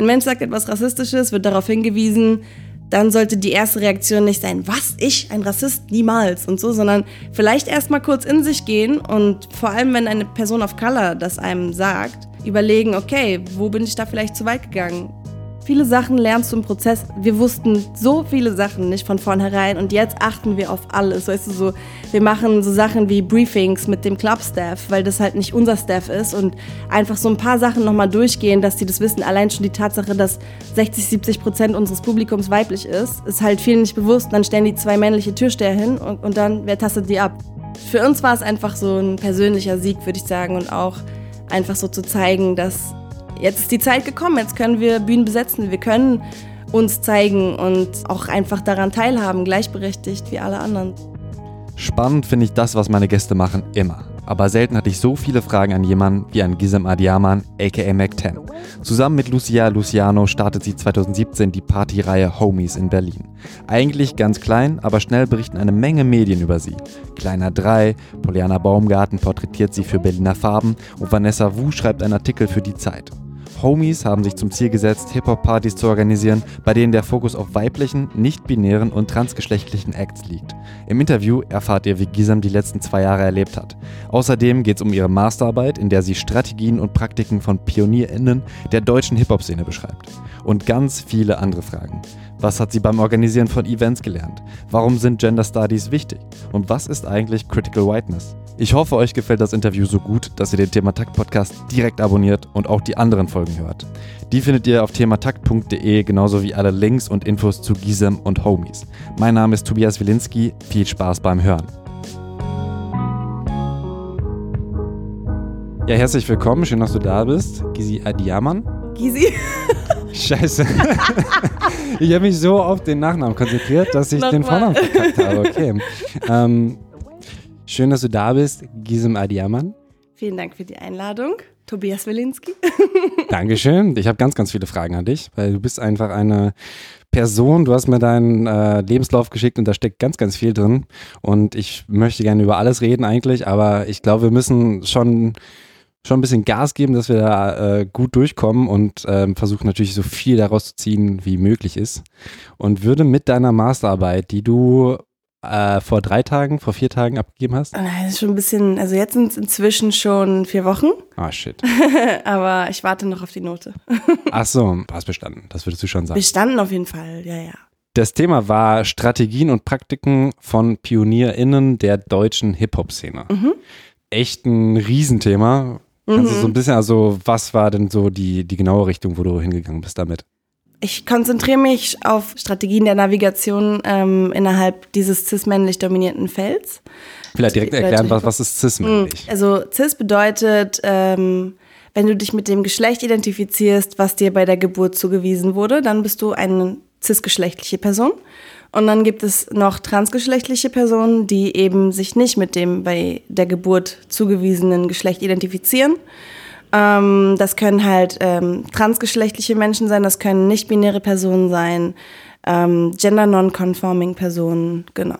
ein Mensch sagt etwas Rassistisches, wird darauf hingewiesen, dann sollte die erste Reaktion nicht sein, was, ich, ein Rassist, niemals und so, sondern vielleicht erstmal kurz in sich gehen und vor allem, wenn eine Person of Color das einem sagt, überlegen, okay, wo bin ich da vielleicht zu weit gegangen? Viele Sachen lernst du im Prozess. Wir wussten so viele Sachen nicht von vornherein und jetzt achten wir auf alles. Weißt du, so, wir machen so Sachen wie Briefings mit dem Club-Staff, weil das halt nicht unser Staff ist und einfach so ein paar Sachen nochmal durchgehen, dass die das wissen. Allein schon die Tatsache, dass 60, 70 Prozent unseres Publikums weiblich ist, ist halt vielen nicht bewusst. Dann stellen die zwei männliche Türsteher hin und, und dann, wer tastet die ab? Für uns war es einfach so ein persönlicher Sieg, würde ich sagen, und auch einfach so zu zeigen, dass jetzt ist die Zeit gekommen, jetzt können wir Bühnen besetzen, wir können uns zeigen und auch einfach daran teilhaben, gleichberechtigt wie alle anderen. Spannend finde ich das, was meine Gäste machen, immer. Aber selten hatte ich so viele Fragen an jemanden wie an Gizem Adiaman, aka Mac10. Zusammen mit Lucia Luciano startet sie 2017 die Partyreihe Homies in Berlin. Eigentlich ganz klein, aber schnell berichten eine Menge Medien über sie. Kleiner 3, Poliana Baumgarten porträtiert sie für Berliner Farben und Vanessa Wu schreibt einen Artikel für die Zeit. Homies haben sich zum Ziel gesetzt, Hip-Hop-Partys zu organisieren, bei denen der Fokus auf weiblichen, nicht-binären und transgeschlechtlichen Acts liegt. Im Interview erfahrt ihr, wie Gisam die letzten zwei Jahre erlebt hat. Außerdem geht es um ihre Masterarbeit, in der sie Strategien und Praktiken von PionierInnen der deutschen Hip-Hop-Szene beschreibt. Und ganz viele andere Fragen. Was hat sie beim Organisieren von Events gelernt? Warum sind Gender Studies wichtig? Und was ist eigentlich Critical Whiteness? Ich hoffe, euch gefällt das Interview so gut, dass ihr den Thematakt Podcast direkt abonniert und auch die anderen Folgen hört. Die findet ihr auf thematakt.de, genauso wie alle Links und Infos zu Gisem und Homies. Mein Name ist Tobias Wilinski. Viel Spaß beim Hören. Ja, herzlich willkommen. Schön, dass du da bist. Gizi Adiaman. Gizi? Scheiße. ich habe mich so auf den Nachnamen konzentriert, dass ich den Vornamen verkackt habe. Okay. Ähm, Schön, dass du da bist, Gisem Adiaman. Vielen Dank für die Einladung, Tobias Wilinski. Dankeschön. Ich habe ganz, ganz viele Fragen an dich, weil du bist einfach eine Person. Du hast mir deinen äh, Lebenslauf geschickt und da steckt ganz, ganz viel drin. Und ich möchte gerne über alles reden eigentlich, aber ich glaube, wir müssen schon schon ein bisschen Gas geben, dass wir da äh, gut durchkommen und äh, versuchen natürlich so viel daraus zu ziehen, wie möglich ist. Und würde mit deiner Masterarbeit, die du äh, vor drei Tagen, vor vier Tagen abgegeben hast? Nein, das ist schon ein bisschen, also jetzt sind es inzwischen schon vier Wochen. Ah, shit. Aber ich warte noch auf die Note. Ach so, du hast bestanden, das würdest du schon sagen. Bestanden auf jeden Fall, ja, ja. Das Thema war Strategien und Praktiken von PionierInnen der deutschen Hip-Hop-Szene. Mhm. Echt ein Riesenthema. Kannst du so ein mhm. bisschen, also was war denn so die, die genaue Richtung, wo du hingegangen bist damit? Ich konzentriere mich auf Strategien der Navigation ähm, innerhalb dieses cis-männlich dominierten Felds. Vielleicht direkt erklären, was, was ist cis-männlich? Mm, also cis bedeutet, ähm, wenn du dich mit dem Geschlecht identifizierst, was dir bei der Geburt zugewiesen wurde, dann bist du eine cisgeschlechtliche Person. Und dann gibt es noch transgeschlechtliche Personen, die eben sich nicht mit dem bei der Geburt zugewiesenen Geschlecht identifizieren ähm, das können halt ähm, transgeschlechtliche Menschen sein, das können nicht-binäre Personen sein, ähm, gender-non-conforming Personen, genau.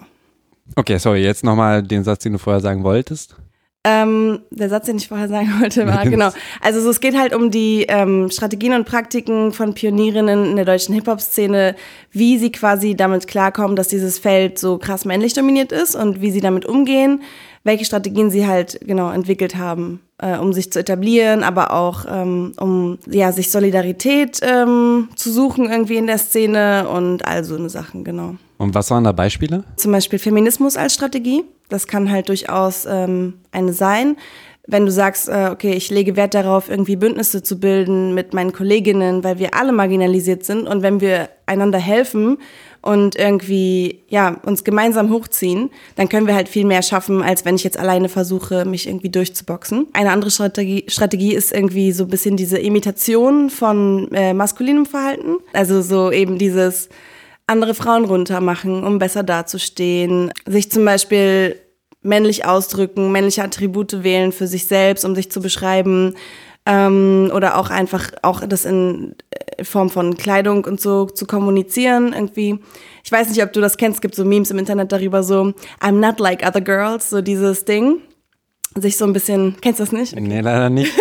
Okay, sorry, jetzt nochmal den Satz, den du vorher sagen wolltest. Ähm, der Satz, den ich vorher sagen wollte, war genau. Also so, es geht halt um die ähm, Strategien und Praktiken von Pionierinnen in der deutschen Hip-Hop-Szene, wie sie quasi damit klarkommen, dass dieses Feld so krass männlich dominiert ist und wie sie damit umgehen, welche Strategien sie halt genau entwickelt haben, äh, um sich zu etablieren, aber auch ähm, um ja sich Solidarität ähm, zu suchen irgendwie in der Szene und all so eine Sachen, genau. Und was waren da Beispiele? Zum Beispiel Feminismus als Strategie. Das kann halt durchaus ähm, eine sein. Wenn du sagst, äh, okay, ich lege Wert darauf, irgendwie Bündnisse zu bilden mit meinen Kolleginnen, weil wir alle marginalisiert sind und wenn wir einander helfen und irgendwie ja uns gemeinsam hochziehen, dann können wir halt viel mehr schaffen, als wenn ich jetzt alleine versuche, mich irgendwie durchzuboxen. Eine andere Strategie, Strategie ist irgendwie so ein bisschen diese Imitation von äh, maskulinem Verhalten. Also so eben dieses andere Frauen runtermachen, um besser dazustehen. Sich zum Beispiel männlich ausdrücken, männliche Attribute wählen für sich selbst, um sich zu beschreiben. Ähm, oder auch einfach auch das in äh, Form von Kleidung und so zu kommunizieren irgendwie. Ich weiß nicht, ob du das kennst, es gibt so Memes im Internet darüber so, I'm not like other girls, so dieses Ding. Sich so ein bisschen, kennst du das nicht? Okay. Nee, leider nicht.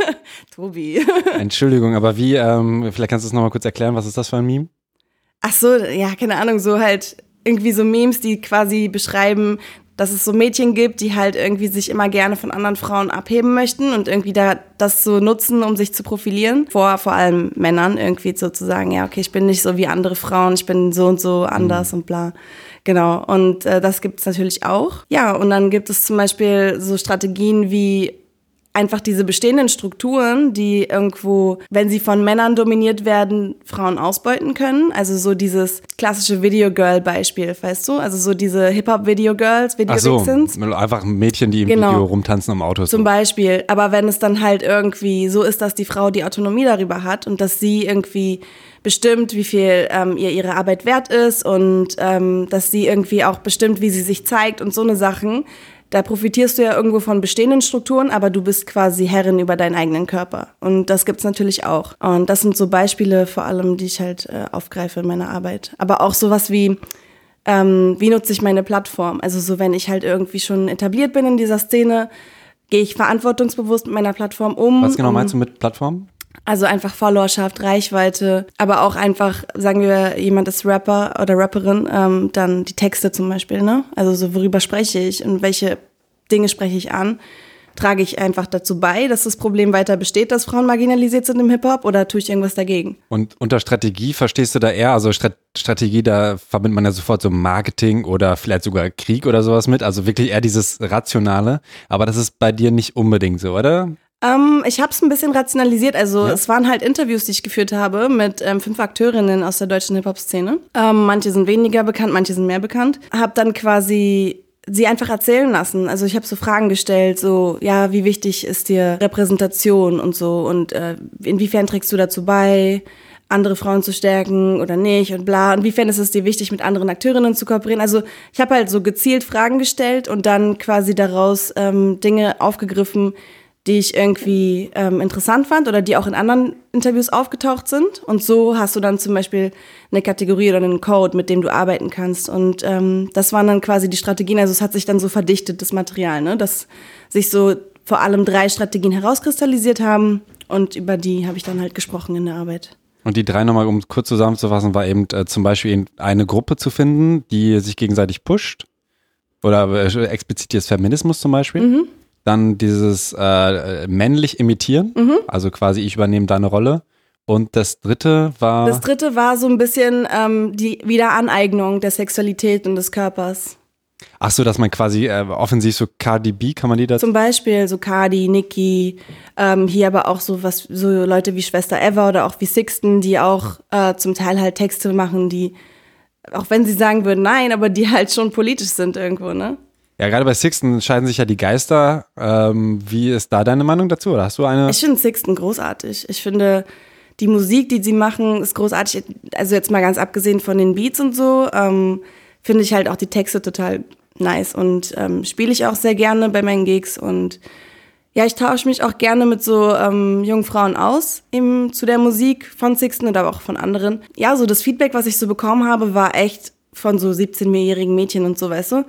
Tobi. Entschuldigung, aber wie, ähm, vielleicht kannst du es nochmal kurz erklären, was ist das für ein Meme? Ach so, ja, keine Ahnung, so halt irgendwie so Memes, die quasi beschreiben, dass es so Mädchen gibt, die halt irgendwie sich immer gerne von anderen Frauen abheben möchten und irgendwie da das so nutzen, um sich zu profilieren. Vor vor allem Männern irgendwie sozusagen, ja, okay, ich bin nicht so wie andere Frauen, ich bin so und so anders mhm. und bla. Genau, und äh, das gibt es natürlich auch. Ja, und dann gibt es zum Beispiel so Strategien wie einfach diese bestehenden Strukturen, die irgendwo, wenn sie von Männern dominiert werden, Frauen ausbeuten können. Also so dieses klassische Video-Girl-Beispiel, weißt du? Also so diese Hip-Hop-Video-Girls, Video, -Girls, Video Ach so, einfach Mädchen, die im genau. Video rumtanzen am Auto. Zum Beispiel. Aber wenn es dann halt irgendwie so ist, dass die Frau die Autonomie darüber hat und dass sie irgendwie bestimmt, wie viel ähm, ihr ihre Arbeit wert ist und ähm, dass sie irgendwie auch bestimmt, wie sie sich zeigt und so eine Sachen, da profitierst du ja irgendwo von bestehenden Strukturen, aber du bist quasi Herrin über deinen eigenen Körper. Und das gibt's natürlich auch. Und das sind so Beispiele vor allem, die ich halt äh, aufgreife in meiner Arbeit. Aber auch sowas wie, ähm, wie nutze ich meine Plattform? Also so, wenn ich halt irgendwie schon etabliert bin in dieser Szene, gehe ich verantwortungsbewusst mit meiner Plattform um. Was genau meinst du mit Plattform? Also einfach Followerschaft, Reichweite, aber auch einfach, sagen wir, jemand ist Rapper oder Rapperin, ähm, dann die Texte zum Beispiel, ne? Also so, worüber spreche ich und welche Dinge spreche ich an? Trage ich einfach dazu bei, dass das Problem weiter besteht, dass Frauen marginalisiert sind im Hip-Hop oder tue ich irgendwas dagegen? Und unter Strategie verstehst du da eher, also Strategie, da verbindet man ja sofort so Marketing oder vielleicht sogar Krieg oder sowas mit, also wirklich eher dieses Rationale, aber das ist bei dir nicht unbedingt so, oder? Ähm, ich habe es ein bisschen rationalisiert. Also ja. es waren halt Interviews, die ich geführt habe mit ähm, fünf Akteurinnen aus der deutschen Hip-Hop-Szene. Ähm, manche sind weniger bekannt, manche sind mehr bekannt. Hab dann quasi sie einfach erzählen lassen. Also ich habe so Fragen gestellt, so ja, wie wichtig ist dir Repräsentation und so und äh, inwiefern trägst du dazu bei? andere Frauen zu stärken oder nicht und bla. Inwiefern ist es dir wichtig, mit anderen Akteurinnen zu kooperieren? Also ich habe halt so gezielt Fragen gestellt und dann quasi daraus ähm, Dinge aufgegriffen, die ich irgendwie ähm, interessant fand oder die auch in anderen Interviews aufgetaucht sind. Und so hast du dann zum Beispiel eine Kategorie oder einen Code, mit dem du arbeiten kannst. Und ähm, das waren dann quasi die Strategien. Also es hat sich dann so verdichtet, das Material, ne? dass sich so vor allem drei Strategien herauskristallisiert haben. Und über die habe ich dann halt gesprochen in der Arbeit. Und die drei nochmal, um kurz zusammenzufassen, war eben äh, zum Beispiel eine Gruppe zu finden, die sich gegenseitig pusht. Oder äh, explizit jetzt Feminismus zum Beispiel. Mhm. Dann dieses äh, männlich imitieren, mhm. also quasi ich übernehme deine Rolle. Und das dritte war. Das dritte war so ein bisschen ähm, die Wiederaneignung der Sexualität und des Körpers. Ach so, dass man quasi äh, offensiv so Cardi B, kann man die da? Zum Beispiel so Cardi, Nicki, ähm, hier aber auch so was, so Leute wie Schwester Eva oder auch wie Sixten, die auch äh, zum Teil halt Texte machen, die, auch wenn sie sagen würden, nein, aber die halt schon politisch sind irgendwo, ne? Ja, gerade bei Sixten scheiden sich ja die Geister. Ähm, wie ist da deine Meinung dazu? Oder hast du eine? Ich finde Sixten großartig. Ich finde, die Musik, die sie machen, ist großartig. Also jetzt mal ganz abgesehen von den Beats und so, ähm, finde ich halt auch die Texte total nice und ähm, spiele ich auch sehr gerne bei meinen Gigs und ja, ich tausche mich auch gerne mit so ähm, jungen Frauen aus, eben zu der Musik von Sixten oder auch von anderen. Ja, so das Feedback, was ich so bekommen habe, war echt von so 17-jährigen Mädchen und so, weißt du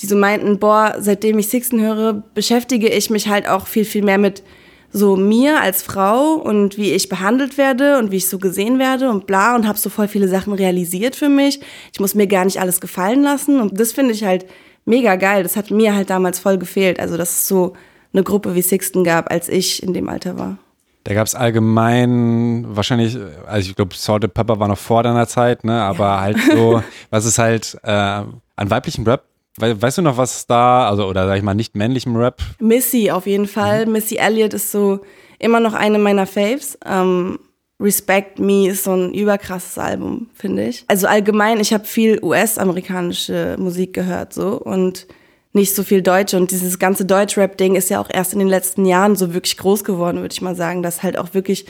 die so meinten, boah, seitdem ich Sixten höre, beschäftige ich mich halt auch viel, viel mehr mit so mir als Frau und wie ich behandelt werde und wie ich so gesehen werde und bla und habe so voll viele Sachen realisiert für mich. Ich muss mir gar nicht alles gefallen lassen und das finde ich halt mega geil. Das hat mir halt damals voll gefehlt. Also, dass es so eine Gruppe wie Sixten gab, als ich in dem Alter war. Da gab es allgemein wahrscheinlich, also ich glaube, Salted Pepper war noch vor deiner Zeit, ne? Aber ja. halt so, was ist halt äh, an weiblichen Rap We weißt du noch, was da, also oder sag ich mal, nicht männlichem Rap? Missy auf jeden Fall. Mhm. Missy Elliott ist so immer noch eine meiner Faves. Ähm, Respect Me ist so ein überkrasses Album, finde ich. Also allgemein, ich habe viel US-amerikanische Musik gehört so und nicht so viel Deutsche. Und dieses ganze Deutsch-Rap-Ding ist ja auch erst in den letzten Jahren so wirklich groß geworden, würde ich mal sagen, dass halt auch wirklich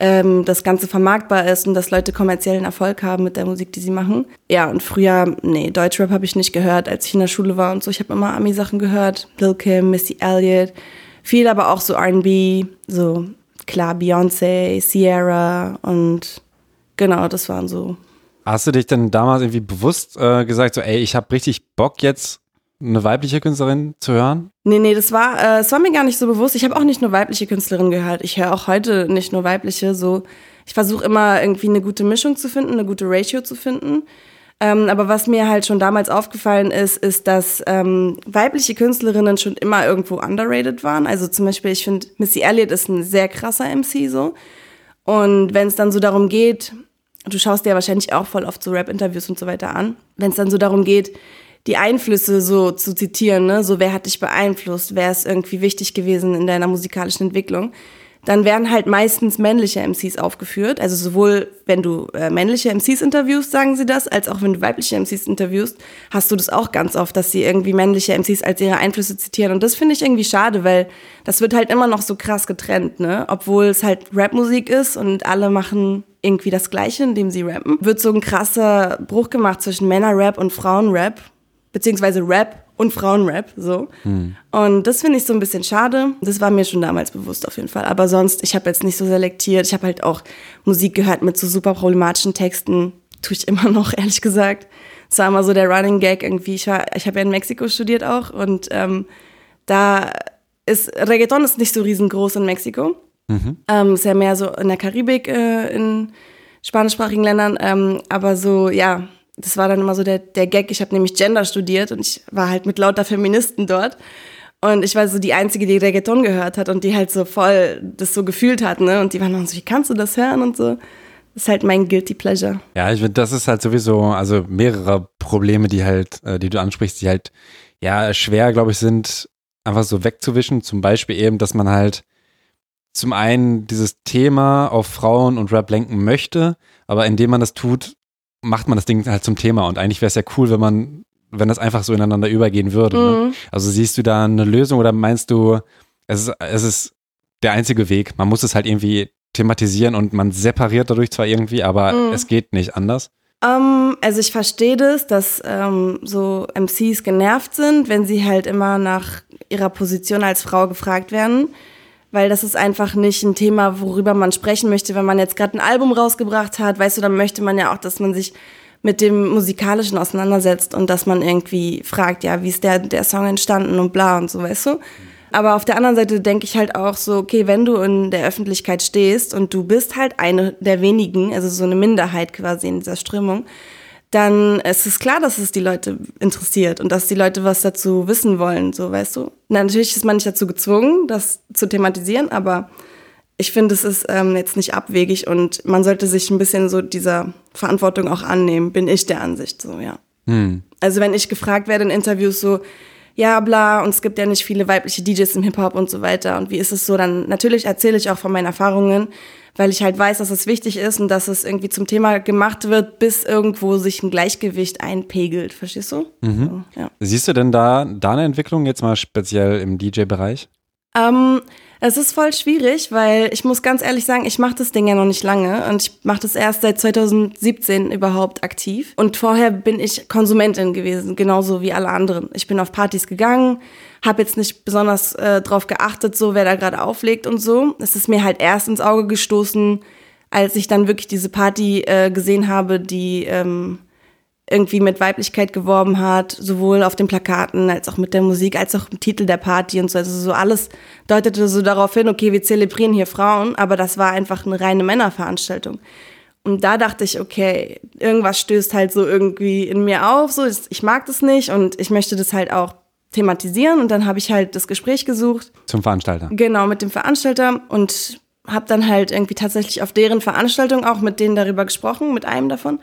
ähm, das Ganze vermarktbar ist und dass Leute kommerziellen Erfolg haben mit der Musik, die sie machen. Ja, und früher, nee, Deutschrap habe ich nicht gehört, als ich in der Schule war und so. Ich habe immer Ami-Sachen gehört, Lil Kim, Missy Elliott, viel aber auch so R&B, so klar Beyoncé, Sierra und genau, das waren so. Hast du dich denn damals irgendwie bewusst äh, gesagt, so ey, ich habe richtig Bock jetzt eine weibliche Künstlerin zu hören? Nee, nee, das war, äh, das war mir gar nicht so bewusst. Ich habe auch nicht nur weibliche Künstlerinnen gehört. Ich höre auch heute nicht nur weibliche. So, ich versuche immer irgendwie eine gute Mischung zu finden, eine gute Ratio zu finden. Ähm, aber was mir halt schon damals aufgefallen ist, ist, dass ähm, weibliche Künstlerinnen schon immer irgendwo underrated waren. Also zum Beispiel, ich finde, Missy Elliott ist ein sehr krasser MC so. Und wenn es dann so darum geht, du schaust dir ja wahrscheinlich auch voll oft so Rap-Interviews und so weiter an, wenn es dann so darum geht, die Einflüsse so zu zitieren, ne? so wer hat dich beeinflusst, wer ist irgendwie wichtig gewesen in deiner musikalischen Entwicklung, dann werden halt meistens männliche MCs aufgeführt. Also sowohl wenn du äh, männliche MCs interviewst, sagen sie das, als auch wenn du weibliche MCs interviewst, hast du das auch ganz oft, dass sie irgendwie männliche MCs als ihre Einflüsse zitieren. Und das finde ich irgendwie schade, weil das wird halt immer noch so krass getrennt, ne? Obwohl es halt Rapmusik ist und alle machen irgendwie das Gleiche, indem sie rappen, wird so ein krasser Bruch gemacht zwischen Männerrap und Frauenrap beziehungsweise Rap und Frauenrap, so. Mhm. Und das finde ich so ein bisschen schade. Das war mir schon damals bewusst auf jeden Fall. Aber sonst, ich habe jetzt nicht so selektiert. Ich habe halt auch Musik gehört mit so super problematischen Texten. Tue ich immer noch, ehrlich gesagt. Das war immer so der Running Gag irgendwie. Ich, war, ich habe ja in Mexiko studiert auch und ähm, da ist, Reggaeton ist nicht so riesengroß in Mexiko. Mhm. Ähm, ist ja mehr so in der Karibik, äh, in spanischsprachigen Ländern. Ähm, aber so, ja, das war dann immer so der, der Gag. Ich habe nämlich Gender studiert und ich war halt mit lauter Feministen dort. Und ich war so die Einzige, die Reggaeton gehört hat und die halt so voll das so gefühlt hat, ne? Und die waren dann so, wie kannst du das hören und so. Das ist halt mein Guilty Pleasure. Ja, ich finde, das ist halt sowieso, also mehrere Probleme, die halt, äh, die du ansprichst, die halt, ja, schwer, glaube ich, sind, einfach so wegzuwischen. Zum Beispiel eben, dass man halt zum einen dieses Thema auf Frauen und Rap lenken möchte, aber indem man das tut, macht man das Ding halt zum Thema. Und eigentlich wäre es ja cool, wenn man, wenn das einfach so ineinander übergehen würde. Ne? Mhm. Ne? Also siehst du da eine Lösung oder meinst du, es ist, es ist der einzige Weg. Man muss es halt irgendwie thematisieren und man separiert dadurch zwar irgendwie, aber mhm. es geht nicht anders. Um, ähm, also ich verstehe das, dass um, ähm, so MCs genervt sind, wenn sie halt immer nach ihrer Position als Frau gefragt werden weil das ist einfach nicht ein Thema, worüber man sprechen möchte, wenn man jetzt gerade ein Album rausgebracht hat, weißt du, dann möchte man ja auch, dass man sich mit dem musikalischen auseinandersetzt und dass man irgendwie fragt, ja, wie ist der der Song entstanden und bla und so, weißt du? Aber auf der anderen Seite denke ich halt auch so, okay, wenn du in der Öffentlichkeit stehst und du bist halt eine der wenigen, also so eine Minderheit quasi in dieser Strömung, dann ist es klar, dass es die Leute interessiert und dass die Leute was dazu wissen wollen, so weißt du. Natürlich ist man nicht dazu gezwungen, das zu thematisieren, aber ich finde, es ist ähm, jetzt nicht abwegig und man sollte sich ein bisschen so dieser Verantwortung auch annehmen, bin ich der Ansicht so, ja. Hm. Also wenn ich gefragt werde in Interviews so, ja, bla, und es gibt ja nicht viele weibliche DJs im Hip-Hop und so weiter. Und wie ist es so? Dann natürlich erzähle ich auch von meinen Erfahrungen, weil ich halt weiß, dass es wichtig ist und dass es irgendwie zum Thema gemacht wird, bis irgendwo sich ein Gleichgewicht einpegelt. Verstehst du? Mhm. So, ja. Siehst du denn da, da eine Entwicklung jetzt mal speziell im DJ-Bereich? Ähm, es ist voll schwierig, weil ich muss ganz ehrlich sagen, ich mache das Ding ja noch nicht lange und ich mache das erst seit 2017 überhaupt aktiv. Und vorher bin ich Konsumentin gewesen, genauso wie alle anderen. Ich bin auf Partys gegangen, habe jetzt nicht besonders äh, drauf geachtet, so wer da gerade auflegt und so. Es ist mir halt erst ins Auge gestoßen, als ich dann wirklich diese Party äh, gesehen habe, die ähm, irgendwie mit Weiblichkeit geworben hat, sowohl auf den Plakaten als auch mit der Musik, als auch im Titel der Party und so. Also so alles deutete so darauf hin, okay, wir zelebrieren hier Frauen, aber das war einfach eine reine Männerveranstaltung. Und da dachte ich, okay, irgendwas stößt halt so irgendwie in mir auf, so ich mag das nicht und ich möchte das halt auch thematisieren und dann habe ich halt das Gespräch gesucht. Zum Veranstalter. Genau, mit dem Veranstalter und habe dann halt irgendwie tatsächlich auf deren Veranstaltung auch mit denen darüber gesprochen, mit einem davon.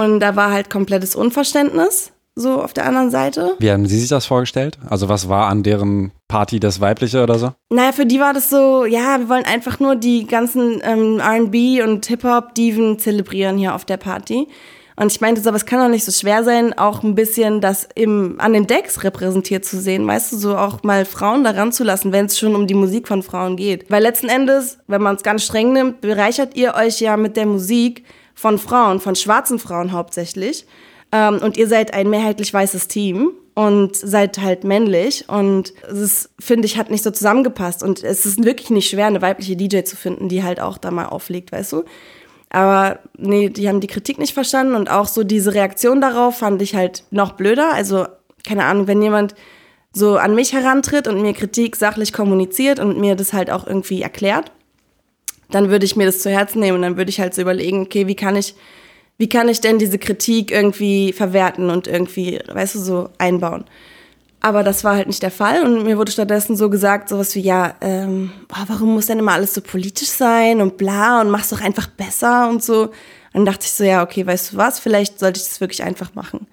Und da war halt komplettes Unverständnis, so auf der anderen Seite. Wie haben Sie sich das vorgestellt? Also was war an deren Party das Weibliche oder so? Naja, für die war das so, ja, wir wollen einfach nur die ganzen ähm, RB und Hip-Hop-Diven zelebrieren hier auf der Party. Und ich meinte so, aber es kann doch nicht so schwer sein, auch ein bisschen das im, an den Decks repräsentiert zu sehen. Weißt du, so auch mal Frauen daran zu lassen, wenn es schon um die Musik von Frauen geht. Weil letzten Endes, wenn man es ganz streng nimmt, bereichert ihr euch ja mit der Musik von Frauen, von schwarzen Frauen hauptsächlich. Ähm, und ihr seid ein mehrheitlich weißes Team und seid halt männlich. Und es finde ich, hat nicht so zusammengepasst. Und es ist wirklich nicht schwer, eine weibliche DJ zu finden, die halt auch da mal auflegt, weißt du? Aber nee, die haben die Kritik nicht verstanden und auch so diese Reaktion darauf fand ich halt noch blöder. Also keine Ahnung, wenn jemand so an mich herantritt und mir Kritik sachlich kommuniziert und mir das halt auch irgendwie erklärt, dann würde ich mir das zu Herzen nehmen und dann würde ich halt so überlegen, okay, wie kann ich, wie kann ich denn diese Kritik irgendwie verwerten und irgendwie, weißt du, so einbauen. Aber das war halt nicht der Fall und mir wurde stattdessen so gesagt, sowas wie, ja, ähm, boah, warum muss denn immer alles so politisch sein und bla und mach's doch einfach besser und so. Dann dachte ich so, ja, okay, weißt du was, vielleicht sollte ich das wirklich einfach machen.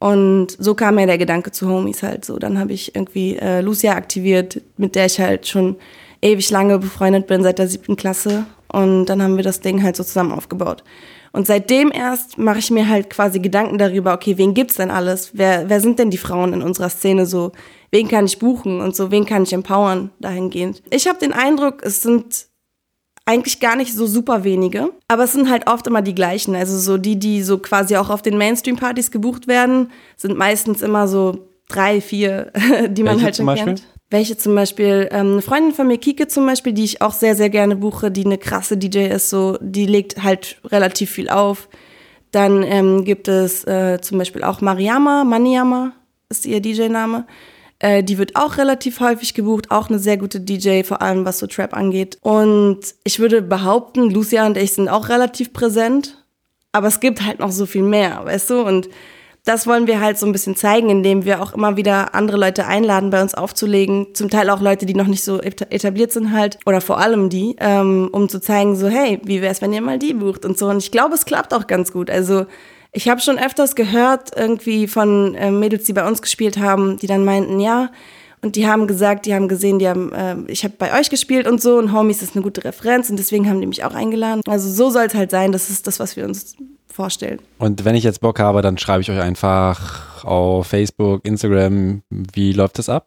Und so kam mir der Gedanke zu Homies halt so. Dann habe ich irgendwie äh, Lucia aktiviert, mit der ich halt schon ewig lange befreundet bin, seit der siebten Klasse. Und dann haben wir das Ding halt so zusammen aufgebaut. Und seitdem erst mache ich mir halt quasi Gedanken darüber, okay, wen gibt's denn alles? Wer, wer sind denn die Frauen in unserer Szene so? Wen kann ich buchen und so? Wen kann ich empowern dahingehend? Ich habe den Eindruck, es sind eigentlich gar nicht so super wenige, aber es sind halt oft immer die gleichen. Also so die, die so quasi auch auf den Mainstream-Partys gebucht werden, sind meistens immer so drei, vier, die man Welche halt schon zum Beispiel? Welche zum Beispiel, ähm, eine Freundin von mir, Kike zum Beispiel, die ich auch sehr, sehr gerne buche, die eine krasse DJ ist, so, die legt halt relativ viel auf. Dann ähm, gibt es äh, zum Beispiel auch Mariama, Maniama ist ihr DJ-Name. Äh, die wird auch relativ häufig gebucht, auch eine sehr gute DJ, vor allem was so Trap angeht. Und ich würde behaupten, Lucia und ich sind auch relativ präsent, aber es gibt halt noch so viel mehr, weißt du? Und das wollen wir halt so ein bisschen zeigen, indem wir auch immer wieder andere Leute einladen, bei uns aufzulegen. Zum Teil auch Leute, die noch nicht so eta- etabliert sind halt. Oder vor allem die, ähm, um zu zeigen, so, hey, wie wär's, wenn ihr mal die bucht und so. Und ich glaube, es klappt auch ganz gut. Also ich habe schon öfters gehört, irgendwie von äh, Mädels, die bei uns gespielt haben, die dann meinten, ja, und die haben gesagt, die haben gesehen, die haben, äh, ich habe bei euch gespielt und so und Homies ist eine gute Referenz und deswegen haben die mich auch eingeladen. Also so soll es halt sein, das ist das, was wir uns vorstellen. Und wenn ich jetzt Bock habe, dann schreibe ich euch einfach auf Facebook, Instagram. Wie läuft das ab?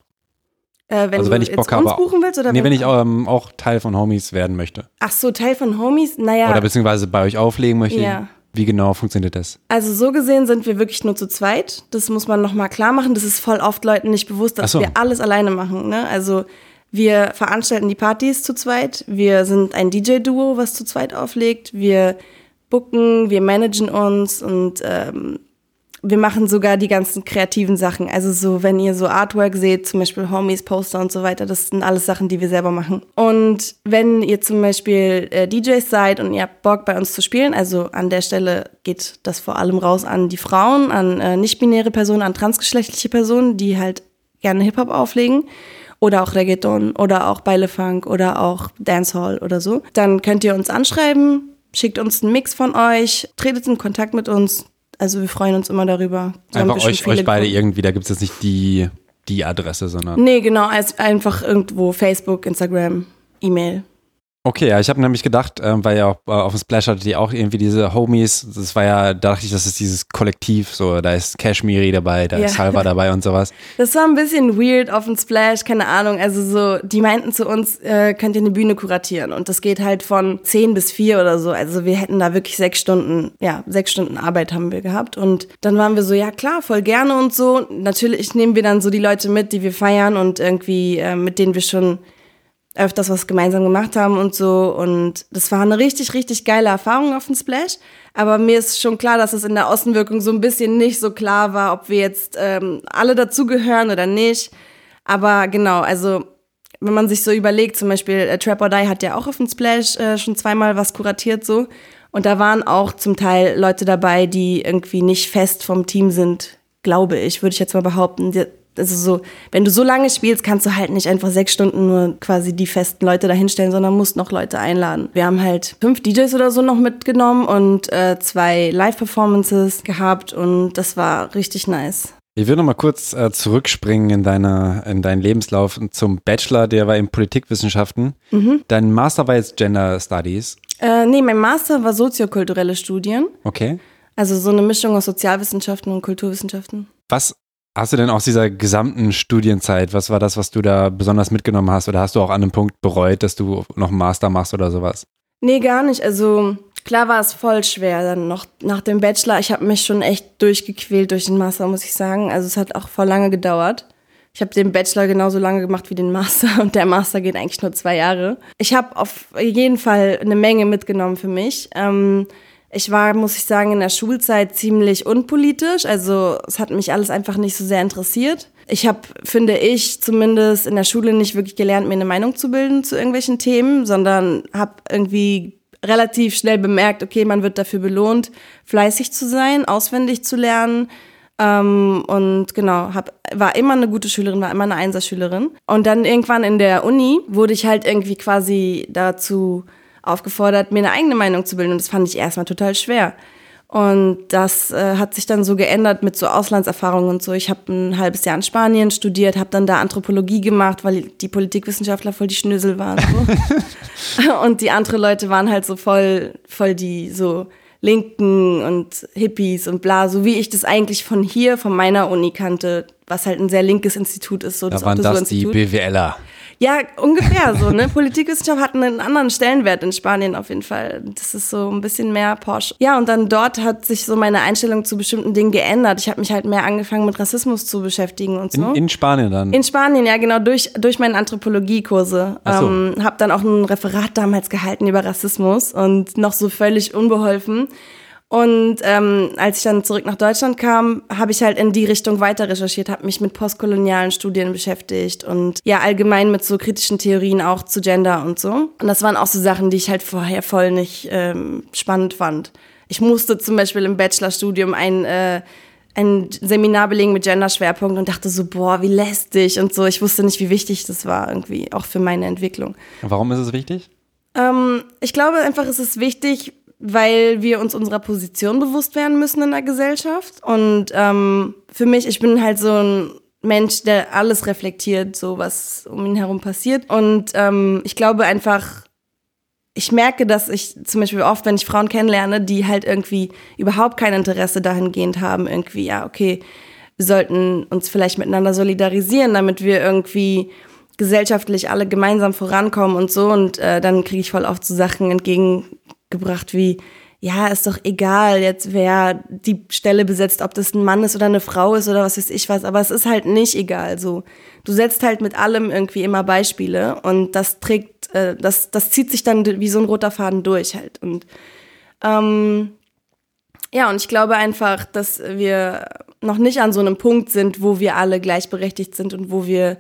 Äh, wenn Also du wenn ich Bock habe- buchen willst oder Nee, wenn ich auch ähm, auch Teil von Homies werden möchte. Ach so, Teil von Homies? Naja, Oder beziehungsweise bei euch auflegen möchte. Ja. Wie genau funktioniert das? also so gesehen sind wir wirklich nur zu zweit. Das muss man nochmal klar machen. Das ist voll oft Leuten nicht bewusst, dass so. wir alles alleine machen. Ne? Also wir veranstalten die Partys zu zweit. Wir sind ein DJ-Duo, was zu zweit auflegt. Wir booken, wir managen uns und ähm, wir machen sogar die ganzen kreativen Sachen. Also so, wenn ihr so Artwork seht, zum Beispiel Homies, Poster und so weiter, das sind alles Sachen, die wir selber machen. Und wenn ihr zum Beispiel äh, DJs seid und ihr habt Bock bei uns zu spielen, also an der Stelle geht das vor allem raus an die Frauen, an äh, nicht-binäre Personen, an transgeschlechtliche Personen, die halt gerne Hip-Hop auflegen oder auch Reggaeton oder auch Beilefunk oder auch Dancehall oder so, dann könnt ihr uns anschreiben, schickt uns einen Mix von euch, tretet in Kontakt mit uns. Also wir freuen uns immer darüber. So Einfach euch, euch beide gefunden. irgendwie, da gibt es jetzt nicht die, die Adresse, sondern. Nee, genau, als einfach irgendwo Facebook, Instagram, E-Mail. Okay, ja, ich habe nämlich gedacht, ähm, weil ja auch äh, auf dem Splash hattet ihr auch irgendwie diese Homies, das war ja, da dachte ich, das ist dieses Kollektiv, so, da ist Kashmiri dabei, da Ja. ist Salva dabei und sowas. Das war ein bisschen weird auf dem Splash, keine Ahnung. Also so, die meinten zu uns, äh, könnt ihr eine Bühne kuratieren. Und das geht halt von 10 bis 4 oder so. Also wir hätten da wirklich sechs Stunden, ja, sechs Stunden Arbeit haben wir gehabt. Und dann waren wir so, ja klar, voll gerne und so. Natürlich nehmen wir dann so die Leute mit, die wir feiern und irgendwie, äh, mit denen wir schon öfters was gemeinsam gemacht haben und so. Und das war eine richtig, richtig geile Erfahrung auf dem Splash. Aber mir ist schon klar, dass es in der Außenwirkung so ein bisschen nicht so klar war, ob wir jetzt ähm, alle dazugehören oder nicht. Aber genau, also wenn man sich so überlegt, zum Beispiel äh, Trap or Die hat ja auch auf dem Splash äh, schon zweimal was kuratiert so. Und da waren auch zum Teil Leute dabei, die irgendwie nicht fest vom Team sind, glaube ich, würde ich jetzt mal behaupten. Also so, wenn du so lange spielst, kannst du halt nicht einfach sechs Stunden nur quasi die festen Leute dahinstellen, sondern musst noch Leute einladen. Wir haben halt fünf DJs oder so noch mitgenommen und äh, zwei Live-Performances gehabt und das war richtig nice. Ich will noch mal kurz äh, zurückspringen in, deine, in deinen Lebenslauf zum Bachelor, der war in Politikwissenschaften. Mhm. Dein Master war jetzt Gender Studies. Äh, nee, mein Master war soziokulturelle Studien. Okay. Also so eine Mischung aus Sozialwissenschaften und Kulturwissenschaften. Was hast du denn aus dieser gesamten Studienzeit, was war das, was du da besonders mitgenommen hast? Oder hast du auch an einem Punkt bereut, dass du noch einen Master machst oder sowas? Nee, gar nicht. Also klar war es voll schwer dann noch nach dem Bachelor. Ich habe mich schon echt durchgequält durch den Master, muss ich sagen. Also es hat auch voll lange gedauert. Ich habe den Bachelor genauso lange gemacht wie den Master und der Master geht eigentlich nur zwei Jahre. Ich habe auf jeden Fall eine Menge mitgenommen für mich. Ähm, Ich war, muss ich sagen, in der Schulzeit ziemlich unpolitisch. Also es hat mich alles einfach nicht so sehr interessiert. Ich habe, finde ich, zumindest in der Schule nicht wirklich gelernt, mir eine Meinung zu bilden zu irgendwelchen Themen, sondern habe irgendwie relativ schnell bemerkt, okay, man wird dafür belohnt, fleißig zu sein, auswendig zu lernen. Ähm, und genau, hab, war immer eine gute Schülerin, war immer eine Einserschülerin. Und dann irgendwann in der Uni wurde ich halt irgendwie quasi dazu aufgefordert, mir eine eigene Meinung zu bilden. Und das fand ich erstmal total schwer. Und das äh, hat sich dann so geändert mit so Auslandserfahrungen und so. Ich habe ein halbes Jahr in Spanien studiert, habe dann da Anthropologie gemacht, weil die Politikwissenschaftler voll die Schnösel waren. So. und die anderen Leute waren halt so voll, voll die so Linken und Hippies und bla, so wie ich das eigentlich von hier, von meiner Uni kannte, was halt ein sehr linkes Institut ist. So da waren das die BWLer. Ja, ungefähr so. Ne? Politikwissenschaft hat einen anderen Stellenwert in Spanien auf jeden Fall. Das ist so ein bisschen mehr Porsche. Ja, und dann dort hat sich so meine Einstellung zu bestimmten Dingen geändert. Ich habe mich halt mehr angefangen mit Rassismus zu beschäftigen und so. In, in Spanien dann? In Spanien, ja, genau, durch, durch meine Anthropologiekurse. Ach so. Ähm, habe dann auch ein Referat damals gehalten über Rassismus und noch so völlig unbeholfen. Und ähm, als ich dann zurück nach Deutschland kam, habe ich halt in die Richtung weiter recherchiert, habe mich mit postkolonialen Studien beschäftigt und ja allgemein mit so kritischen Theorien auch zu Gender und so. Und das waren auch so Sachen, die ich halt vorher voll nicht ähm, spannend fand. Ich musste zum Beispiel im Bachelorstudium ein äh, ein Seminar belegen mit Gender-Schwerpunkt und dachte so, boah, wie lästig und so. Ich wusste nicht, wie wichtig das war irgendwie, auch für meine Entwicklung. Warum ist es wichtig? Ähm, ich glaube einfach, es ist wichtig, weil wir uns unserer Position bewusst werden müssen in der Gesellschaft. Und ähm, für mich, ich bin halt so ein Mensch, der alles reflektiert, so was um ihn herum passiert. Und ähm, ich glaube einfach, ich merke, dass ich zum Beispiel oft, wenn ich Frauen kennenlerne, die halt irgendwie überhaupt kein Interesse dahingehend haben, irgendwie, ja, okay, wir sollten uns vielleicht miteinander solidarisieren, damit wir irgendwie gesellschaftlich alle gemeinsam vorankommen und so. Und äh, dann kriege ich voll oft so Sachen entgegen gebracht wie, ja, ist doch egal jetzt, wer die Stelle besetzt, ob das ein Mann ist oder eine Frau ist oder was weiß ich was, aber es ist halt nicht egal so. Du setzt halt mit allem irgendwie immer Beispiele und das trägt, äh, das, das zieht sich dann wie so ein roter Faden durch halt. Und ähm, ja, und ich glaube einfach, dass wir noch nicht an so einem Punkt sind, wo wir alle gleichberechtigt sind und wo wir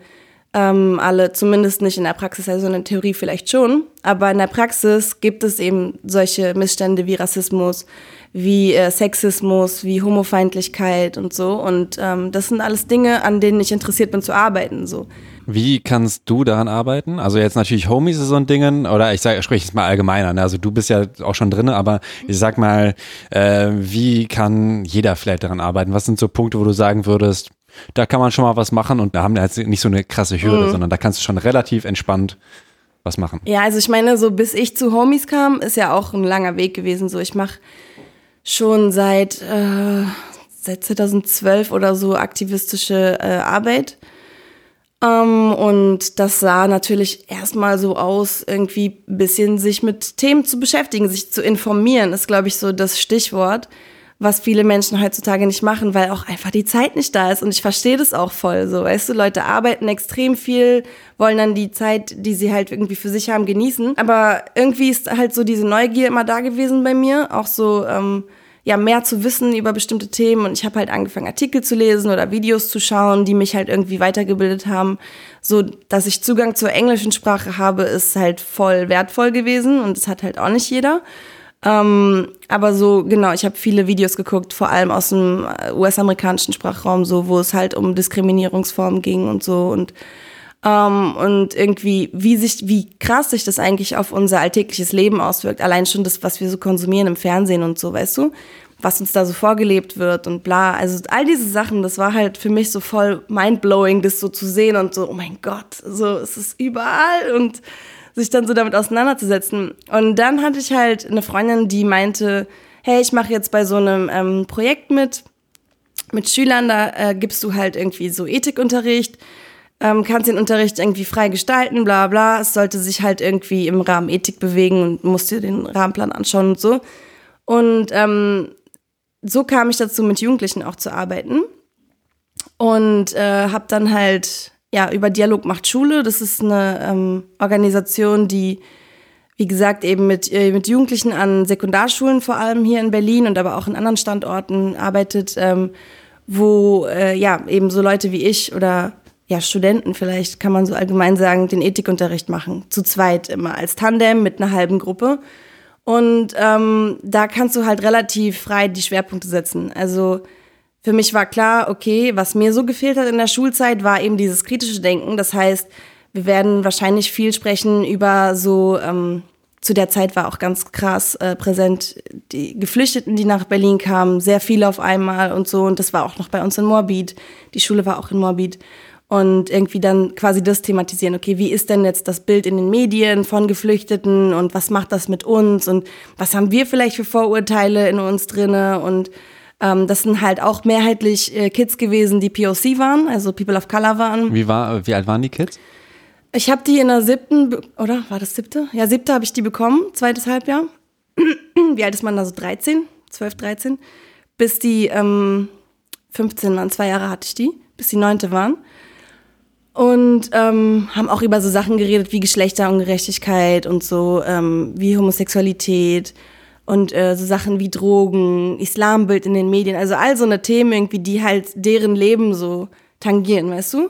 ähm, alle, zumindest nicht in der Praxis, also in der Theorie vielleicht schon, aber in der Praxis gibt es eben solche Missstände wie Rassismus, wie äh, Sexismus, wie Homofeindlichkeit und so. Und ähm, das sind alles Dinge, an denen ich interessiert bin zu arbeiten. So. Wie kannst du daran arbeiten? Also jetzt natürlich Homies ist so ein Ding, oder ich sage, spreche es mal allgemeiner. Ne? Also du bist ja auch schon drin, aber ich sag mal, äh, wie kann jeder vielleicht daran arbeiten? Was sind so Punkte, wo du sagen würdest, da kann man schon mal was machen und da haben wir jetzt nicht so eine krasse Hürde, mhm. sondern da kannst du schon relativ entspannt was machen. Ja, also ich meine, so bis ich zu Homies kam, ist ja auch ein langer Weg gewesen. So, ich mache schon seit, äh, seit 2012 oder so aktivistische äh, Arbeit. Ähm, und das sah natürlich erstmal so aus, irgendwie ein bisschen sich mit Themen zu beschäftigen, sich zu informieren, ist, glaube ich, so das Stichwort was viele Menschen heutzutage nicht machen, weil auch einfach die Zeit nicht da ist. Und ich verstehe das auch voll so. Weißt du, Leute arbeiten extrem viel, wollen dann die Zeit, die sie halt irgendwie für sich haben, genießen. Aber irgendwie ist halt so diese Neugier immer da gewesen bei mir. Auch so, ähm, ja, mehr zu wissen über bestimmte Themen. Und ich habe halt angefangen, Artikel zu lesen oder Videos zu schauen, die mich halt irgendwie weitergebildet haben. So, dass ich Zugang zur englischen Sprache habe, ist halt voll wertvoll gewesen. Und das hat halt auch nicht jeder. Ähm, aber so, genau, ich habe viele Videos geguckt, vor allem aus dem äh, US-amerikanischen Sprachraum, so, wo es halt um Diskriminierungsformen ging und so und ähm, und irgendwie, wie sich, wie krass sich das eigentlich auf unser alltägliches Leben auswirkt. Allein schon das, was wir so konsumieren im Fernsehen und so, weißt du? Was uns da so vorgelebt wird und bla. Also all diese Sachen, das war halt für mich so voll mindblowing, das so zu sehen und so, oh mein Gott, so, es ist überall und sich dann so damit auseinanderzusetzen. Und dann hatte ich halt eine Freundin, die meinte, hey, ich mache jetzt bei so einem ähm, Projekt mit, mit Schülern, da äh, gibst du halt irgendwie so Ethikunterricht, ähm, kannst den Unterricht irgendwie frei gestalten, bla bla. Es sollte sich halt irgendwie im Rahmen Ethik bewegen und musst dir den Rahmenplan anschauen und so. Und ähm, so kam ich dazu, mit Jugendlichen auch zu arbeiten. Und äh, habe dann halt ja, über Dialog macht Schule. Das ist eine ähm, Organisation, die wie gesagt, eben mit, äh, mit Jugendlichen an Sekundarschulen, vor allem hier in Berlin und aber auch in anderen Standorten arbeitet, ähm, wo äh, ja eben so Leute wie ich oder ja, Studenten vielleicht, kann man so allgemein sagen, den Ethikunterricht machen. Zu zweit immer, als Tandem mit einer halben Gruppe. Und ähm, da kannst du halt relativ frei die Schwerpunkte setzen. Also für mich war klar, okay, was mir so gefehlt hat in der Schulzeit, war eben dieses kritische Denken. Das heißt, wir werden wahrscheinlich viel sprechen über so, ähm, zu der Zeit war auch ganz krass äh, präsent, die Geflüchteten, die nach Berlin kamen, sehr viele auf einmal und so. Und das war auch noch bei uns in Moabit. Die Schule war auch in Moabit. Und irgendwie dann quasi das thematisieren, okay, wie ist denn jetzt das Bild in den Medien von Geflüchteten und was macht das mit uns und was haben wir vielleicht für Vorurteile in uns drinne und ähm, das sind halt auch mehrheitlich äh, Kids gewesen, die POC waren, also People of Color waren. Wie, war, wie alt waren die Kids? Ich habe die in der siebten, oder war das siebte? Ja, siebte habe ich die bekommen, zweites Halbjahr. Wie alt ist man da so? 13, 12, 13. Bis die ähm, 15 waren, zwei Jahre hatte ich die, bis die neunte waren. Und ähm, haben auch über so Sachen geredet wie Geschlechterungerechtigkeit und so, ähm, wie Homosexualität und äh, so Sachen wie Drogen, Islambild in den Medien, also all so eine Themen irgendwie, die halt deren Leben so tangieren, weißt du?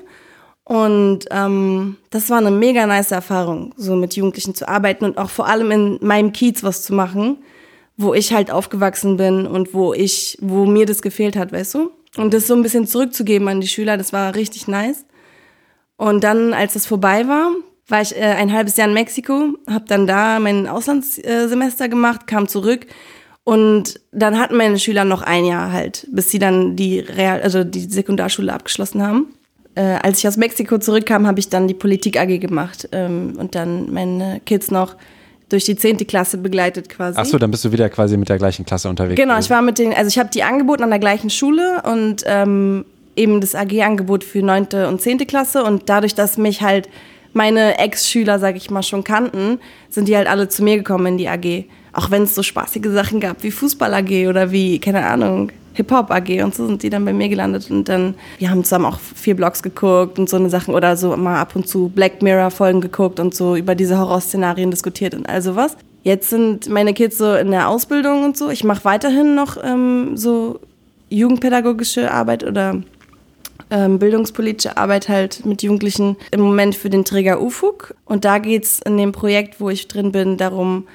Und ähm, das war eine mega nice Erfahrung, so mit Jugendlichen zu arbeiten und auch vor allem in meinem Kiez was zu machen, wo ich halt aufgewachsen bin und wo ich, wo mir das gefehlt hat, weißt du? Und das so ein bisschen zurückzugeben an die Schüler, das war richtig nice. Und dann, als das vorbei war, war ich äh, ein halbes Jahr in Mexiko, habe dann da mein Auslandssemester gemacht, kam zurück und dann hatten meine Schüler noch ein Jahr halt, bis sie dann die Real, also die Sekundarschule abgeschlossen haben äh, als ich aus Mexiko zurückkam, habe ich dann die Politik AG gemacht ähm, und dann meine Kids noch durch die 10. Klasse begleitet quasi. Achso, dann bist du wieder quasi mit der gleichen Klasse unterwegs. Genau, ich war mit den, also ich habe die angeboten an der gleichen Schule und ähm, eben das AG-Angebot für 9. und 10. Klasse und dadurch, dass mich halt meine Ex-Schüler, sag ich mal, schon kannten, sind die halt alle zu mir gekommen in die AG. Auch wenn es so spaßige Sachen gab wie Fußball-AG oder wie, keine Ahnung, Hip-Hop AG und so sind die dann bei mir gelandet und dann, wir haben zusammen auch vier Blogs geguckt und so eine Sachen oder so mal ab und zu Black Mirror Folgen geguckt und so über diese Horrorszenarien diskutiert und all sowas. Jetzt sind meine Kids so in der Ausbildung und so. Ich mache weiterhin noch ähm, so jugendpädagogische Arbeit oder ähm, bildungspolitische Arbeit halt mit Jugendlichen im Moment für den Träger UFUG. Und da geht es in dem Projekt, wo ich drin bin, darum,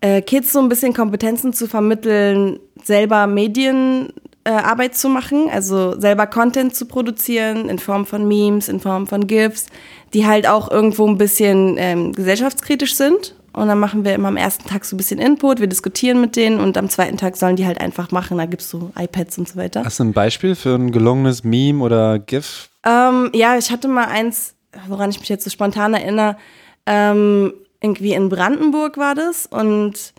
äh, Kids so ein bisschen Kompetenzen zu vermitteln, selber Medienarbeit äh, zu machen, also selber Content zu produzieren in Form von Memes, in Form von GIFs, die halt auch irgendwo ein bisschen ähm, gesellschaftskritisch sind. Und dann machen wir immer am ersten Tag so ein bisschen Input, wir diskutieren mit denen und am zweiten Tag sollen die halt einfach machen. Da gibt es so iPads und so weiter. Hast du ein Beispiel für ein gelungenes Meme oder GIF? Ähm, ja, ich hatte mal eins, woran ich mich jetzt so spontan erinnere. Ähm, irgendwie in Brandenburg war das und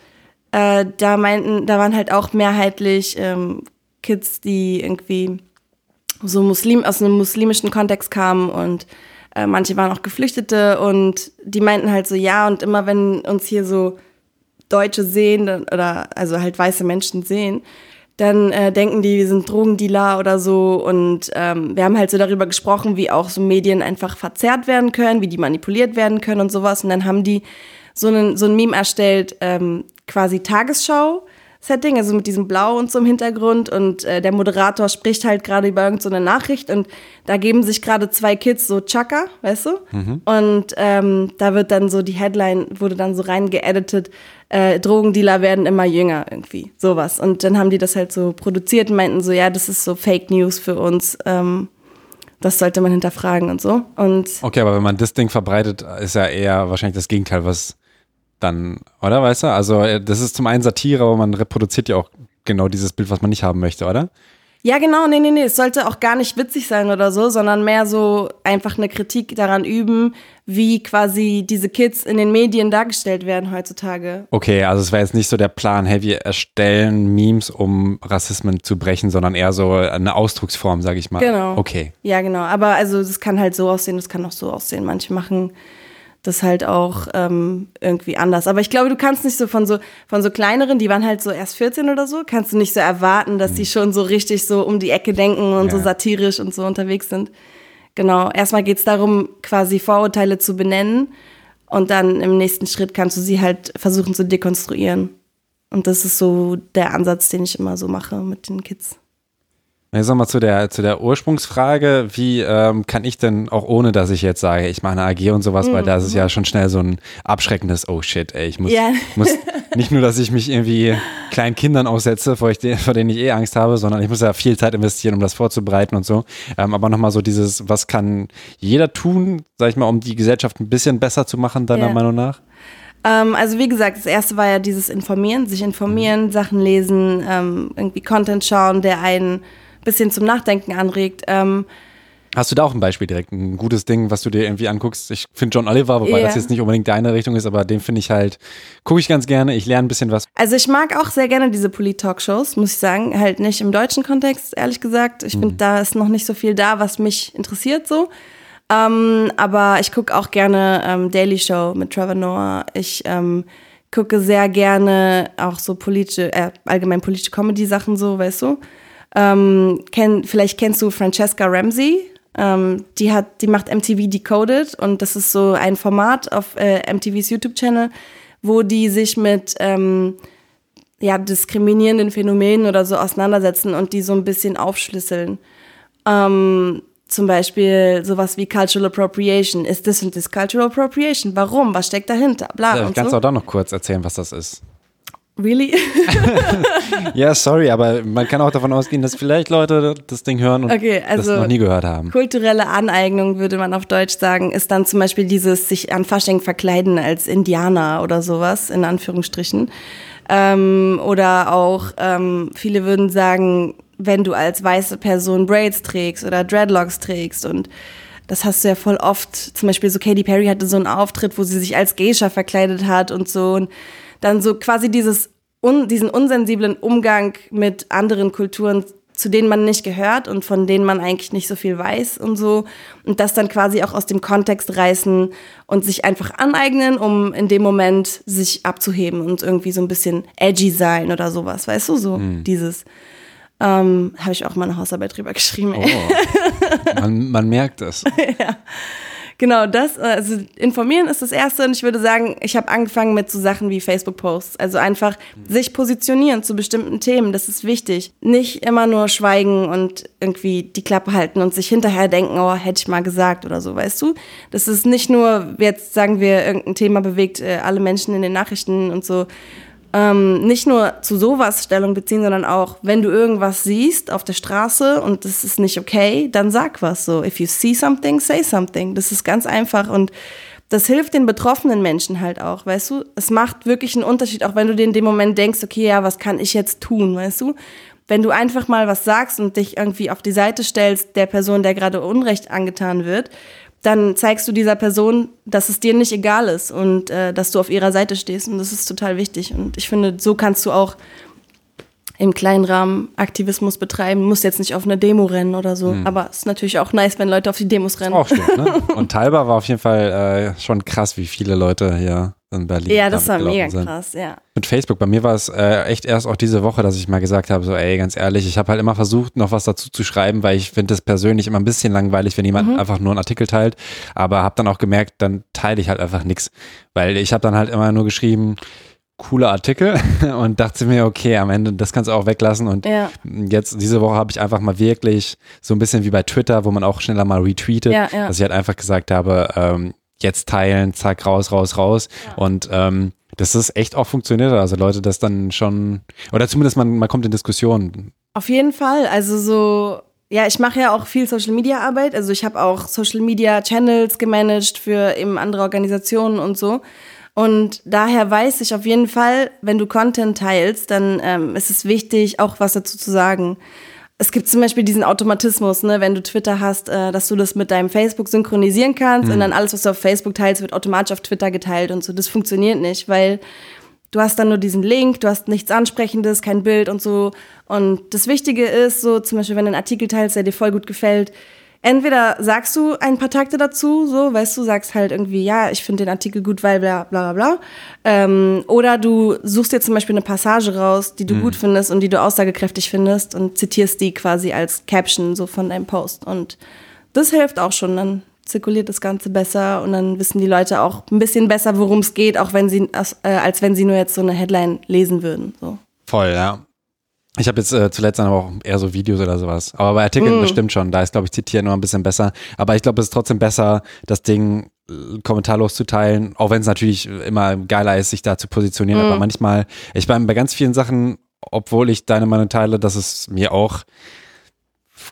äh, da meinten, da waren halt auch mehrheitlich ähm, Kids, die irgendwie so Muslim aus einem muslimischen Kontext kamen und äh, manche waren auch Geflüchtete und die meinten halt so ja und immer wenn uns hier so Deutsche sehen oder also halt weiße Menschen sehen, dann äh, denken die, wir sind Drogendealer oder so. Und ähm, wir haben halt so darüber gesprochen, wie auch so Medien einfach verzerrt werden können, wie die manipuliert werden können und sowas. Und dann haben die so, einen, so ein Meme erstellt, ähm, quasi Tagesschau. Setting, also mit diesem Blau und so im Hintergrund und äh, der Moderator spricht halt gerade über irgendeine so Nachricht und da geben sich gerade zwei Kids so Chaka, weißt du? Mhm. Und ähm, da wird dann so die Headline wurde dann so reingeeditet, äh, Drogendealer werden immer jünger irgendwie, sowas. Und dann haben die das halt so produziert und meinten so, ja, das ist so Fake News für uns. Ähm, das sollte man hinterfragen und so. Und okay, aber wenn man das Ding verbreitet, ist ja eher wahrscheinlich das Gegenteil, was dann, oder weißt du? Also äh, das ist zum einen Satire, aber man reproduziert ja auch genau dieses Bild, was man nicht haben möchte, oder? Ja, genau, nee, nee, nee. Es sollte auch gar nicht witzig sein oder so, sondern mehr so einfach eine Kritik daran üben, wie quasi diese Kids in den Medien dargestellt werden heutzutage. Okay, also es war jetzt nicht so der Plan, hey, wir erstellen Memes, um Rassismen zu brechen, sondern eher so eine Ausdrucksform, sage ich mal. Genau. Okay. Ja, genau. Aber also es kann halt so aussehen, es kann auch so aussehen. Manche machen das halt auch ähm, irgendwie anders. Aber ich glaube, du kannst nicht so von so von so kleineren, die waren halt so erst 14 oder so, kannst du nicht so erwarten, dass die mhm. schon so richtig so um die Ecke denken und ja. so satirisch und so unterwegs sind. Genau. Erstmal geht es darum, quasi Vorurteile zu benennen Und dann im nächsten Schritt kannst du sie halt versuchen zu dekonstruieren. Und das ist so der Ansatz, den ich immer so mache mit den Kids. Jetzt nochmal zu der, zu der Ursprungsfrage, wie ähm, kann ich denn, auch ohne dass ich jetzt sage, ich mache eine AG und sowas, mhm. weil da ist es ja schon schnell so ein abschreckendes, oh shit, ey, ich muss, ja. muss nicht nur, dass ich mich irgendwie kleinen Kindern aussetze, vor, ich, vor denen ich eh Angst habe, sondern ich muss ja viel Zeit investieren, um das vorzubereiten und so. Ähm, aber nochmal so dieses, was kann jeder tun, sag ich mal, um die Gesellschaft ein bisschen besser zu machen, deiner ja. Meinung nach? Ähm, also wie gesagt, das erste war ja dieses Informieren, sich informieren, mhm. Sachen lesen, ähm, irgendwie Content schauen, der einen bisschen zum Nachdenken anregt. Ähm, Hast du da auch ein Beispiel direkt, ein gutes Ding, was du dir irgendwie anguckst? Ich finde John Oliver, wobei yeah. das jetzt nicht unbedingt deine Richtung ist, aber den finde ich halt, gucke ich ganz gerne, ich lerne ein bisschen was. Also ich mag auch sehr gerne diese Polit-Talkshows, muss ich sagen. Halt nicht im deutschen Kontext, ehrlich gesagt. Ich mhm. finde, da ist noch nicht so viel da, was mich interessiert so. Ähm, aber ich gucke auch gerne ähm, Daily Show mit Trevor Noah. Ich ähm, gucke sehr gerne auch so politische, äh, allgemein politische Comedy-Sachen so, weißt du. Ähm, kenn, vielleicht kennst du Francesca Ramsey. Ähm, die hat, die macht MTV Decoded und das ist so ein Format auf äh, MTVs YouTube-Channel, wo die sich mit ähm, ja, diskriminierenden Phänomenen oder so auseinandersetzen und die so ein bisschen aufschlüsseln. Ähm, zum Beispiel sowas wie Cultural Appropriation. Ist das und das Cultural Appropriation? Warum? Was steckt dahinter? Bla. Ja, und kannst so. auch da noch kurz erzählen, was das ist. Really? ja, sorry, aber man kann auch davon ausgehen, dass vielleicht Leute das Ding hören und okay, also das noch nie gehört haben. Kulturelle Aneignung, würde man auf Deutsch sagen, ist dann zum Beispiel dieses sich an Fasching verkleiden als Indianer oder sowas, in Anführungsstrichen. Ähm, oder auch, ähm, viele würden sagen, wenn du als weiße Person Braids trägst oder Dreadlocks trägst und das hast du ja voll oft. Zum Beispiel so Katy Perry hatte so einen Auftritt, wo sie sich als Geisha verkleidet hat und so. Und dann so quasi dieses un, diesen unsensiblen Umgang mit anderen Kulturen, zu denen man nicht gehört und von denen man eigentlich nicht so viel weiß und so. Und das dann quasi auch aus dem Kontext reißen und sich einfach aneignen, um in dem Moment sich abzuheben und irgendwie so ein bisschen edgy sein oder sowas, weißt du, so mhm. dieses. Ähm, Habe ich auch mal eine Hausarbeit drüber geschrieben. Oh. man, man merkt es. ja. Genau, das, also informieren ist das Erste und ich würde sagen, ich habe angefangen mit so Sachen wie Facebook-Posts. Also einfach sich positionieren zu bestimmten Themen, das ist wichtig. Nicht immer nur schweigen und irgendwie die Klappe halten und sich hinterher denken, oh, hätte ich mal gesagt oder so, weißt du? Das ist nicht nur, jetzt sagen wir, irgendein Thema bewegt äh, alle Menschen in den Nachrichten und so, ähm, nicht nur zu sowas Stellung beziehen, sondern auch, wenn du irgendwas siehst auf der Straße und das ist nicht okay, dann sag was so. If you see something, say something. Das ist ganz einfach und das hilft den betroffenen Menschen halt auch, weißt du? Es macht wirklich einen Unterschied, auch wenn du dir in dem Moment denkst, okay, ja, was kann ich jetzt tun, weißt du? Wenn du einfach mal was sagst und dich irgendwie auf die Seite stellst der Person, der gerade Unrecht angetan wird, dann zeigst du dieser Person, dass es dir nicht egal ist und äh, dass du auf ihrer Seite stehst. Und das ist total wichtig. Und ich finde, so kannst du auch im kleinen Rahmen Aktivismus betreiben. Muss jetzt nicht auf eine Demo rennen oder so. Mhm. Aber es ist natürlich auch nice, wenn Leute auf die Demos rennen. Auch stimmt, ne? Und Talba war auf jeden Fall äh, schon krass, wie viele Leute hier in Berlin. Ja, das war mega sind. krass, ja. Mit Facebook, bei mir war es äh, echt erst auch diese Woche, dass ich mal gesagt habe, so ey, ganz ehrlich, ich habe halt immer versucht, noch was dazu zu schreiben, weil ich finde es persönlich immer ein bisschen langweilig, wenn jemand mhm. einfach nur einen Artikel teilt, aber habe dann auch gemerkt, dann teile ich halt einfach nichts, weil ich habe dann halt immer nur geschrieben, cooler Artikel und dachte mir, okay, am Ende, das kannst du auch weglassen. Und ja. jetzt, diese Woche habe ich einfach mal wirklich so ein bisschen wie bei Twitter, wo man auch schneller mal retweetet, ja, ja. dass ich halt einfach gesagt habe, ähm, jetzt teilen, zack, raus, raus, raus. Und ähm, das ist echt auch funktioniert. Also Leute, das dann schon, oder zumindest man, man kommt in Diskussionen. Auf jeden Fall. Also so, ja, ich mache ja auch viel Social Media Arbeit. Also ich habe auch Social Media Channels gemanagt für eben andere Organisationen und so. Und daher weiß ich auf jeden Fall, wenn du Content teilst, dann ähm, ist es wichtig, auch was dazu zu sagen. Es gibt zum Beispiel diesen Automatismus, ne, wenn du Twitter hast, äh, dass du das mit deinem Facebook synchronisieren kannst mhm. und dann alles, was du auf Facebook teilst, wird automatisch auf Twitter geteilt und so. Das funktioniert nicht, weil du hast dann nur diesen Link, du hast nichts Ansprechendes, kein Bild und so. Und das Wichtige ist, so zum Beispiel, wenn du einen Artikel teilst, der dir voll gut gefällt, entweder sagst du ein paar Takte dazu, so, weißt du, sagst halt irgendwie, ja, ich finde den Artikel gut, weil bla bla bla bla. Ähm, oder du suchst dir zum Beispiel eine Passage raus, die du mhm. gut findest und die du aussagekräftig findest und zitierst die quasi als Caption so von deinem Post. Und das hilft auch schon, dann zirkuliert das Ganze besser und dann wissen die Leute auch ein bisschen besser, worum es geht, auch wenn sie, äh, als wenn sie nur jetzt so eine Headline lesen würden. So. Voll, ja. Ich habe jetzt äh, zuletzt dann aber auch eher so Videos oder sowas. Aber bei Artikeln, mm. das stimmt schon. Da ist, glaube ich, zitieren nur ein bisschen besser. Aber ich glaube, es ist trotzdem besser, das Ding äh, kommentarlos zu teilen, auch wenn es natürlich immer geiler ist, sich da zu positionieren. Mm. Aber manchmal, ich meine, bei ganz vielen Sachen, obwohl ich deine Meinung teile, dass es mir auch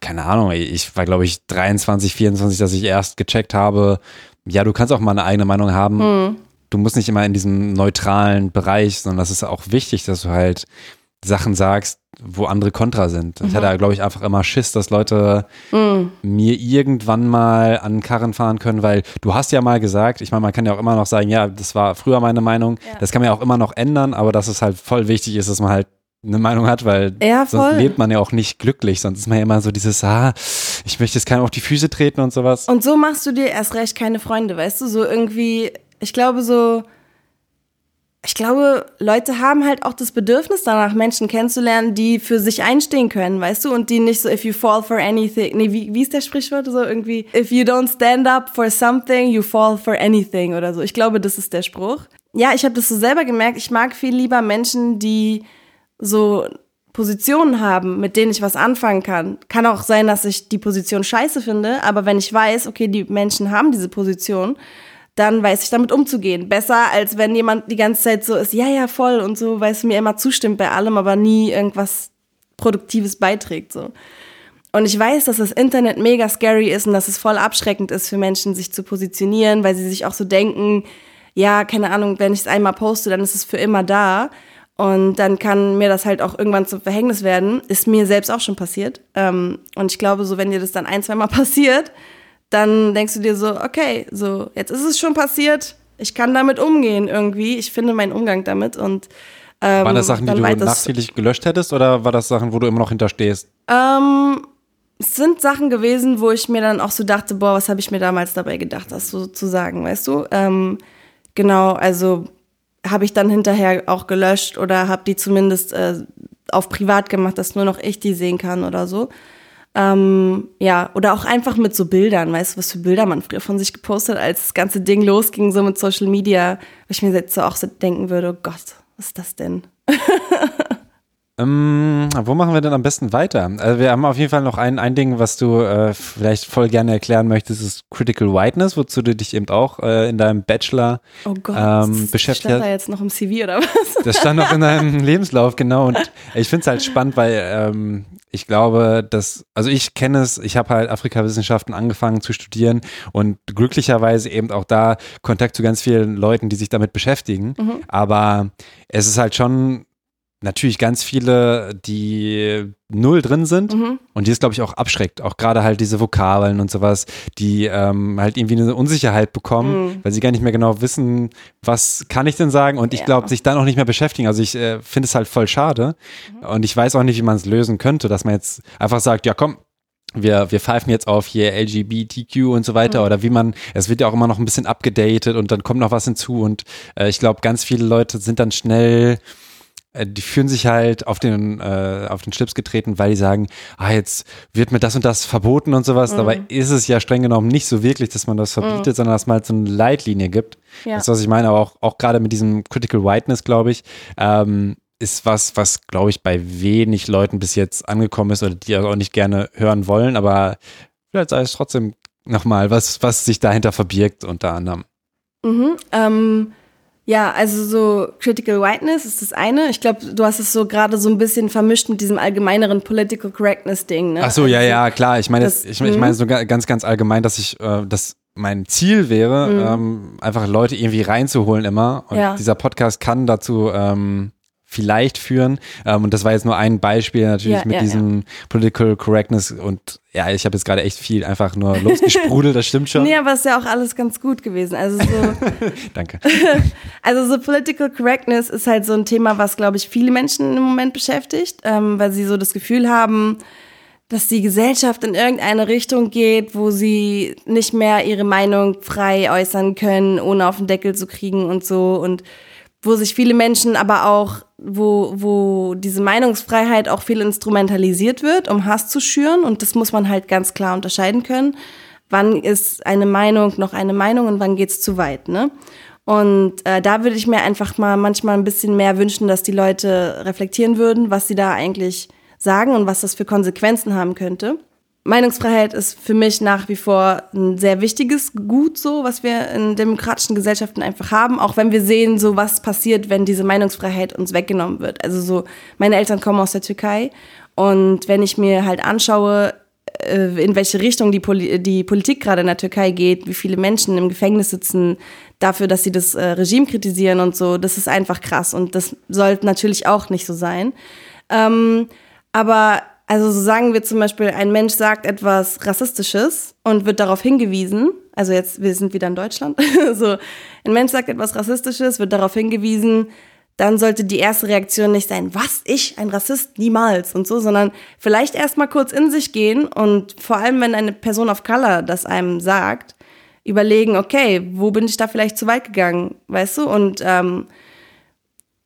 keine Ahnung, ich war, glaube ich, 23, 24, dass ich erst gecheckt habe, ja, du kannst auch mal eine eigene Meinung haben. Mhm. Du musst nicht immer in diesem neutralen Bereich, sondern das ist auch wichtig, dass du halt Sachen sagst, wo andere kontra sind. Mhm. Ich hatte, glaube ich, einfach immer Schiss, dass Leute mhm. mir irgendwann mal an den Karren fahren können, weil du hast ja mal gesagt, ich meine, man kann ja auch immer noch sagen, ja, das war früher meine Meinung, ja. das kann man ja auch immer noch ändern, aber dass es halt voll wichtig ist, dass man halt eine Meinung hat, weil ja, sonst lebt man ja auch nicht glücklich, sonst ist man ja immer so dieses, ah, ich möchte jetzt keinem auf die Füße treten und sowas. Und so machst du dir erst recht keine Freunde, weißt du, so irgendwie, ich glaube so, ich glaube, Leute haben halt auch das Bedürfnis danach, Menschen kennenzulernen, die für sich einstehen können, weißt du, und die nicht so, if you fall for anything, nee, wie, wie ist der Sprichwort so irgendwie, if you don't stand up for something, you fall for anything oder so. Ich glaube, das ist der Spruch. Ja, ich habe das so selber gemerkt, ich mag viel lieber Menschen, die so Positionen haben, mit denen ich was anfangen kann. Kann auch sein, dass ich die Position scheiße finde, aber wenn ich weiß, okay, die Menschen haben diese Position, dann weiß ich damit umzugehen. Besser, als wenn jemand die ganze Zeit so ist, ja, ja, voll und so, weil es mir immer zustimmt bei allem, aber nie irgendwas Produktives beiträgt, so. Und ich weiß, dass das Internet mega scary ist und dass es voll abschreckend ist für Menschen, sich zu positionieren, weil sie sich auch so denken, ja, keine Ahnung, wenn ich es einmal poste, dann ist es für immer da. Und dann kann mir das halt auch irgendwann zum Verhängnis werden. Ist mir selbst auch schon passiert. Ähm, und ich glaube, so wenn dir das dann ein, zwei Mal passiert, dann denkst du dir so, okay, so jetzt ist es schon passiert. Ich kann damit umgehen irgendwie. Ich finde meinen Umgang damit und ähm, Waren das Sachen, die du nachträglich gelöscht hättest oder war das Sachen, wo du immer noch hinterstehst? Ähm, es sind Sachen gewesen, wo ich mir dann auch so dachte, boah, was habe ich mir damals dabei gedacht, das so zu sagen, weißt du? Ähm, genau, also habe ich dann hinterher auch gelöscht oder habe die zumindest äh, auf privat gemacht, dass nur noch ich die sehen kann oder so. Ähm, ja, oder auch einfach mit so Bildern, weißt du, was für Bilder man früher von sich gepostet hat, als das ganze Ding losging, so mit Social Media, wo ich mir jetzt so auch so denken würde, oh Gott, was ist das denn? Ähm, wo machen wir denn am besten weiter? Also wir haben auf jeden Fall noch ein, ein Ding, was du äh, vielleicht voll gerne erklären möchtest, ist Critical Whiteness, wozu du dich eben auch äh, in deinem Bachelor oh Gott, ähm, beschäftigt hast. Stand da jetzt noch im CV oder was? Das stand noch in deinem Lebenslauf, genau. Und ich finde es halt spannend, weil ähm, ich glaube, dass, also ich kenne es, ich habe halt Afrikawissenschaften angefangen zu studieren und glücklicherweise eben auch da Kontakt zu ganz vielen Leuten, die sich damit beschäftigen. Mhm. Aber es ist halt schon natürlich ganz viele, die null drin sind mhm. und die es, glaube ich, auch abschreckt. Auch gerade halt diese Vokabeln und sowas, die ähm, halt irgendwie eine Unsicherheit bekommen, mhm. weil sie gar nicht mehr genau wissen, was kann ich denn sagen und ich glaube, sich dann auch nicht mehr beschäftigen. Also ich äh, finde es halt voll schade mhm. und ich weiß auch nicht, wie man es lösen könnte, dass man jetzt einfach sagt, ja komm, wir, wir pfeifen jetzt auf hier LGBTQ und so weiter mhm. oder wie man, es wird ja auch immer noch ein bisschen abgedatet und dann kommt noch was hinzu und äh, ich glaube, ganz viele Leute sind dann schnell die fühlen sich halt auf den, äh, auf den Schlips getreten, weil die sagen, ah, jetzt wird mir das und das verboten und sowas. Mhm. Dabei ist es ja streng genommen nicht so wirklich, dass man das verbietet, mhm. sondern dass man halt so eine Leitlinie gibt. Ja. Das ist, was ich meine, aber auch, auch gerade mit diesem Critical Whiteness, glaube ich, ähm, ist was, was, glaube ich, bei wenig Leuten bis jetzt angekommen ist oder die auch nicht gerne hören wollen, aber vielleicht sei es trotzdem nochmal, was, was sich dahinter verbirgt unter anderem. Mhm, ähm ja, also so Critical Whiteness ist das eine. Ich glaube, du hast es so gerade so ein bisschen vermischt mit diesem allgemeineren Political Correctness Ding. Ne? Ach so, ja, also, ja, klar. Ich meine, ich, ich meine mhm. so ganz, ganz allgemein, dass ich, äh, dass mein Ziel wäre, mhm. ähm, einfach Leute irgendwie reinzuholen immer. Und ja. dieser Podcast kann dazu ähm, vielleicht führen. Ähm, und das war jetzt nur ein Beispiel natürlich ja, mit ja, diesem ja. Political Correctness und ja, ich habe jetzt gerade echt viel einfach nur losgesprudelt, das stimmt schon. Nee, aber es ist ja auch alles ganz gut gewesen. Also so. Danke. also so Political Correctness ist halt so ein Thema, was, glaube ich, viele Menschen im Moment beschäftigt, ähm, weil sie so das Gefühl haben, dass die Gesellschaft in irgendeine Richtung geht, wo sie nicht mehr ihre Meinung frei äußern können, ohne auf den Deckel zu kriegen und so und wo sich viele Menschen aber auch, wo, wo diese Meinungsfreiheit auch viel instrumentalisiert wird, um Hass zu schüren. Und das muss man halt ganz klar unterscheiden können. wann ist eine Meinung noch eine Meinung und wann geht's zu weit, ne? Und äh, da würde ich mir einfach mal manchmal ein bisschen mehr wünschen, dass die Leute reflektieren würden, was sie da eigentlich sagen und was das für Konsequenzen haben könnte. Meinungsfreiheit ist für mich nach wie vor ein sehr wichtiges Gut, so was wir in demokratischen Gesellschaften einfach haben, auch wenn wir sehen, so was passiert, wenn diese Meinungsfreiheit uns weggenommen wird. Also so, meine Eltern kommen aus der Türkei und wenn ich mir halt anschaue, äh, in welche Richtung die, Poli die Politik gerade in der Türkei geht, wie viele Menschen im Gefängnis sitzen dafür, dass sie das äh, Regime kritisieren und so, das ist einfach krass und das sollte natürlich auch nicht so sein. Ähm, aber also so sagen wir zum Beispiel, ein Mensch sagt etwas Rassistisches und wird darauf hingewiesen, also jetzt, wir sind wieder in Deutschland, so, ein Mensch sagt etwas Rassistisches, wird darauf hingewiesen, dann sollte die erste Reaktion nicht sein, was, ich, ein Rassist, niemals und so, sondern vielleicht erstmal kurz in sich gehen und vor allem, wenn eine Person of Color das einem sagt, überlegen, okay, wo bin ich da vielleicht zu weit gegangen, weißt du, und, ähm,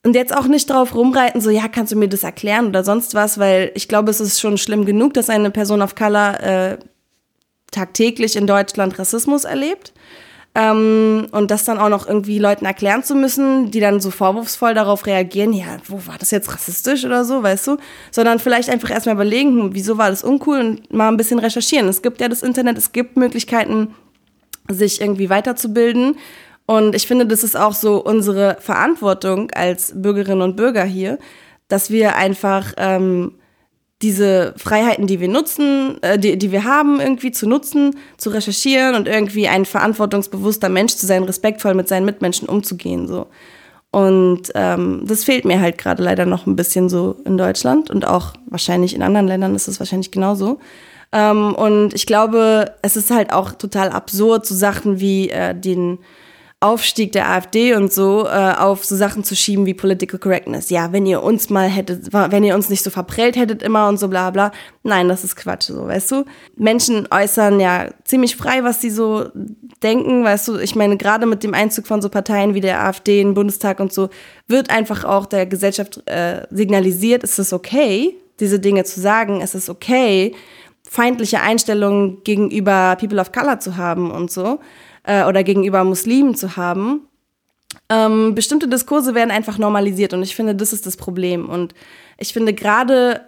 und jetzt auch nicht drauf rumreiten, so, ja, kannst du mir das erklären oder sonst was, weil ich glaube, es ist schon schlimm genug, dass eine Person of Color äh, tagtäglich in Deutschland Rassismus erlebt. Ähm, und das dann auch noch irgendwie Leuten erklären zu müssen, die dann so vorwurfsvoll darauf reagieren, ja, wo war das jetzt rassistisch oder so, weißt du? Sondern vielleicht einfach erstmal überlegen, hm, wieso war das uncool und mal ein bisschen recherchieren. Es gibt ja das Internet, es gibt Möglichkeiten, sich irgendwie weiterzubilden. Und ich finde, das ist auch so unsere Verantwortung als Bürgerinnen und Bürger hier, dass wir einfach ähm, diese Freiheiten, die wir nutzen, äh, die, die wir haben, irgendwie zu nutzen, zu recherchieren und irgendwie ein verantwortungsbewusster Mensch zu sein, respektvoll mit seinen Mitmenschen umzugehen. So. Und ähm, das fehlt mir halt gerade leider noch ein bisschen so in Deutschland und auch wahrscheinlich in anderen Ländern ist es wahrscheinlich genauso. Ähm, und ich glaube, es ist halt auch total absurd, so Sachen wie äh, den Aufstieg der AfD und so äh, auf so Sachen zu schieben wie Political Correctness. Ja, wenn ihr uns mal hättet, wenn ihr uns nicht so verprellt hättet immer und so bla bla. Nein, das ist Quatsch, so, weißt du? Menschen äußern ja ziemlich frei, was sie so denken, weißt du? Ich meine, gerade mit dem Einzug von so Parteien wie der AfD in den Bundestag und so, wird einfach auch der Gesellschaft äh, signalisiert, es ist okay, diese Dinge zu sagen, es ist okay, feindliche Einstellungen gegenüber People of Color zu haben und so äh, oder gegenüber Muslimen zu haben. Ähm, bestimmte Diskurse werden einfach normalisiert und ich finde, das ist das Problem. Und ich finde, gerade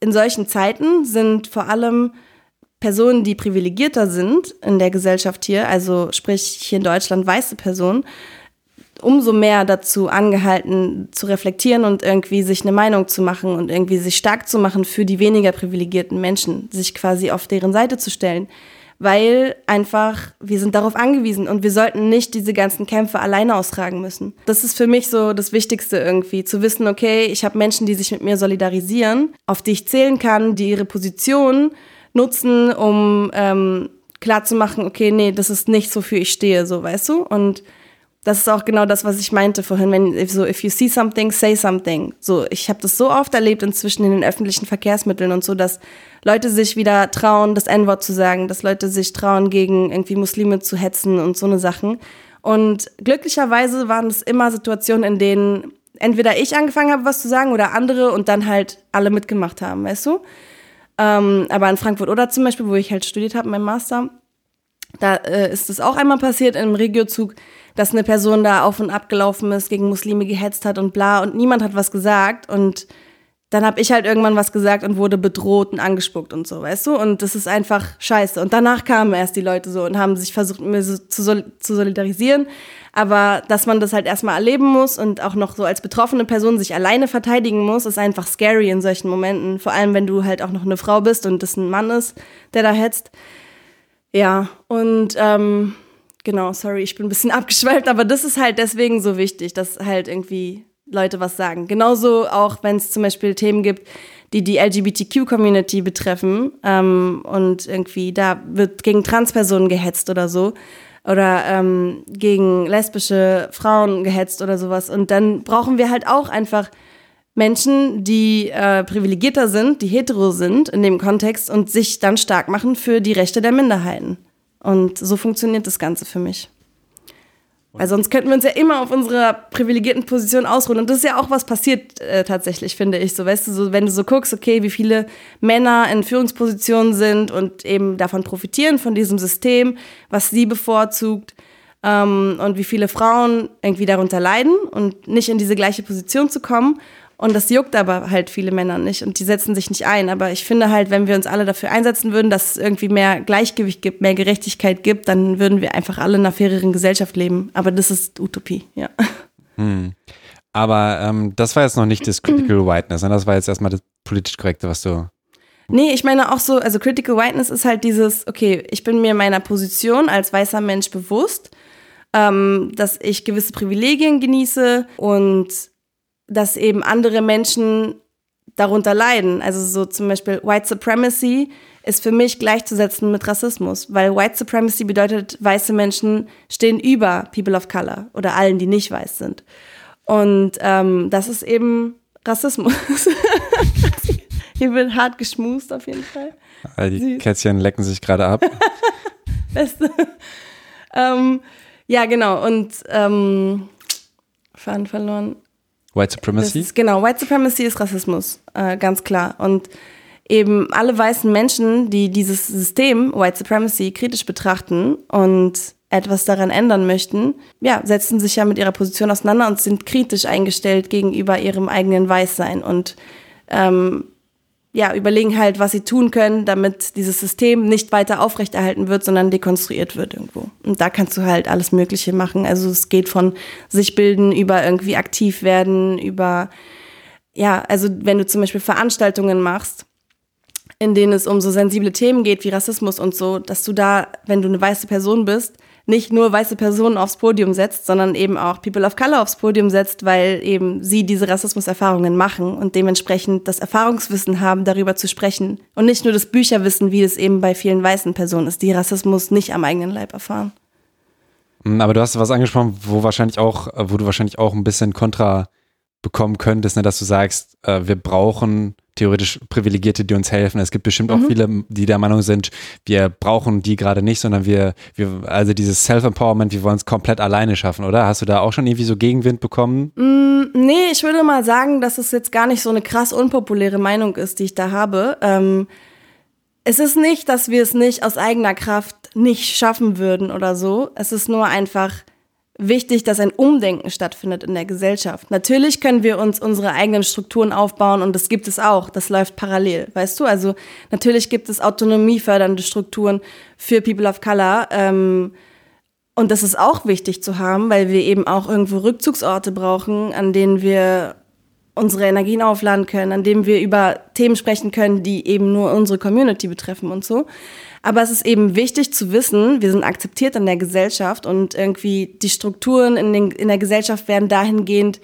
in solchen Zeiten sind vor allem Personen, die privilegierter sind in der Gesellschaft hier, also sprich hier in Deutschland weiße Personen, umso mehr dazu angehalten zu reflektieren und irgendwie sich eine Meinung zu machen und irgendwie sich stark zu machen für die weniger privilegierten Menschen, sich quasi auf deren Seite zu stellen weil einfach wir sind darauf angewiesen und wir sollten nicht diese ganzen Kämpfe alleine austragen müssen. Das ist für mich so das Wichtigste irgendwie, zu wissen, okay, ich habe Menschen, die sich mit mir solidarisieren, auf die ich zählen kann, die ihre Position nutzen, um ähm, klarzumachen, okay, nee, das ist nichts, wofür ich stehe, so, weißt du? Und das ist auch genau das, was ich meinte vorhin, wenn so if you see something, say something. So, ich habe das so oft erlebt inzwischen in den öffentlichen Verkehrsmitteln und so, dass Leute sich wieder trauen, das N-Wort zu sagen, dass Leute sich trauen, gegen irgendwie Muslime zu hetzen und so eine Sachen. Und glücklicherweise waren es immer Situationen, in denen entweder ich angefangen habe, was zu sagen oder andere und dann halt alle mitgemacht haben, weißt du? Ähm, aber in Frankfurt oder zum Beispiel, wo ich halt studiert habe, mein Master, da äh, ist es auch einmal passiert im Regiozug, dass eine Person da auf und ab gelaufen ist, gegen Muslime gehetzt hat und bla und niemand hat was gesagt und dann habe ich halt irgendwann was gesagt und wurde bedroht und angespuckt und so, weißt du? Und das ist einfach scheiße. Und danach kamen erst die Leute so und haben sich versucht, mir so zu, sol zu solidarisieren. Aber dass man das halt erstmal erleben muss und auch noch so als betroffene Person sich alleine verteidigen muss, ist einfach scary in solchen Momenten. Vor allem, wenn du halt auch noch eine Frau bist und das ein Mann ist, der da hetzt. Ja, und ähm, genau, sorry, ich bin ein bisschen abgeschweift, aber das ist halt deswegen so wichtig, dass halt irgendwie Leute was sagen. Genauso auch, wenn es zum Beispiel Themen gibt, die die LGBTQ-Community betreffen ähm, und irgendwie da wird gegen Transpersonen gehetzt oder so oder ähm, gegen lesbische Frauen gehetzt oder sowas. Und dann brauchen wir halt auch einfach Menschen, die äh, privilegierter sind, die hetero sind in dem Kontext und sich dann stark machen für die Rechte der Minderheiten. Und so funktioniert das Ganze für mich. Weil sonst könnten wir uns ja immer auf unserer privilegierten Position ausruhen. Und das ist ja auch was passiert äh, tatsächlich, finde ich. So, weißt du, so, wenn du so guckst, okay, wie viele Männer in Führungspositionen sind und eben davon profitieren, von diesem System, was sie bevorzugt, ähm, und wie viele Frauen irgendwie darunter leiden und nicht in diese gleiche Position zu kommen. Und das juckt aber halt viele Männer nicht und die setzen sich nicht ein. Aber ich finde halt, wenn wir uns alle dafür einsetzen würden, dass es irgendwie mehr Gleichgewicht gibt, mehr Gerechtigkeit gibt, dann würden wir einfach alle in einer faireren Gesellschaft leben. Aber das ist Utopie, ja. Hm. Aber ähm, das war jetzt noch nicht das Critical Whiteness, ne? das war jetzt erstmal das politisch Korrekte, was du. Nee, ich meine auch so, also Critical Whiteness ist halt dieses, okay, ich bin mir meiner Position als weißer Mensch bewusst, ähm, dass ich gewisse Privilegien genieße und dass eben andere Menschen darunter leiden. Also so zum Beispiel White Supremacy ist für mich gleichzusetzen mit Rassismus, weil White Supremacy bedeutet, weiße Menschen stehen über People of Color oder allen, die nicht weiß sind. Und ähm, das ist eben Rassismus. Hier wird hart geschmust auf jeden Fall. Die Süß. Kätzchen lecken sich gerade ab. Beste. ähm, ja, genau. Und ähm, Faden verloren. White Supremacy? Ist, genau, White Supremacy ist Rassismus, äh, ganz klar. Und eben alle weißen Menschen, die dieses System White Supremacy kritisch betrachten und etwas daran ändern möchten, ja, setzen sich ja mit ihrer Position auseinander und sind kritisch eingestellt gegenüber ihrem eigenen Weißsein und ähm, ja, überlegen halt, was sie tun können, damit dieses System nicht weiter aufrechterhalten wird, sondern dekonstruiert wird irgendwo. Und da kannst du halt alles Mögliche machen. Also es geht von sich bilden über irgendwie aktiv werden, über, ja, also wenn du zum Beispiel Veranstaltungen machst, in denen es um so sensible Themen geht wie Rassismus und so, dass du da, wenn du eine weiße Person bist, nicht nur weiße Personen aufs Podium setzt, sondern eben auch People of Color aufs Podium setzt, weil eben sie diese Rassismuserfahrungen machen und dementsprechend das Erfahrungswissen haben, darüber zu sprechen. Und nicht nur das Bücherwissen, wie es eben bei vielen weißen Personen ist, die Rassismus nicht am eigenen Leib erfahren. Hm, aber du hast was angesprochen, wo wahrscheinlich auch, wo du wahrscheinlich auch ein bisschen Kontra bekommen könntest, ne, dass du sagst, äh, wir brauchen theoretisch Privilegierte, die uns helfen. Es gibt bestimmt auch mhm. viele, die der Meinung sind, wir brauchen die gerade nicht, sondern wir, wir, also dieses Self-Empowerment, wir wollen es komplett alleine schaffen, oder? Hast du da auch schon irgendwie so Gegenwind bekommen? Mm, nee, ich würde mal sagen, dass es jetzt gar nicht so eine krass unpopuläre Meinung ist, die ich da habe. Ähm, es ist nicht, dass wir es nicht aus eigener Kraft nicht schaffen würden oder so. Es ist nur einfach, wichtig, dass ein Umdenken stattfindet in der Gesellschaft. Natürlich können wir uns unsere eigenen Strukturen aufbauen und das gibt es auch. Das läuft parallel, weißt du? Also natürlich gibt es autonomiefördernde Strukturen für People of Color. Ähm, und das ist auch wichtig zu haben, weil wir eben auch irgendwo Rückzugsorte brauchen, an denen wir unsere Energien aufladen können, an denen wir über Themen sprechen können, die eben nur unsere Community betreffen und so. Aber es ist eben wichtig zu wissen, wir sind akzeptiert in der Gesellschaft und irgendwie die Strukturen in, den, in der Gesellschaft werden dahingehend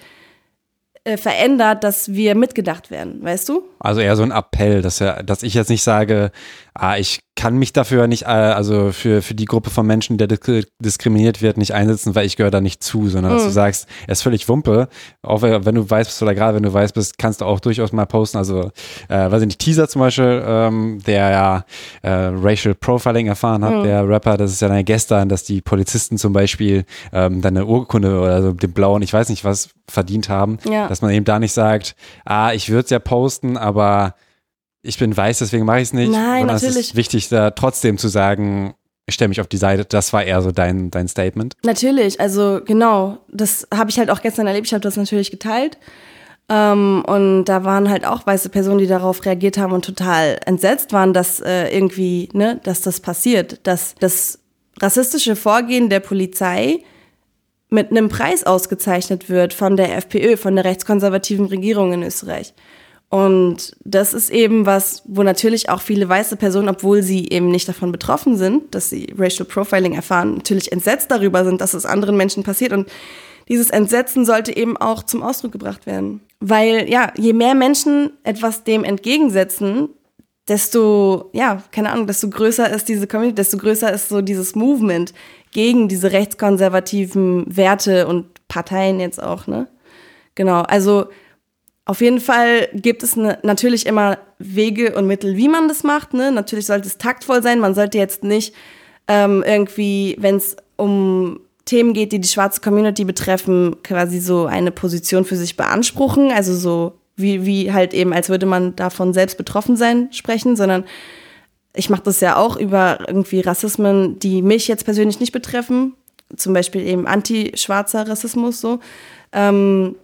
äh, verändert, dass wir mitgedacht werden, weißt du? Also eher so ein Appell, dass, ja, dass ich jetzt nicht sage, ah, ich kann mich dafür nicht, äh, also für, für die Gruppe von Menschen, der diskriminiert wird, nicht einsetzen, weil ich gehöre da nicht zu, sondern dass du hm. sagst, er ist völlig Wumpe. Auch wenn du weiß bist oder gerade wenn du weiß bist, kannst du auch durchaus mal posten. Also, äh, weiß ich nicht, Teaser zum Beispiel, ähm, der ja äh, Racial Profiling erfahren hat, mhm. der Rapper, das ist ja eine gestern, dass die Polizisten zum Beispiel ähm, dann eine Urkunde oder so den blauen, ich weiß nicht was, verdient haben. Ja. Dass man eben da nicht sagt, ah, ich würde es ja posten, aber ich bin weiß, deswegen mache ich es nicht. Nein, natürlich. Es ist wichtig, da trotzdem zu sagen, ich stelle mich auf die Seite. Das war eher so dein, dein Statement. Natürlich, also genau. Das habe ich halt auch gestern erlebt. Ich habe das natürlich geteilt. Ähm, und da waren halt auch weiße Personen, die darauf reagiert haben und total entsetzt waren, dass äh, irgendwie, ne, dass das passiert. Dass das rassistische Vorgehen der Polizei mit einem Preis ausgezeichnet wird von der FPÖ, von der rechtskonservativen Regierung in Österreich. Und das ist eben was, wo natürlich auch viele weiße Personen, obwohl sie eben nicht davon betroffen sind, dass sie Racial Profiling erfahren, natürlich entsetzt darüber sind, dass es anderen Menschen passiert. Und dieses Entsetzen sollte eben auch zum Ausdruck gebracht werden. Weil, ja, je mehr Menschen etwas dem entgegensetzen, desto, ja, keine Ahnung, desto größer ist diese Community, desto größer ist so dieses Movement gegen diese rechtskonservativen Werte und Parteien jetzt auch, ne? Genau, also auf jeden Fall gibt es ne, natürlich immer Wege und Mittel, wie man das macht. Ne? Natürlich sollte es taktvoll sein. Man sollte jetzt nicht ähm, irgendwie, wenn es um Themen geht, die die schwarze Community betreffen, quasi so eine Position für sich beanspruchen. Also so wie, wie halt eben, als würde man davon selbst betroffen sein, sprechen, sondern ich mache das ja auch über irgendwie Rassismen, die mich jetzt persönlich nicht betreffen, zum Beispiel eben anti-schwarzer Rassismus so. Ähm,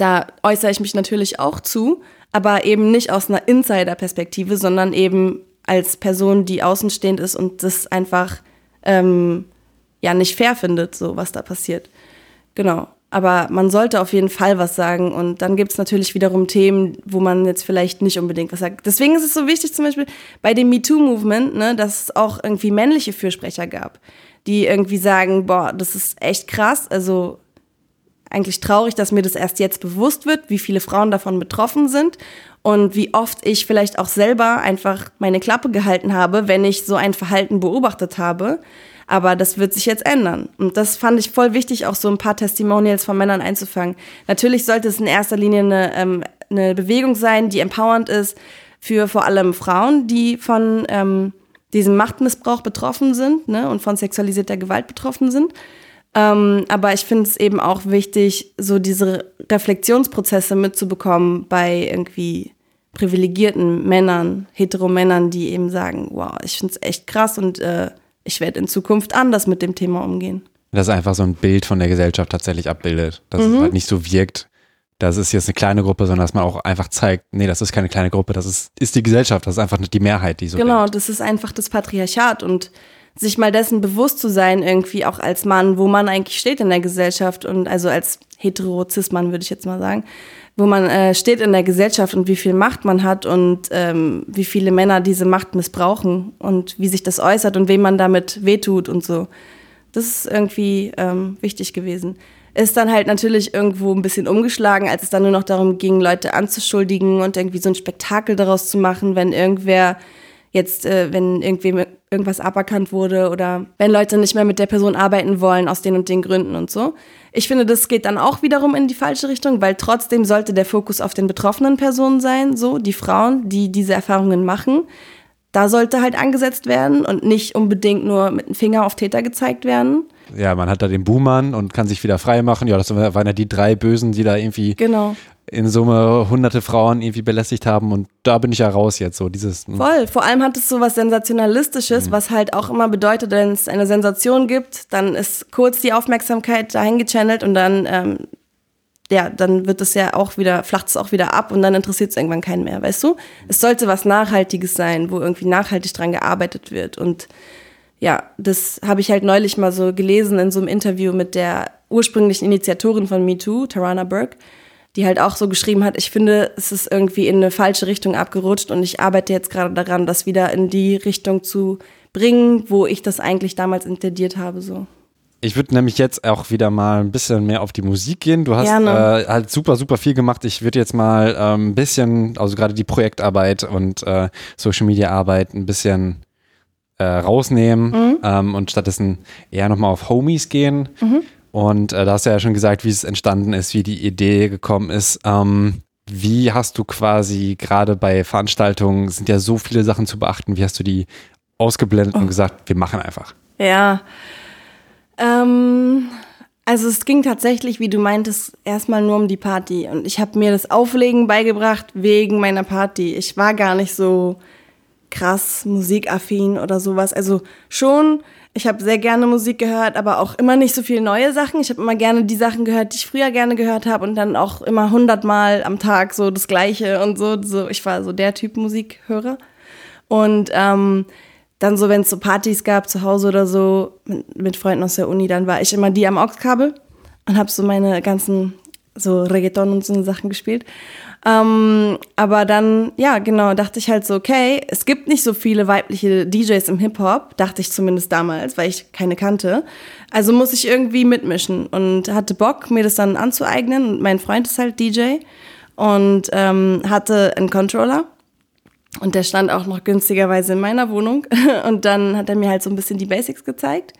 da äußere ich mich natürlich auch zu, aber eben nicht aus einer Insider-Perspektive, sondern eben als Person, die außenstehend ist und das einfach ähm, ja nicht fair findet, so was da passiert. Genau. Aber man sollte auf jeden Fall was sagen. Und dann gibt es natürlich wiederum Themen, wo man jetzt vielleicht nicht unbedingt was sagt. Deswegen ist es so wichtig, zum Beispiel bei dem MeToo-Movement, ne, dass es auch irgendwie männliche Fürsprecher gab, die irgendwie sagen, boah, das ist echt krass. Also eigentlich traurig, dass mir das erst jetzt bewusst wird, wie viele Frauen davon betroffen sind und wie oft ich vielleicht auch selber einfach meine Klappe gehalten habe, wenn ich so ein Verhalten beobachtet habe. Aber das wird sich jetzt ändern. Und das fand ich voll wichtig, auch so ein paar Testimonials von Männern einzufangen. Natürlich sollte es in erster Linie eine, ähm, eine Bewegung sein, die empowernd ist für vor allem Frauen, die von ähm, diesem Machtmissbrauch betroffen sind ne, und von sexualisierter Gewalt betroffen sind. Ähm, aber ich finde es eben auch wichtig, so diese Reflexionsprozesse mitzubekommen bei irgendwie privilegierten Männern, Heteromännern, die eben sagen, wow, ich finde es echt krass und äh, ich werde in Zukunft anders mit dem Thema umgehen. Das ist einfach so ein Bild von der Gesellschaft tatsächlich abbildet. Dass mhm. es halt nicht so wirkt, das ist jetzt eine kleine Gruppe, sondern dass man auch einfach zeigt, nee, das ist keine kleine Gruppe, das ist, ist die Gesellschaft, das ist einfach die Mehrheit, die so Genau, denkt. das ist einfach das Patriarchat und sich mal dessen bewusst zu sein, irgendwie auch als Mann, wo man eigentlich steht in der Gesellschaft und also als hetero-cis-Mann würde ich jetzt mal sagen, wo man äh, steht in der Gesellschaft und wie viel Macht man hat und ähm, wie viele Männer diese Macht missbrauchen und wie sich das äußert und wem man damit wehtut und so. Das ist irgendwie ähm, wichtig gewesen. Ist dann halt natürlich irgendwo ein bisschen umgeschlagen, als es dann nur noch darum ging, Leute anzuschuldigen und irgendwie so ein Spektakel daraus zu machen, wenn irgendwer jetzt, äh, wenn irgendwem irgendwas aberkannt wurde oder wenn Leute nicht mehr mit der Person arbeiten wollen aus den und den Gründen und so. Ich finde, das geht dann auch wiederum in die falsche Richtung, weil trotzdem sollte der Fokus auf den betroffenen Personen sein, so die Frauen, die diese Erfahrungen machen. Da sollte halt angesetzt werden und nicht unbedingt nur mit dem Finger auf Täter gezeigt werden. Ja, man hat da den Buhmann und kann sich wieder frei machen. Ja, das waren ja die drei Bösen, die da irgendwie genau in Summe hunderte Frauen irgendwie belästigt haben und da bin ich ja raus jetzt so dieses. Hm. Voll, vor allem hat es so was Sensationalistisches, mhm. was halt auch immer bedeutet, wenn es eine Sensation gibt, dann ist kurz die Aufmerksamkeit dahin gechannelt und dann, ähm, ja, dann wird es ja auch wieder, flacht es auch wieder ab und dann interessiert es irgendwann keinen mehr, weißt du? Es sollte was Nachhaltiges sein, wo irgendwie nachhaltig dran gearbeitet wird und ja, das habe ich halt neulich mal so gelesen in so einem Interview mit der ursprünglichen Initiatorin von MeToo, Tarana Burke die halt auch so geschrieben hat, ich finde, es ist irgendwie in eine falsche Richtung abgerutscht und ich arbeite jetzt gerade daran, das wieder in die Richtung zu bringen, wo ich das eigentlich damals intendiert habe, so. Ich würde nämlich jetzt auch wieder mal ein bisschen mehr auf die Musik gehen. Du hast äh, halt super, super viel gemacht. Ich würde jetzt mal ähm, ein bisschen, also gerade die Projektarbeit und äh, Social Media Arbeit ein bisschen äh, rausnehmen mhm. ähm, und stattdessen eher nochmal auf Homies gehen. Mhm. Und äh, da hast du ja schon gesagt, wie es entstanden ist, wie die Idee gekommen ist. Ähm, wie hast du quasi gerade bei Veranstaltungen, sind ja so viele Sachen zu beachten, wie hast du die ausgeblendet oh. und gesagt, wir machen einfach? Ja. Ähm, also es ging tatsächlich, wie du meintest, erstmal nur um die Party. Und ich habe mir das Auflegen beigebracht wegen meiner Party. Ich war gar nicht so krass musikaffin oder sowas. Also schon ich habe sehr gerne Musik gehört, aber auch immer nicht so viele neue Sachen. Ich habe immer gerne die Sachen gehört, die ich früher gerne gehört habe und dann auch immer hundertmal am Tag so das Gleiche und so. so ich war so der Typ Musikhörer. Und ähm, dann so, wenn es so Partys gab zu Hause oder so mit, mit Freunden aus der Uni, dann war ich immer die am AUX-Kabel und habe so meine ganzen so Reggaeton und so Sachen gespielt. Ähm, aber dann, ja, genau, dachte ich halt so, okay, es gibt nicht so viele weibliche DJs im Hip-Hop, dachte ich zumindest damals, weil ich keine kannte. Also muss ich irgendwie mitmischen und hatte Bock, mir das dann anzueignen. Und mein Freund ist halt DJ und ähm, hatte einen Controller. Und der stand auch noch günstigerweise in meiner Wohnung. Und dann hat er mir halt so ein bisschen die Basics gezeigt.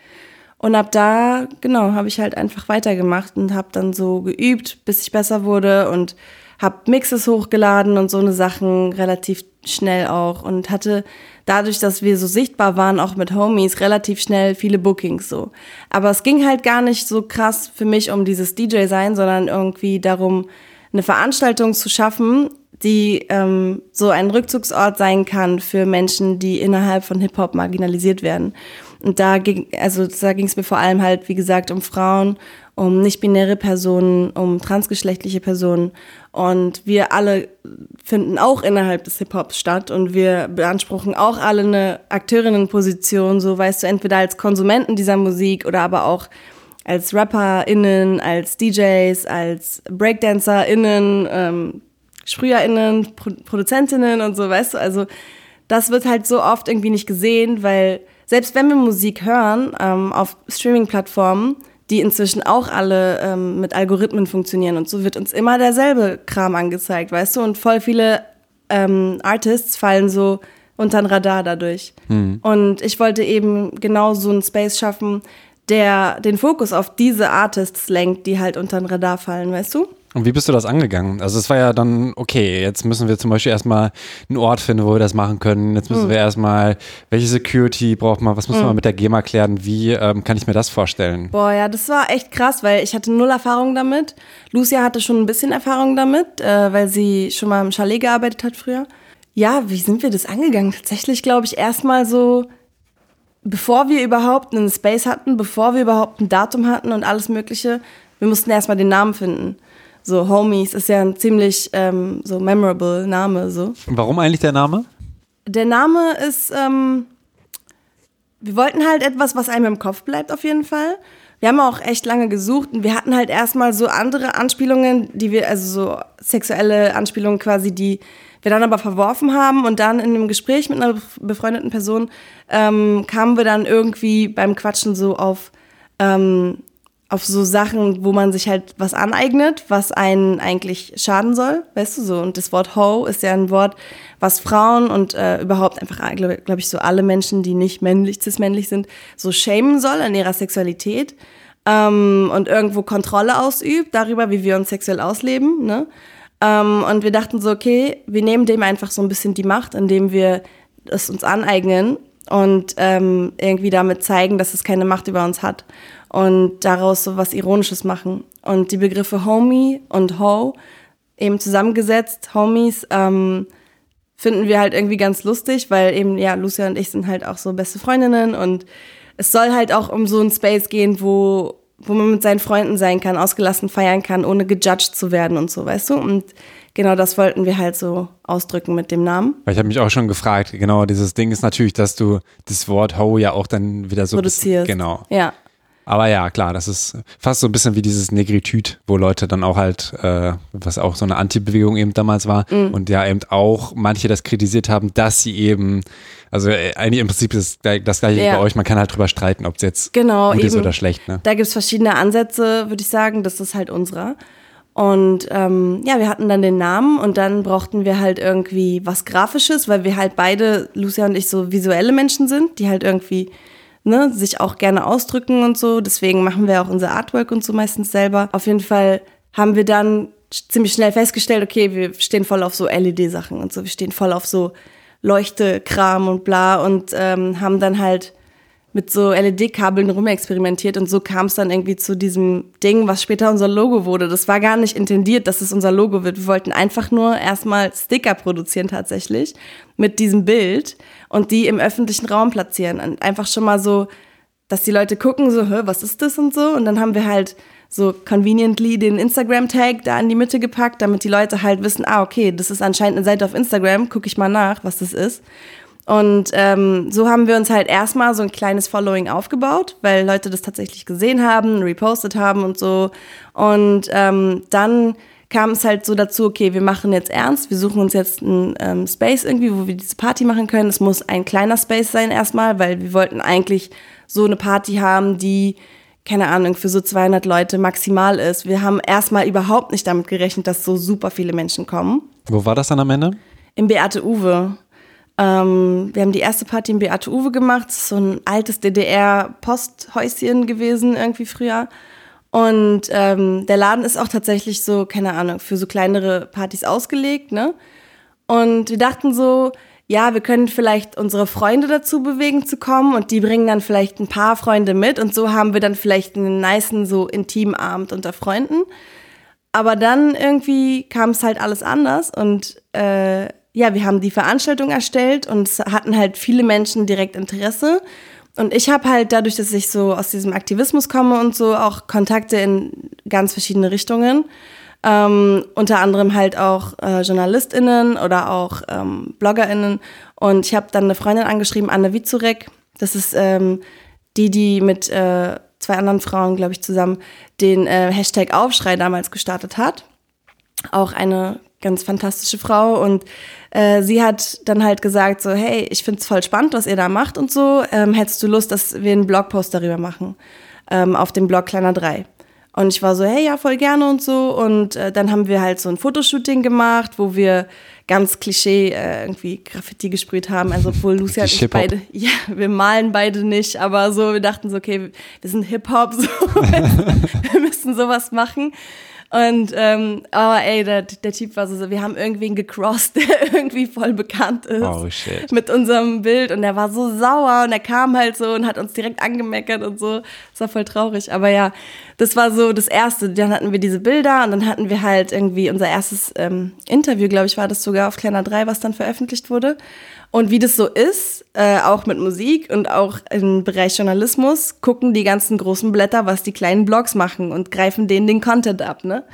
Und ab da, genau, habe ich halt einfach weitergemacht und habe dann so geübt, bis ich besser wurde und hab Mixes hochgeladen und so eine Sachen relativ schnell auch und hatte dadurch, dass wir so sichtbar waren, auch mit Homies, relativ schnell viele Bookings so. Aber es ging halt gar nicht so krass für mich um dieses DJ-Sein, sondern irgendwie darum, eine Veranstaltung zu schaffen, die ähm, so ein Rückzugsort sein kann für Menschen, die innerhalb von Hip-Hop marginalisiert werden. Und da ging, also da ging es mir vor allem halt, wie gesagt, um Frauen, um nicht-binäre Personen, um transgeschlechtliche Personen. Und wir alle finden auch innerhalb des Hip-Hops statt und wir beanspruchen auch alle eine Akteurinnenposition, so weißt du, entweder als Konsumenten dieser Musik oder aber auch als RapperInnen, als DJs, als BreakdancerInnen, ähm, SprüherInnen, Pro ProduzentInnen und so, weißt du, also das wird halt so oft irgendwie nicht gesehen, weil selbst wenn wir Musik hören ähm, auf Streaming-Plattformen, die inzwischen auch alle ähm, mit Algorithmen funktionieren und so wird uns immer derselbe Kram angezeigt, weißt du? Und voll viele ähm, Artists fallen so unter den Radar dadurch. Mhm. Und ich wollte eben genau so einen Space schaffen, der den Fokus auf diese Artists lenkt, die halt unter den Radar fallen, weißt du? Und wie bist du das angegangen? Also es war ja dann, okay, jetzt müssen wir zum Beispiel erstmal einen Ort finden, wo wir das machen können. Jetzt müssen mhm. wir erstmal, welche Security braucht man, was müssen mhm. wir mit der GEMA klären? Wie ähm, kann ich mir das vorstellen? Boah, ja, das war echt krass, weil ich hatte null Erfahrung damit. Lucia hatte schon ein bisschen Erfahrung damit, äh, weil sie schon mal im Chalet gearbeitet hat früher. Ja, wie sind wir das angegangen? Tatsächlich glaube ich erstmal so, bevor wir überhaupt einen Space hatten, bevor wir überhaupt ein Datum hatten und alles Mögliche, wir mussten erstmal den Namen finden. So, Homies ist ja ein ziemlich ähm, so memorable Name. So. Warum eigentlich der Name? Der Name ist, ähm, wir wollten halt etwas, was einem im Kopf bleibt, auf jeden Fall. Wir haben auch echt lange gesucht und wir hatten halt erstmal so andere Anspielungen, die wir, also so sexuelle Anspielungen quasi, die wir dann aber verworfen haben und dann in einem Gespräch mit einer befreundeten Person ähm, kamen wir dann irgendwie beim Quatschen so auf ähm, auf so Sachen, wo man sich halt was aneignet, was einen eigentlich schaden soll, weißt du so. Und das Wort Ho ist ja ein Wort, was Frauen und äh, überhaupt einfach, glaube glaub ich, so alle Menschen, die nicht männlich, cis-männlich sind, so schämen soll an ihrer Sexualität ähm, und irgendwo Kontrolle ausübt darüber, wie wir uns sexuell ausleben. Ne? Ähm, und wir dachten so, okay, wir nehmen dem einfach so ein bisschen die Macht, indem wir es uns aneignen und ähm, irgendwie damit zeigen, dass es keine Macht über uns hat und daraus so was Ironisches machen. Und die Begriffe Homie und Ho eben zusammengesetzt, Homies, ähm, finden wir halt irgendwie ganz lustig, weil eben, ja, Lucia und ich sind halt auch so beste Freundinnen und es soll halt auch um so einen Space gehen, wo, wo man mit seinen Freunden sein kann, ausgelassen feiern kann, ohne gejudged zu werden und so, weißt du? Und genau das wollten wir halt so ausdrücken mit dem Namen. Weil ich habe mich auch schon gefragt, genau, dieses Ding ist natürlich, dass du das Wort Ho ja auch dann wieder so produzierst. Genau. Ja. Aber ja, klar, das ist fast so ein bisschen wie dieses Negritüt, wo Leute dann auch halt, äh, was auch so eine Anti-Bewegung eben damals war mhm. und ja eben auch manche das kritisiert haben, dass sie eben, also äh, eigentlich im Prinzip ist das gleiche ja. bei euch, man kann halt drüber streiten, ob es jetzt genau, gut eben. ist oder schlecht. Ne? Da gibt es verschiedene Ansätze, würde ich sagen, das ist halt unserer. Und ähm, ja, wir hatten dann den Namen und dann brauchten wir halt irgendwie was Grafisches, weil wir halt beide, Lucia und ich, so visuelle Menschen sind, die halt irgendwie ne, sich auch gerne ausdrücken und so. Deswegen machen wir auch unser Artwork und so meistens selber. Auf jeden Fall haben wir dann ziemlich schnell festgestellt, okay, wir stehen voll auf so LED-Sachen und so, wir stehen voll auf so Leuchtekram und bla und ähm, haben dann halt mit so LED-Kabeln rumexperimentiert und so kam es dann irgendwie zu diesem Ding, was später unser Logo wurde. Das war gar nicht intendiert, dass es unser Logo wird. Wir wollten einfach nur erstmal Sticker produzieren tatsächlich mit diesem Bild und die im öffentlichen Raum platzieren. Und einfach schon mal so, dass die Leute gucken, so, was ist das und so. Und dann haben wir halt so conveniently den Instagram-Tag da in die Mitte gepackt, damit die Leute halt wissen, ah, okay, das ist anscheinend eine Seite auf Instagram, gucke ich mal nach, was das ist. Und ähm, so haben wir uns halt erstmal so ein kleines Following aufgebaut, weil Leute das tatsächlich gesehen haben, repostet haben und so. Und ähm, dann kam es halt so dazu, okay, wir machen jetzt ernst, wir suchen uns jetzt einen ähm, Space irgendwie, wo wir diese Party machen können. Es muss ein kleiner Space sein erstmal, weil wir wollten eigentlich so eine Party haben, die, keine Ahnung, für so 200 Leute maximal ist. Wir haben erstmal überhaupt nicht damit gerechnet, dass so super viele Menschen kommen. Wo war das dann am Ende? Im Beate Uwe. Ähm, wir haben die erste Party im Beate Uwe gemacht, so ein altes DDR-Posthäuschen gewesen irgendwie früher. Und ähm, der Laden ist auch tatsächlich so, keine Ahnung, für so kleinere Partys ausgelegt, ne? Und wir dachten so, ja, wir können vielleicht unsere Freunde dazu bewegen zu kommen und die bringen dann vielleicht ein paar Freunde mit und so haben wir dann vielleicht einen niceen, so intimen Abend unter Freunden. Aber dann irgendwie kam es halt alles anders und äh, ja, wir haben die Veranstaltung erstellt und hatten halt viele Menschen direkt Interesse. Und ich habe halt dadurch, dass ich so aus diesem Aktivismus komme und so auch Kontakte in ganz verschiedene Richtungen. Ähm, unter anderem halt auch äh, JournalistInnen oder auch ähm, BloggerInnen. Und ich habe dann eine Freundin angeschrieben, Anne Wizurek. Das ist ähm, die, die mit äh, zwei anderen Frauen, glaube ich, zusammen den äh, Hashtag Aufschrei damals gestartet hat. Auch eine ganz fantastische Frau und äh, sie hat dann halt gesagt so, hey, ich find's voll spannend, was ihr da macht und so. Ähm, hättest du Lust, dass wir einen Blogpost darüber machen ähm, auf dem Blog Kleiner 3? Und ich war so, hey, ja, voll gerne und so. Und äh, dann haben wir halt so ein Fotoshooting gemacht, wo wir ganz Klischee äh, irgendwie Graffiti gesprüht haben. Also obwohl Lucy und ich beide, ja, wir malen beide nicht, aber so, wir dachten so, okay, wir sind Hip-Hop, so, wir müssen sowas machen. Und ähm, aber ey, der, der Typ war so, wir haben irgendwen gecrossed, der irgendwie voll bekannt ist oh, shit. mit unserem Bild und er war so sauer und er kam halt so und hat uns direkt angemeckert und so. Das war voll traurig. Aber ja, das war so das Erste. Dann hatten wir diese Bilder und dann hatten wir halt irgendwie unser erstes ähm, Interview, glaube ich, war das sogar auf Kleiner 3, was dann veröffentlicht wurde. Und wie das so ist, äh, auch mit Musik und auch im Bereich Journalismus, gucken die ganzen großen Blätter, was die kleinen Blogs machen und greifen denen den Content ab, ne?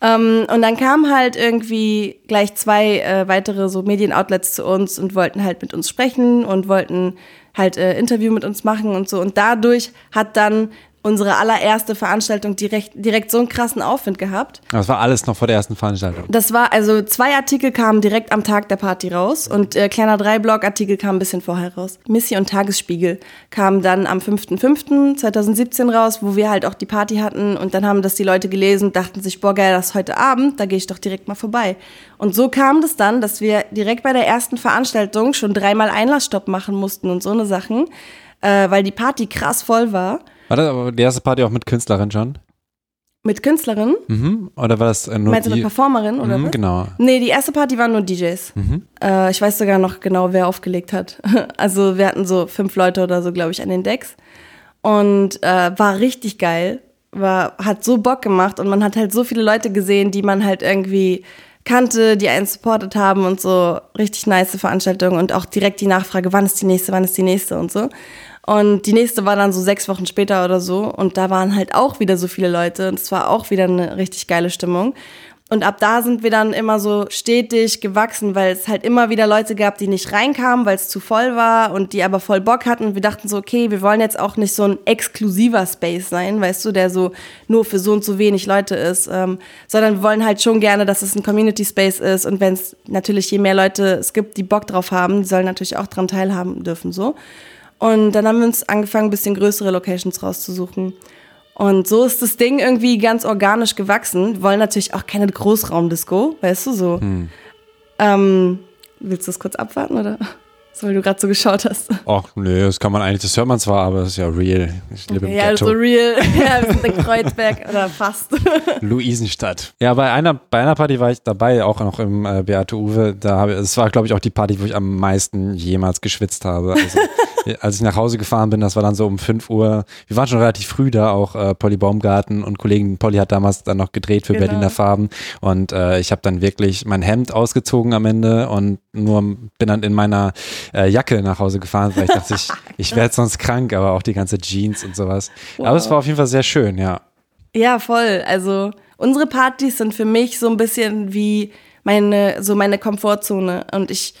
Ähm, und dann kamen halt irgendwie gleich zwei äh, weitere so Medienoutlets zu uns und wollten halt mit uns sprechen und wollten halt äh, Interview mit uns machen und so. Und dadurch hat dann unsere allererste Veranstaltung direkt, direkt so einen krassen Aufwind gehabt. Das war alles noch vor der ersten Veranstaltung. Das war, also zwei Artikel kamen direkt am Tag der Party raus und äh, kleiner Drei-Blog-Artikel kam ein bisschen vorher raus. Missy und Tagesspiegel kamen dann am 5.5.2017 raus, wo wir halt auch die Party hatten und dann haben das die Leute gelesen und dachten sich, boah geil, das ist heute Abend, da gehe ich doch direkt mal vorbei. Und so kam das dann, dass wir direkt bei der ersten Veranstaltung schon dreimal Einlassstopp machen mussten und so eine Sachen, äh, weil die Party krass voll war. War das aber die erste Party auch mit Künstlerin schon? Mit Künstlerin? Mhm. Oder war das äh, nur Meinst du eine Performerin oder mhm, was? Genau. Nee, die erste Party waren nur DJs. Mhm. Äh, ich weiß sogar noch genau, wer aufgelegt hat. Also wir hatten so fünf Leute oder so, glaube ich, an den Decks. Und äh, war richtig geil. War, hat so Bock gemacht und man hat halt so viele Leute gesehen, die man halt irgendwie kannte, die einen supportet haben und so richtig nice Veranstaltungen und auch direkt die Nachfrage, wann ist die nächste, wann ist die nächste und so. Und die nächste war dann so sechs Wochen später oder so. Und da waren halt auch wieder so viele Leute. Und es war auch wieder eine richtig geile Stimmung. Und ab da sind wir dann immer so stetig gewachsen, weil es halt immer wieder Leute gab, die nicht reinkamen, weil es zu voll war und die aber voll Bock hatten. Und wir dachten so, okay, wir wollen jetzt auch nicht so ein exklusiver Space sein, weißt du, der so nur für so und so wenig Leute ist, ähm, sondern wir wollen halt schon gerne, dass es ein Community Space ist. Und wenn es natürlich je mehr Leute es gibt, die Bock drauf haben, die sollen natürlich auch dran teilhaben dürfen, so. Und dann haben wir uns angefangen, ein bisschen größere Locations rauszusuchen. Und so ist das Ding irgendwie ganz organisch gewachsen. Wir wollen natürlich auch keine Großraumdisco, weißt du so. Hm. Ähm, willst du das kurz abwarten oder? So, weil du gerade so geschaut hast. Ach, nee, das kann man eigentlich, das hört man zwar, aber das ist ja real. Ich lebe im ja, Ghetto. so real. Ja, wir sind in Kreuzberg oder fast. Luisenstadt. Ja, bei einer, bei einer Party war ich dabei, auch noch im äh, Beate Uwe. Da habe, es war, glaube ich, auch die Party, wo ich am meisten jemals geschwitzt habe. Also, als ich nach Hause gefahren bin, das war dann so um 5 Uhr. Wir waren schon relativ früh da, auch äh, Polly Baumgarten und Kollegen. Polly hat damals dann noch gedreht für genau. Berliner Farben. Und äh, ich habe dann wirklich mein Hemd ausgezogen am Ende und nur bin dann in meiner äh, Jacke nach Hause gefahren, weil ich dachte, ich, ich werde sonst krank, aber auch die ganze Jeans und sowas. Wow. Aber es war auf jeden Fall sehr schön, ja. Ja, voll. Also unsere Partys sind für mich so ein bisschen wie meine, so meine Komfortzone. Und ich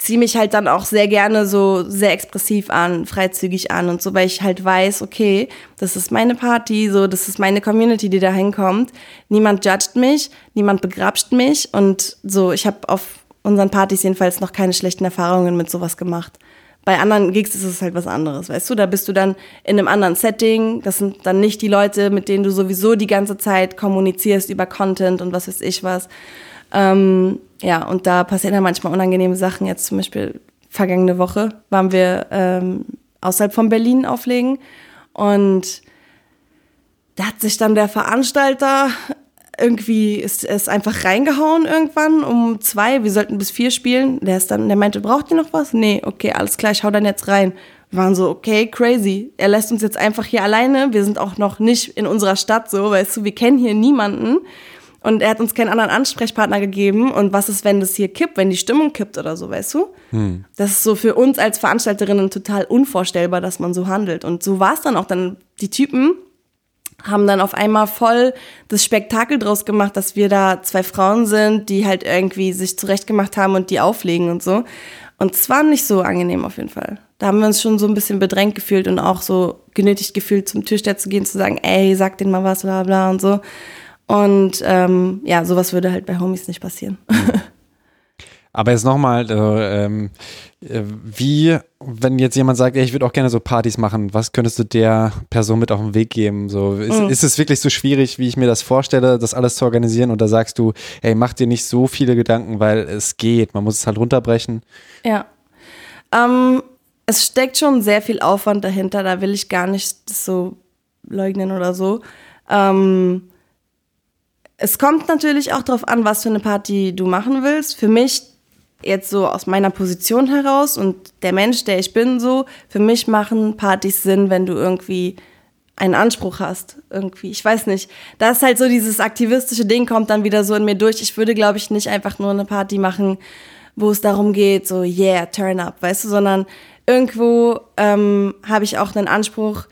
ziehe mich halt dann auch sehr gerne so sehr expressiv an, freizügig an und so, weil ich halt weiß, okay, das ist meine Party, so, das ist meine Community, die da hinkommt. Niemand judgt mich, niemand begrapscht mich und so, ich habe auf unseren Partys jedenfalls noch keine schlechten Erfahrungen mit sowas gemacht. Bei anderen Gigs ist es halt was anderes, weißt du? Da bist du dann in einem anderen Setting. Das sind dann nicht die Leute, mit denen du sowieso die ganze Zeit kommunizierst über Content und was weiß ich was. Ähm, ja, und da passieren ja manchmal unangenehme Sachen. Jetzt zum Beispiel vergangene Woche waren wir ähm, außerhalb von Berlin auflegen und da hat sich dann der Veranstalter irgendwie ist, ist einfach reingehauen irgendwann um zwei. Wir sollten bis vier spielen. Der ist dann, der meinte, braucht ihr noch was? Nee, okay, alles klar, ich hau dann jetzt rein. Wir waren so, okay, crazy. Er lässt uns jetzt einfach hier alleine. Wir sind auch noch nicht in unserer Stadt so, weißt du, wir kennen hier niemanden. Und er hat uns keinen anderen Ansprechpartner gegeben. Und was ist, wenn das hier kippt, wenn die Stimmung kippt oder so, weißt du? Hm. Das ist so für uns als Veranstalterinnen total unvorstellbar, dass man so handelt. Und so war es dann auch. Dann die Typen haben dann auf einmal voll das Spektakel draus gemacht, dass wir da zwei Frauen sind, die halt irgendwie sich zurechtgemacht haben und die auflegen und so. Und es war nicht so angenehm auf jeden Fall. Da haben wir uns schon so ein bisschen bedrängt gefühlt und auch so genötigt gefühlt, zum Türsteher zu gehen, zu sagen, ey, sag denen mal was, bla bla und so. Und ähm, ja, sowas würde halt bei Homies nicht passieren. Aber jetzt nochmal, äh, ähm, äh, wie, wenn jetzt jemand sagt, ey, ich würde auch gerne so Partys machen, was könntest du der Person mit auf den Weg geben? So, ist, mhm. ist es wirklich so schwierig, wie ich mir das vorstelle, das alles zu organisieren? Und da sagst du, ey, mach dir nicht so viele Gedanken, weil es geht, man muss es halt runterbrechen. Ja. Ähm, es steckt schon sehr viel Aufwand dahinter, da will ich gar nicht so leugnen oder so. Ähm, es kommt natürlich auch darauf an, was für eine Party du machen willst. Für mich jetzt so aus meiner Position heraus und der Mensch, der ich bin, so, für mich machen Partys Sinn, wenn du irgendwie einen Anspruch hast, irgendwie. Ich weiß nicht. Da ist halt so dieses aktivistische Ding kommt dann wieder so in mir durch. Ich würde, glaube ich, nicht einfach nur eine Party machen, wo es darum geht, so, yeah, turn up, weißt du, sondern irgendwo ähm, habe ich auch einen Anspruch,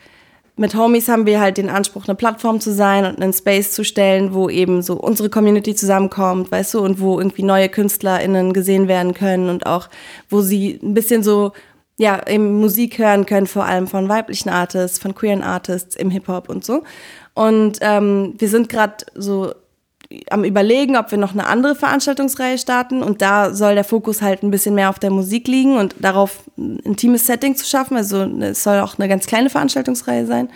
mit Homies haben wir halt den Anspruch, eine Plattform zu sein und einen Space zu stellen, wo eben so unsere Community zusammenkommt, weißt du, und wo irgendwie neue KünstlerInnen gesehen werden können und auch, wo sie ein bisschen so, ja, eben Musik hören können, vor allem von weiblichen Artists, von queeren Artists im Hip-Hop und so. Und ähm, wir sind gerade so am überlegen, ob wir noch eine andere Veranstaltungsreihe starten und da soll der Fokus halt ein bisschen mehr auf der Musik liegen und darauf ein intimes Setting zu schaffen. Also es soll auch eine ganz kleine Veranstaltungsreihe sein.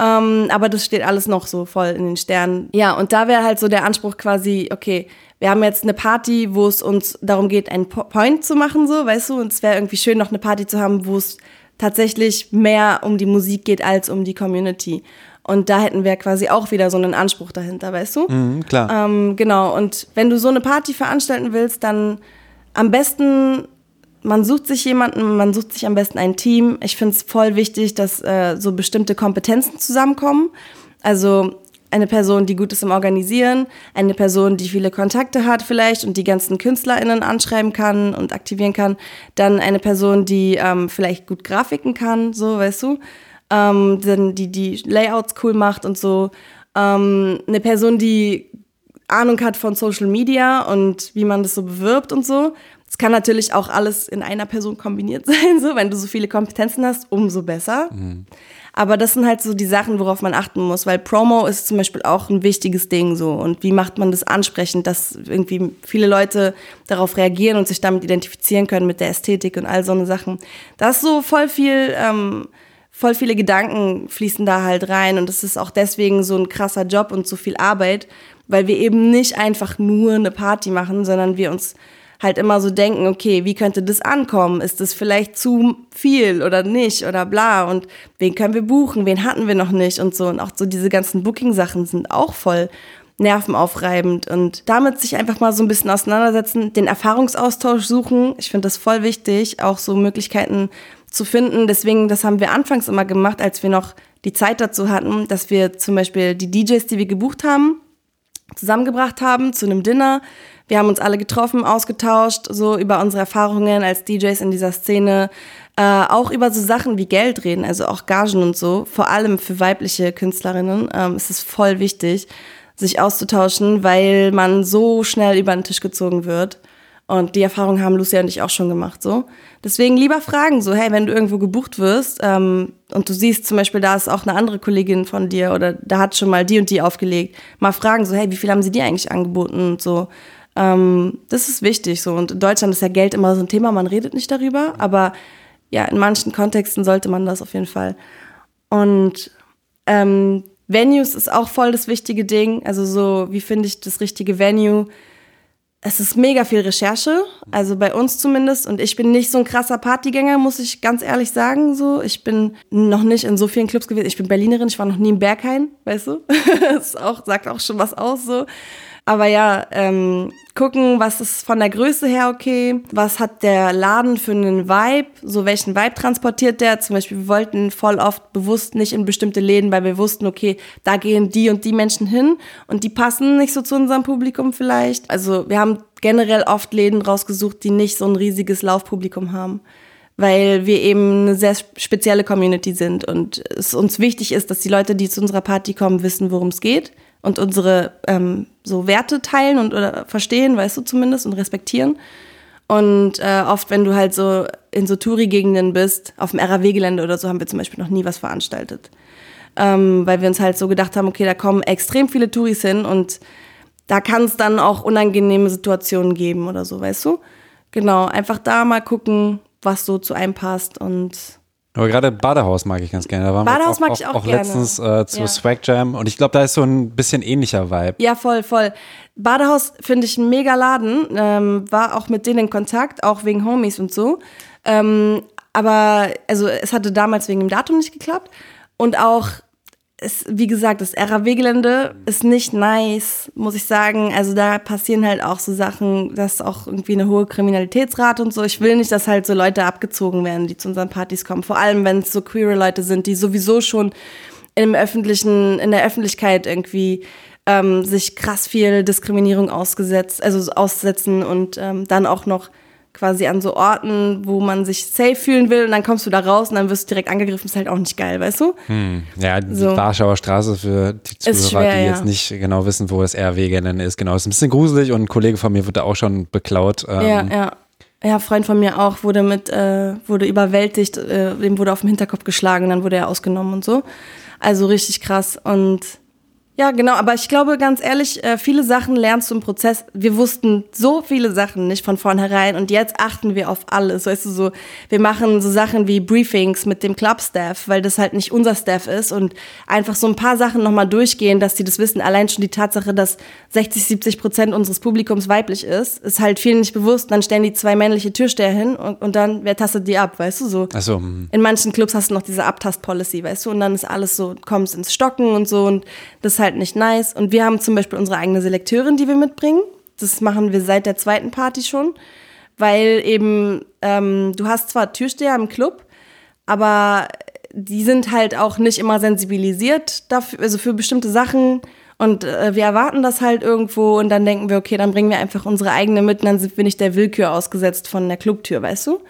Ähm, aber das steht alles noch so voll in den Sternen. Ja, und da wäre halt so der Anspruch quasi, okay, wir haben jetzt eine Party, wo es uns darum geht, einen Point zu machen, so, weißt du, und es wäre irgendwie schön, noch eine Party zu haben, wo es tatsächlich mehr um die Musik geht als um die Community. Und da hätten wir quasi auch wieder so einen Anspruch dahinter, weißt du? Mhm, klar. Ähm, genau. Und wenn du so eine Party veranstalten willst, dann am besten, man sucht sich jemanden, man sucht sich am besten ein Team. Ich finde es voll wichtig, dass äh, so bestimmte Kompetenzen zusammenkommen. Also eine Person, die gut ist im Organisieren, eine Person, die viele Kontakte hat vielleicht und die ganzen KünstlerInnen anschreiben kann und aktivieren kann, dann eine Person, die ähm, vielleicht gut Grafiken kann, so, weißt du, ähm, die die Layouts cool macht und so. Ähm, eine Person, die Ahnung hat von Social Media und wie man das so bewirbt und so. Es kann natürlich auch alles in einer Person kombiniert sein, so wenn du so viele Kompetenzen hast, umso besser. Mhm. Aber das sind halt so die Sachen, worauf man achten muss, weil Promo ist zum Beispiel auch ein wichtiges Ding so. Und wie macht man das ansprechend, dass irgendwie viele Leute darauf reagieren und sich damit identifizieren können mit der Ästhetik und all so eine Sachen. Da ist so voll viel ähm, voll viele Gedanken fließen da halt rein und es ist auch deswegen so ein krasser Job und so viel Arbeit, weil wir eben nicht einfach nur eine Party machen, sondern wir uns halt immer so denken, okay, wie könnte das ankommen? Ist das vielleicht zu viel oder nicht oder bla? Und wen können wir buchen, wen hatten wir noch nicht? Und so. Und auch so diese ganzen Booking-Sachen sind auch voll nervenaufreibend. Und damit sich einfach mal so ein bisschen auseinandersetzen, den Erfahrungsaustausch suchen. Ich finde das voll wichtig, auch so Möglichkeiten zu finden. Deswegen, das haben wir anfangs immer gemacht, als wir noch die Zeit dazu hatten, dass wir zum Beispiel die DJs, die wir gebucht haben, zusammengebracht haben zu einem Dinner. Wir haben uns alle getroffen, ausgetauscht, so über unsere Erfahrungen als DJs in dieser Szene, äh, auch über so Sachen wie Geld reden, also auch Gagen und so. Vor allem für weibliche Künstlerinnen ähm, ist es voll wichtig, sich auszutauschen, weil man so schnell über den Tisch gezogen wird. Und die Erfahrung haben Lucia und ich auch schon gemacht, so. Deswegen lieber fragen, so, hey, wenn du irgendwo gebucht wirst ähm, und du siehst zum Beispiel, da ist auch eine andere Kollegin von dir oder da hat schon mal die und die aufgelegt, mal fragen, so, hey, wie viel haben sie dir eigentlich angeboten und so. Ähm, das ist wichtig, so. Und in Deutschland ist ja Geld immer so ein Thema, man redet nicht darüber, aber ja, in manchen Kontexten sollte man das auf jeden Fall. Und ähm, Venues ist auch voll das wichtige Ding. Also so, wie finde ich das richtige Venue? Es ist mega viel Recherche, also bei uns zumindest. Und ich bin nicht so ein krasser Partygänger, muss ich ganz ehrlich sagen. So, ich bin noch nicht in so vielen Clubs gewesen. Ich bin Berlinerin, ich war noch nie im Berghain, weißt du? das auch, sagt auch schon was aus. So, aber ja, ähm, gucken, was ist von der Größe her okay, was hat der Laden für einen Vibe, so welchen Vibe transportiert der. Zum Beispiel, wir wollten voll oft bewusst nicht in bestimmte Läden, weil wir wussten, okay, da gehen die und die Menschen hin und die passen nicht so zu unserem Publikum vielleicht. Also wir haben generell oft Läden rausgesucht, die nicht so ein riesiges Laufpublikum haben weil wir eben eine sehr spezielle Community sind und es uns wichtig ist, dass die Leute, die zu unserer Party kommen, wissen, worum es geht und unsere ähm, so Werte teilen und oder verstehen, weißt du zumindest, und respektieren. Und äh, oft, wenn du halt so in so Touri-Gegenden bist, auf dem RAW-Gelände oder so, haben wir zum Beispiel noch nie was veranstaltet. Ähm, weil wir uns halt so gedacht haben, okay, da kommen extrem viele Touris hin und da kann es dann auch unangenehme Situationen geben oder so, weißt du? Genau, einfach da mal gucken, was so zu einem passt und aber gerade Badehaus mag ich ganz gerne. Da waren Badehaus auch, mag ich auch, auch gerne. letztens äh, zu Ja. Swag Jam und ich glaube, da ist so ein bisschen ähnlicher Vibe. Ja, voll, voll. Badehaus finde ich ein mega Laden. Ähm, war auch mit denen in Kontakt, auch wegen Homies und so. Ähm, aber also es hatte damals wegen dem Datum nicht geklappt. Und auch, es, wie gesagt, das RAW-Gelände ist nicht nice, muss ich sagen. Also da passieren halt auch so Sachen, dass auch irgendwie eine hohe Kriminalitätsrate und so. Ich will nicht, dass halt so Leute abgezogen werden, die zu unseren Partys kommen. Vor allem, wenn es so queere Leute sind, die sowieso schon im öffentlichen, in der Öffentlichkeit irgendwie ähm, sich krass viel Diskriminierung ausgesetzt, also aussetzen und ähm, dann auch noch quasi an so Orten, wo man sich safe fühlen will und dann kommst du da raus und dann wirst du direkt angegriffen, ist halt auch nicht geil, weißt du? Hm. Ja, die So. Warschauer Straße für die Zuhörer, schwer, die ja. jetzt nicht genau wissen, wo das RW-Gelände ist. Genau, ist ein bisschen gruselig und ein Kollege von mir wurde auch schon beklaut. Ähm, Ja, ja. Ja, Freund von mir auch wurde mit, äh, wurde überwältigt, äh, dem wurde auf den Hinterkopf geschlagen, dann wurde er ausgenommen und so. Also richtig krass. Und ja, genau, aber ich glaube ganz ehrlich, äh, viele Sachen lernst du im Prozess. Wir wussten so viele Sachen nicht von vornherein und jetzt achten wir auf alles. Weißt du, so, wir machen so Sachen wie Briefings mit dem Club-Staff, weil das halt nicht unser Staff ist und einfach so ein paar Sachen nochmal durchgehen, dass die das wissen. Allein schon die Tatsache, dass 60, 70 Prozent unseres Publikums weiblich ist, ist halt vielen nicht bewusst. Dann stellen die zwei männliche Türsteher hin und, und dann, wer tastet die ab, weißt du, so. Hm. In manchen Clubs hast du noch diese Abtast-Policy, weißt du, und dann ist alles so, kommst ins Stocken und so und das ist halt nicht nice. Und wir haben zum Beispiel unsere eigene Selekteurin, die wir mitbringen. Das machen wir seit der zweiten Party schon, weil eben ähm, du hast zwar Türsteher im Club, aber die sind halt auch nicht immer sensibilisiert dafür, also für bestimmte Sachen. Und äh, wir erwarten das halt irgendwo und dann denken wir, okay, dann bringen wir einfach unsere eigene mit und dann sind wir nicht der Willkür ausgesetzt von der Clubtür, weißt du?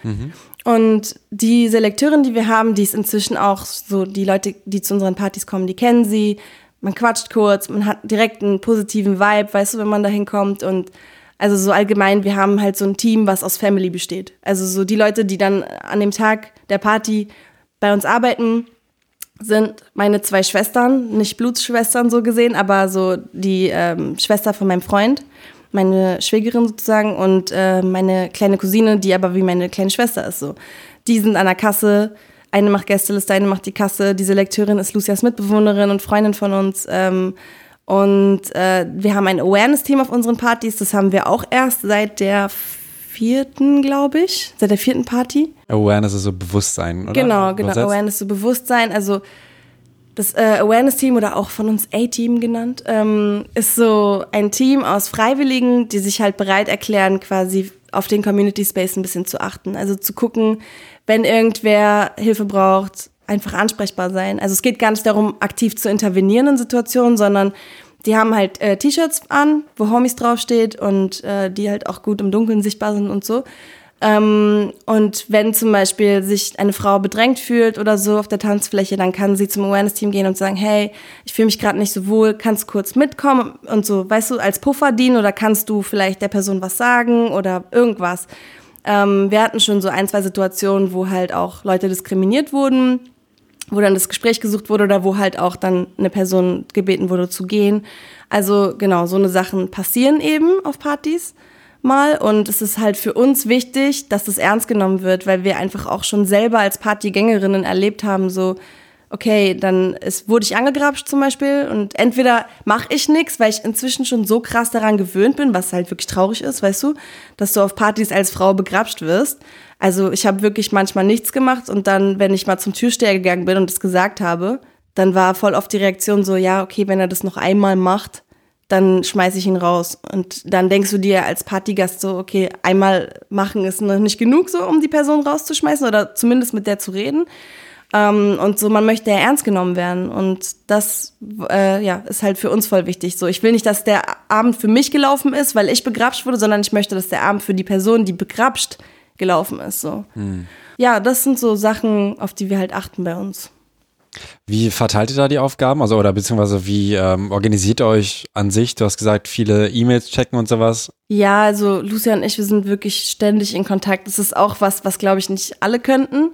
Und die Selekteurin, die wir haben, die ist inzwischen auch so, die Leute, die zu unseren Partys kommen, die kennen sie. Man quatscht kurz, man hat direkt einen positiven Vibe, weißt du, wenn man da hinkommt. Und also so allgemein, wir haben halt so ein Team, was aus Family besteht. Also so die Leute, die dann an dem Tag der Party bei uns arbeiten, sind meine zwei Schwestern, nicht Blutsschwestern so gesehen, aber so die ähm, Schwester von meinem Freund, meine Schwägerin sozusagen und äh, meine kleine Cousine, die aber wie meine kleine Schwester ist so. Die sind an der Kasse, eine macht Gästeliste, eine macht die Kasse, diese Lekteurin ist Lucias Mitbewohnerin und Freundin von uns. Ähm, und äh, wir haben ein Awareness-Team auf unseren Partys, das haben wir auch erst seit der vierten, glaube ich, seit der vierten Party. Awareness ist so Bewusstsein, oder? Genau, genau. Awareness, so Bewusstsein. Also das äh, Awareness-Team oder auch von uns A-Team genannt, ähm, ist so ein Team aus Freiwilligen, die sich halt bereit erklären, quasi auf den Community Space ein bisschen zu achten. Also zu gucken, wenn irgendwer Hilfe braucht, einfach ansprechbar sein. Also es geht gar nicht darum, aktiv zu intervenieren in Situationen, sondern die haben halt äh, T-Shirts an, wo Homies draufsteht und äh, die halt auch gut im Dunkeln sichtbar sind und so. Ähm, und wenn zum Beispiel sich eine Frau bedrängt fühlt oder so auf der Tanzfläche, dann kann sie zum Awareness-Team gehen und sagen, hey, ich fühle mich gerade nicht so wohl, kannst kurz mitkommen und so, weißt du, als Puffer dienen oder kannst du vielleicht der Person was sagen oder irgendwas. Ähm, wir hatten schon so ein, zwei Situationen, wo halt auch Leute diskriminiert wurden, wo dann das Gespräch gesucht wurde oder wo halt auch dann eine Person gebeten wurde zu gehen. Also genau, so eine Sachen passieren eben auf Partys mal und es ist halt für uns wichtig, dass das ernst genommen wird, weil wir einfach auch schon selber als Partygängerinnen erlebt haben, so okay, dann ist, wurde ich angegrapscht zum Beispiel und entweder mache ich nichts, weil ich inzwischen schon so krass daran gewöhnt bin, was halt wirklich traurig ist, weißt du, dass du auf Partys als Frau begrapscht wirst. Also ich habe wirklich manchmal nichts gemacht und dann, wenn ich mal zum Türsteher gegangen bin und das gesagt habe, dann war voll oft die Reaktion so, ja, okay, wenn er das noch einmal macht, dann schmeiße ich ihn raus. Und dann denkst du dir als Partygast so, okay, einmal machen ist noch nicht genug, so um die Person rauszuschmeißen oder zumindest mit der zu reden. Ähm, und so, man möchte ja ernst genommen werden. Und das äh, ja, ist halt für uns voll wichtig. So, ich will nicht, dass der Abend für mich gelaufen ist, weil ich begrapscht wurde, sondern ich möchte, dass der Abend für die Person, die begrapscht, gelaufen ist. So. Hm. Ja, das sind so Sachen, auf die wir halt achten bei uns. Wie verteilt ihr da die Aufgaben? Also, oder beziehungsweise wie ähm, organisiert ihr euch an sich? Du hast gesagt, viele E-Mails checken und sowas. Ja, also Lucia und ich, wir sind wirklich ständig in Kontakt. Das ist auch was, was glaube ich nicht alle könnten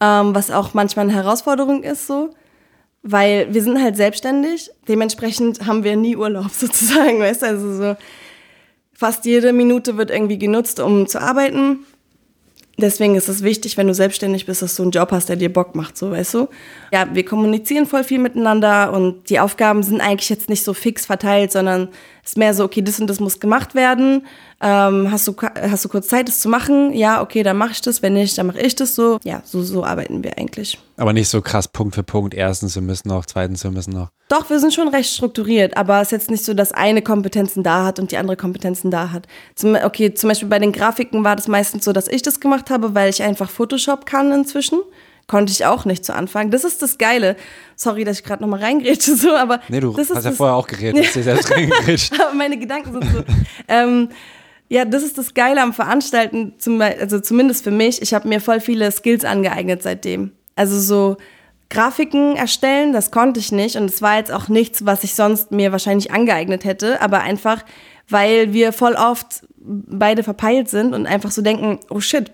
ähm, was auch manchmal eine Herausforderung ist so, weil wir sind halt selbstständig, dementsprechend haben wir nie Urlaub sozusagen, weißt du, also so fast jede Minute wird irgendwie genutzt, um zu arbeiten. Deswegen ist es wichtig, wenn du selbstständig bist, dass du einen Job hast, der dir Bock macht, so weißt du. Ja, wir kommunizieren voll viel miteinander und die Aufgaben sind eigentlich jetzt nicht so fix verteilt, sondern ist mehr so, okay, das und das muss gemacht werden. Ähm, hast, du, hast du kurz Zeit, das zu machen? Ja, okay, dann mache ich das. Wenn nicht, dann mache ich das so. Ja, so, so arbeiten wir eigentlich. Aber nicht so krass Punkt für Punkt. Erstens, wir müssen noch, zweitens, wir müssen noch. Doch, wir sind schon recht strukturiert, aber es ist jetzt nicht so, dass eine Kompetenzen da hat und die andere Kompetenzen da hat. Zum, okay, zum Beispiel bei den Grafiken war das meistens so, dass ich das gemacht habe, weil ich einfach Photoshop kann inzwischen. Konnte ich auch nicht zu Anfang. Das ist das Geile. Sorry, dass ich gerade nochmal reingrätsche, so, aber. Nee, du hast ja vorher auch geredet, hast dir selbst reingrätscht. aber meine Gedanken sind so. ähm, ja, das ist das Geile am Veranstalten, zum, also zumindest für mich. Ich habe mir voll viele Skills angeeignet seitdem. Also so Grafiken erstellen, das konnte ich nicht und es war jetzt auch nichts, was ich sonst mir wahrscheinlich angeeignet hätte, aber einfach, weil wir voll oft beide verpeilt sind und einfach so denken, oh shit,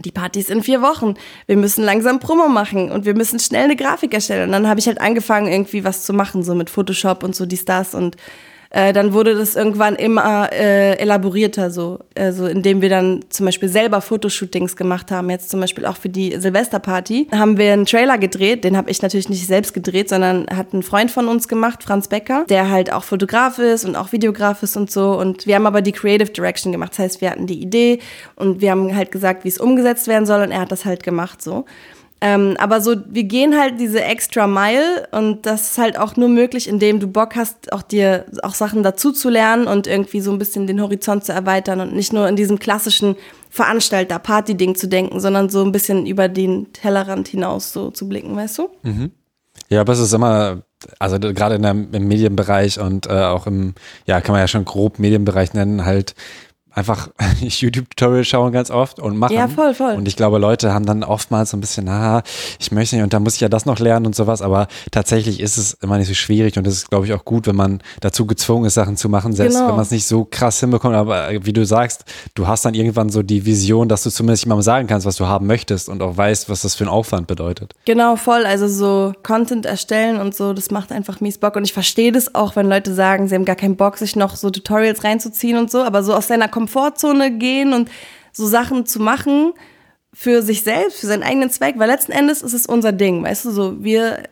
die Party ist in vier Wochen. Wir müssen langsam Promo machen und wir müssen schnell eine Grafik erstellen. Und dann habe ich halt angefangen, irgendwie was zu machen, so mit Photoshop und so die Stars und äh, dann wurde das irgendwann immer äh, elaborierter, so, also indem wir dann zum Beispiel selber Fotoshootings gemacht haben. Jetzt zum Beispiel auch für die Silvesterparty haben wir einen Trailer gedreht. Den habe ich natürlich nicht selbst gedreht, sondern hat ein Freund von uns gemacht, Franz Becker, der halt auch Fotograf ist und auch Videograf ist und so. Und wir haben aber die Creative Direction gemacht. Das heißt, wir hatten die Idee und wir haben halt gesagt, wie es umgesetzt werden soll und er hat das halt gemacht so. Ähm, aber so, wir gehen halt diese extra Mile und das ist halt auch nur möglich, indem du Bock hast, auch dir auch Sachen dazu zu lernen und irgendwie so ein bisschen den Horizont zu erweitern und nicht nur in diesem klassischen Veranstalter-Party-Ding zu denken, sondern so ein bisschen über den Tellerrand hinaus so zu blicken, weißt du? Mhm. Ja, aber es ist immer, also gerade im Medienbereich und äh, auch im, ja, kann man ja schon grob Medienbereich nennen, halt einfach YouTube-Tutorial schauen ganz oft und machen. Ja, voll, voll. Und ich glaube, Leute haben dann oftmals so ein bisschen, na, ich möchte nicht und da muss ich ja das noch lernen und sowas, aber tatsächlich ist es immer nicht so schwierig und es ist, glaube ich, auch gut, wenn man dazu gezwungen ist, Sachen zu machen, selbst genau. wenn man es nicht so krass hinbekommt, aber wie du sagst, du hast dann irgendwann so die Vision, dass du zumindest jemandem sagen kannst, was du haben möchtest und auch weißt, was das für ein Aufwand bedeutet. Genau, voll. Also so Content erstellen und so, das macht einfach mies Bock und ich verstehe das auch, wenn Leute sagen, sie haben gar keinen Bock, sich noch so Tutorials reinzuziehen und so, aber so aus deiner Kom Komfortzone gehen und so Sachen zu machen für sich selbst, für seinen eigenen Zweck, weil letzten Endes ist es unser Ding, weißt du, so wir,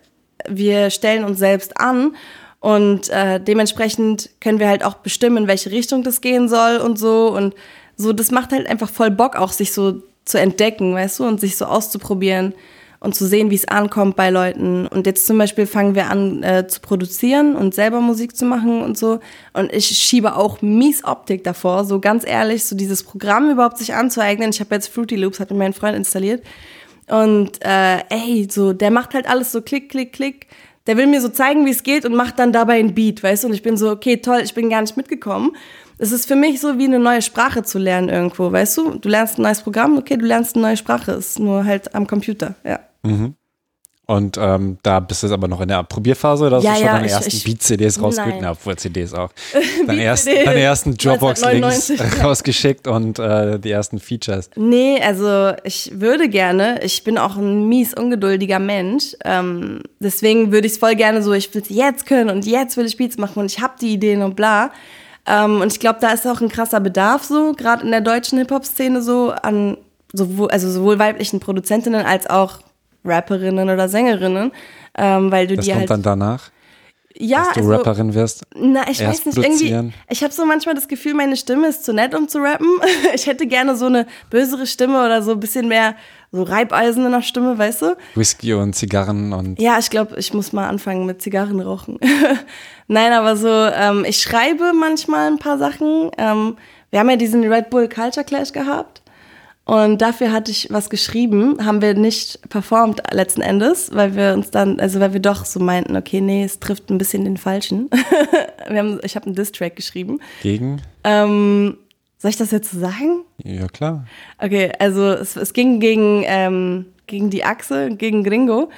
wir stellen uns selbst an und äh, dementsprechend können wir halt auch bestimmen, in welche Richtung das gehen soll und so und so, das macht halt einfach voll Bock auch, sich so zu entdecken, weißt du, und sich so auszuprobieren und zu sehen, wie es ankommt bei Leuten. Und jetzt zum Beispiel fangen wir an äh, zu produzieren und selber Musik zu machen und so. Und ich schiebe auch mies Optik davor, so ganz ehrlich, so dieses Programm überhaupt sich anzueignen. Ich habe jetzt Fruity Loops, hat mir mein Freund installiert. Und äh, ey, so, der macht halt alles so klick, klick, klick. Der will mir so zeigen, wie es geht und macht dann dabei ein Beat, weißt du? Und ich bin so, okay, toll, ich bin gar nicht mitgekommen. Es ist für mich so wie eine neue Sprache zu lernen irgendwo, weißt du? Du lernst ein neues Programm, okay, du lernst eine neue Sprache, ist nur halt am Computer, ja. Mhm. Und ähm, da bist du jetzt aber noch in der Probierphase oder hast ja, du schon ja, deine ich, ersten Beat-CDs rausgeschickt? Ja, obwohl CDs auch. Deine, ersten, CD. deine ersten Dropbox-Links rausgeschickt und äh, die ersten Features. Nee, also ich würde gerne, ich bin auch ein mies ungeduldiger Mensch. Ähm, deswegen würde ich es voll gerne so, ich will es jetzt können und jetzt will ich Beats machen und ich habe die Ideen und bla. Ähm, und ich glaube, da ist auch ein krasser Bedarf so, gerade in der deutschen Hip-Hop-Szene so, an sowohl, also sowohl weiblichen Produzentinnen als auch Rapperinnen oder Sängerinnen, ähm, weil du Das die kommt halt dann danach, ja, dass du also, Rapperin wirst. na, ich weiß nicht, irgendwie, ich habe so manchmal das Gefühl, meine Stimme ist zu nett, um zu rappen. Ich hätte gerne so eine bösere Stimme oder so ein bisschen mehr so Reibeisen in der Stimme, weißt du? Whisky und Zigarren und Ja, ich glaube, ich muss mal anfangen mit Zigarren rauchen. Nein, aber so, ähm, ich schreibe manchmal ein paar Sachen. Ähm, wir haben ja diesen Red Bull Culture Clash gehabt. Und dafür hatte ich was geschrieben, haben wir nicht performt letzten Endes, weil wir uns dann, also weil wir doch so meinten, okay, nee, es trifft ein bisschen den Falschen. wir haben, ich habe einen Diss-Track geschrieben. gegen. Ähm, soll ich das jetzt so sagen? Ja, klar. Okay, also es, es ging gegen, ähm, gegen die Achse, gegen Gringo.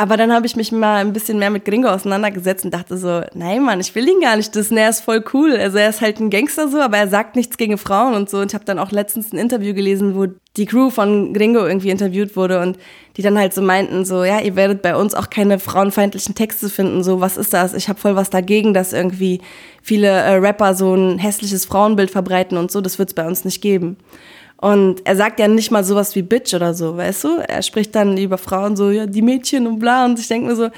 Aber dann habe ich mich mal ein bisschen mehr mit Gringo auseinandergesetzt und dachte so, nein Mann, ich will ihn gar nicht dissen, er ist voll cool. Also er ist halt ein Gangster so, aber er sagt nichts gegen Frauen und so. Und ich habe dann auch letztens ein Interview gelesen, wo die Crew von Gringo irgendwie interviewt wurde und die dann halt so meinten, so, ja, ihr werdet bei uns auch keine frauenfeindlichen Texte finden, so, was ist das? Ich habe voll was dagegen, dass irgendwie viele äh, Rapper so ein hässliches Frauenbild verbreiten und so, das wird's bei uns nicht geben. Und er sagt ja nicht mal sowas wie Bitch oder so, weißt du? Er spricht dann über Frauen so, ja, die Mädchen und bla. Und ich denke mir so,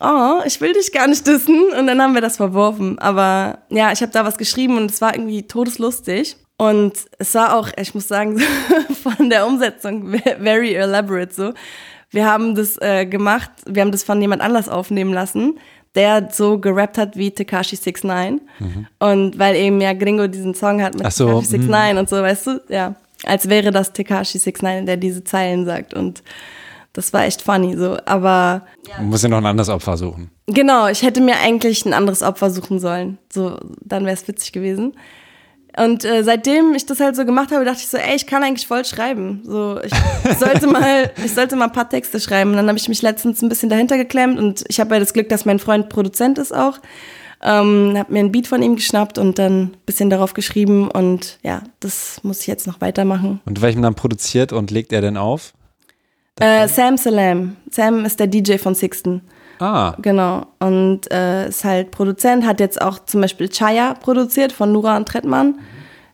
oh, ich will dich gar nicht dissen. Und dann haben wir das verworfen. Aber ja, ich habe da was geschrieben und es war irgendwie todeslustig. Und es war auch, ich muss sagen, von der Umsetzung very elaborate so. Wir haben das äh, gemacht, wir haben das von jemand anders aufnehmen lassen, der so gerappt hat wie Tekashi 69 Und weil eben ja Gringo diesen Song hat mit Mhm. Ach so, Tekashi mm. 69 und so, weißt du? Ja, als wäre das Tekashi 69, der diese Zeilen sagt. Und das war echt funny so. Aber Man muss ja noch ein anderes Opfer suchen. Genau, ich hätte mir eigentlich ein anderes Opfer suchen sollen. So, dann wäre es witzig gewesen. Und äh, seitdem ich das halt so gemacht habe, dachte ich so, ey, ich kann eigentlich voll schreiben. So, ich sollte mal, ich sollte mal ein paar Texte schreiben. Und dann habe ich mich letztens ein bisschen dahinter geklemmt und ich habe ja das Glück, dass mein Freund Produzent ist auch. Ähm, habe mir ein Beat von ihm geschnappt und dann ein bisschen darauf geschrieben und ja, das muss ich jetzt noch weitermachen. Und welchem dann produziert und legt er denn auf? Äh, Sam Salam. Sam ist der DJ von Sixten. Ah, Genau. Und äh, ist halt Produzent, hat jetzt auch zum Beispiel Chaya produziert von Nura und Trettmann.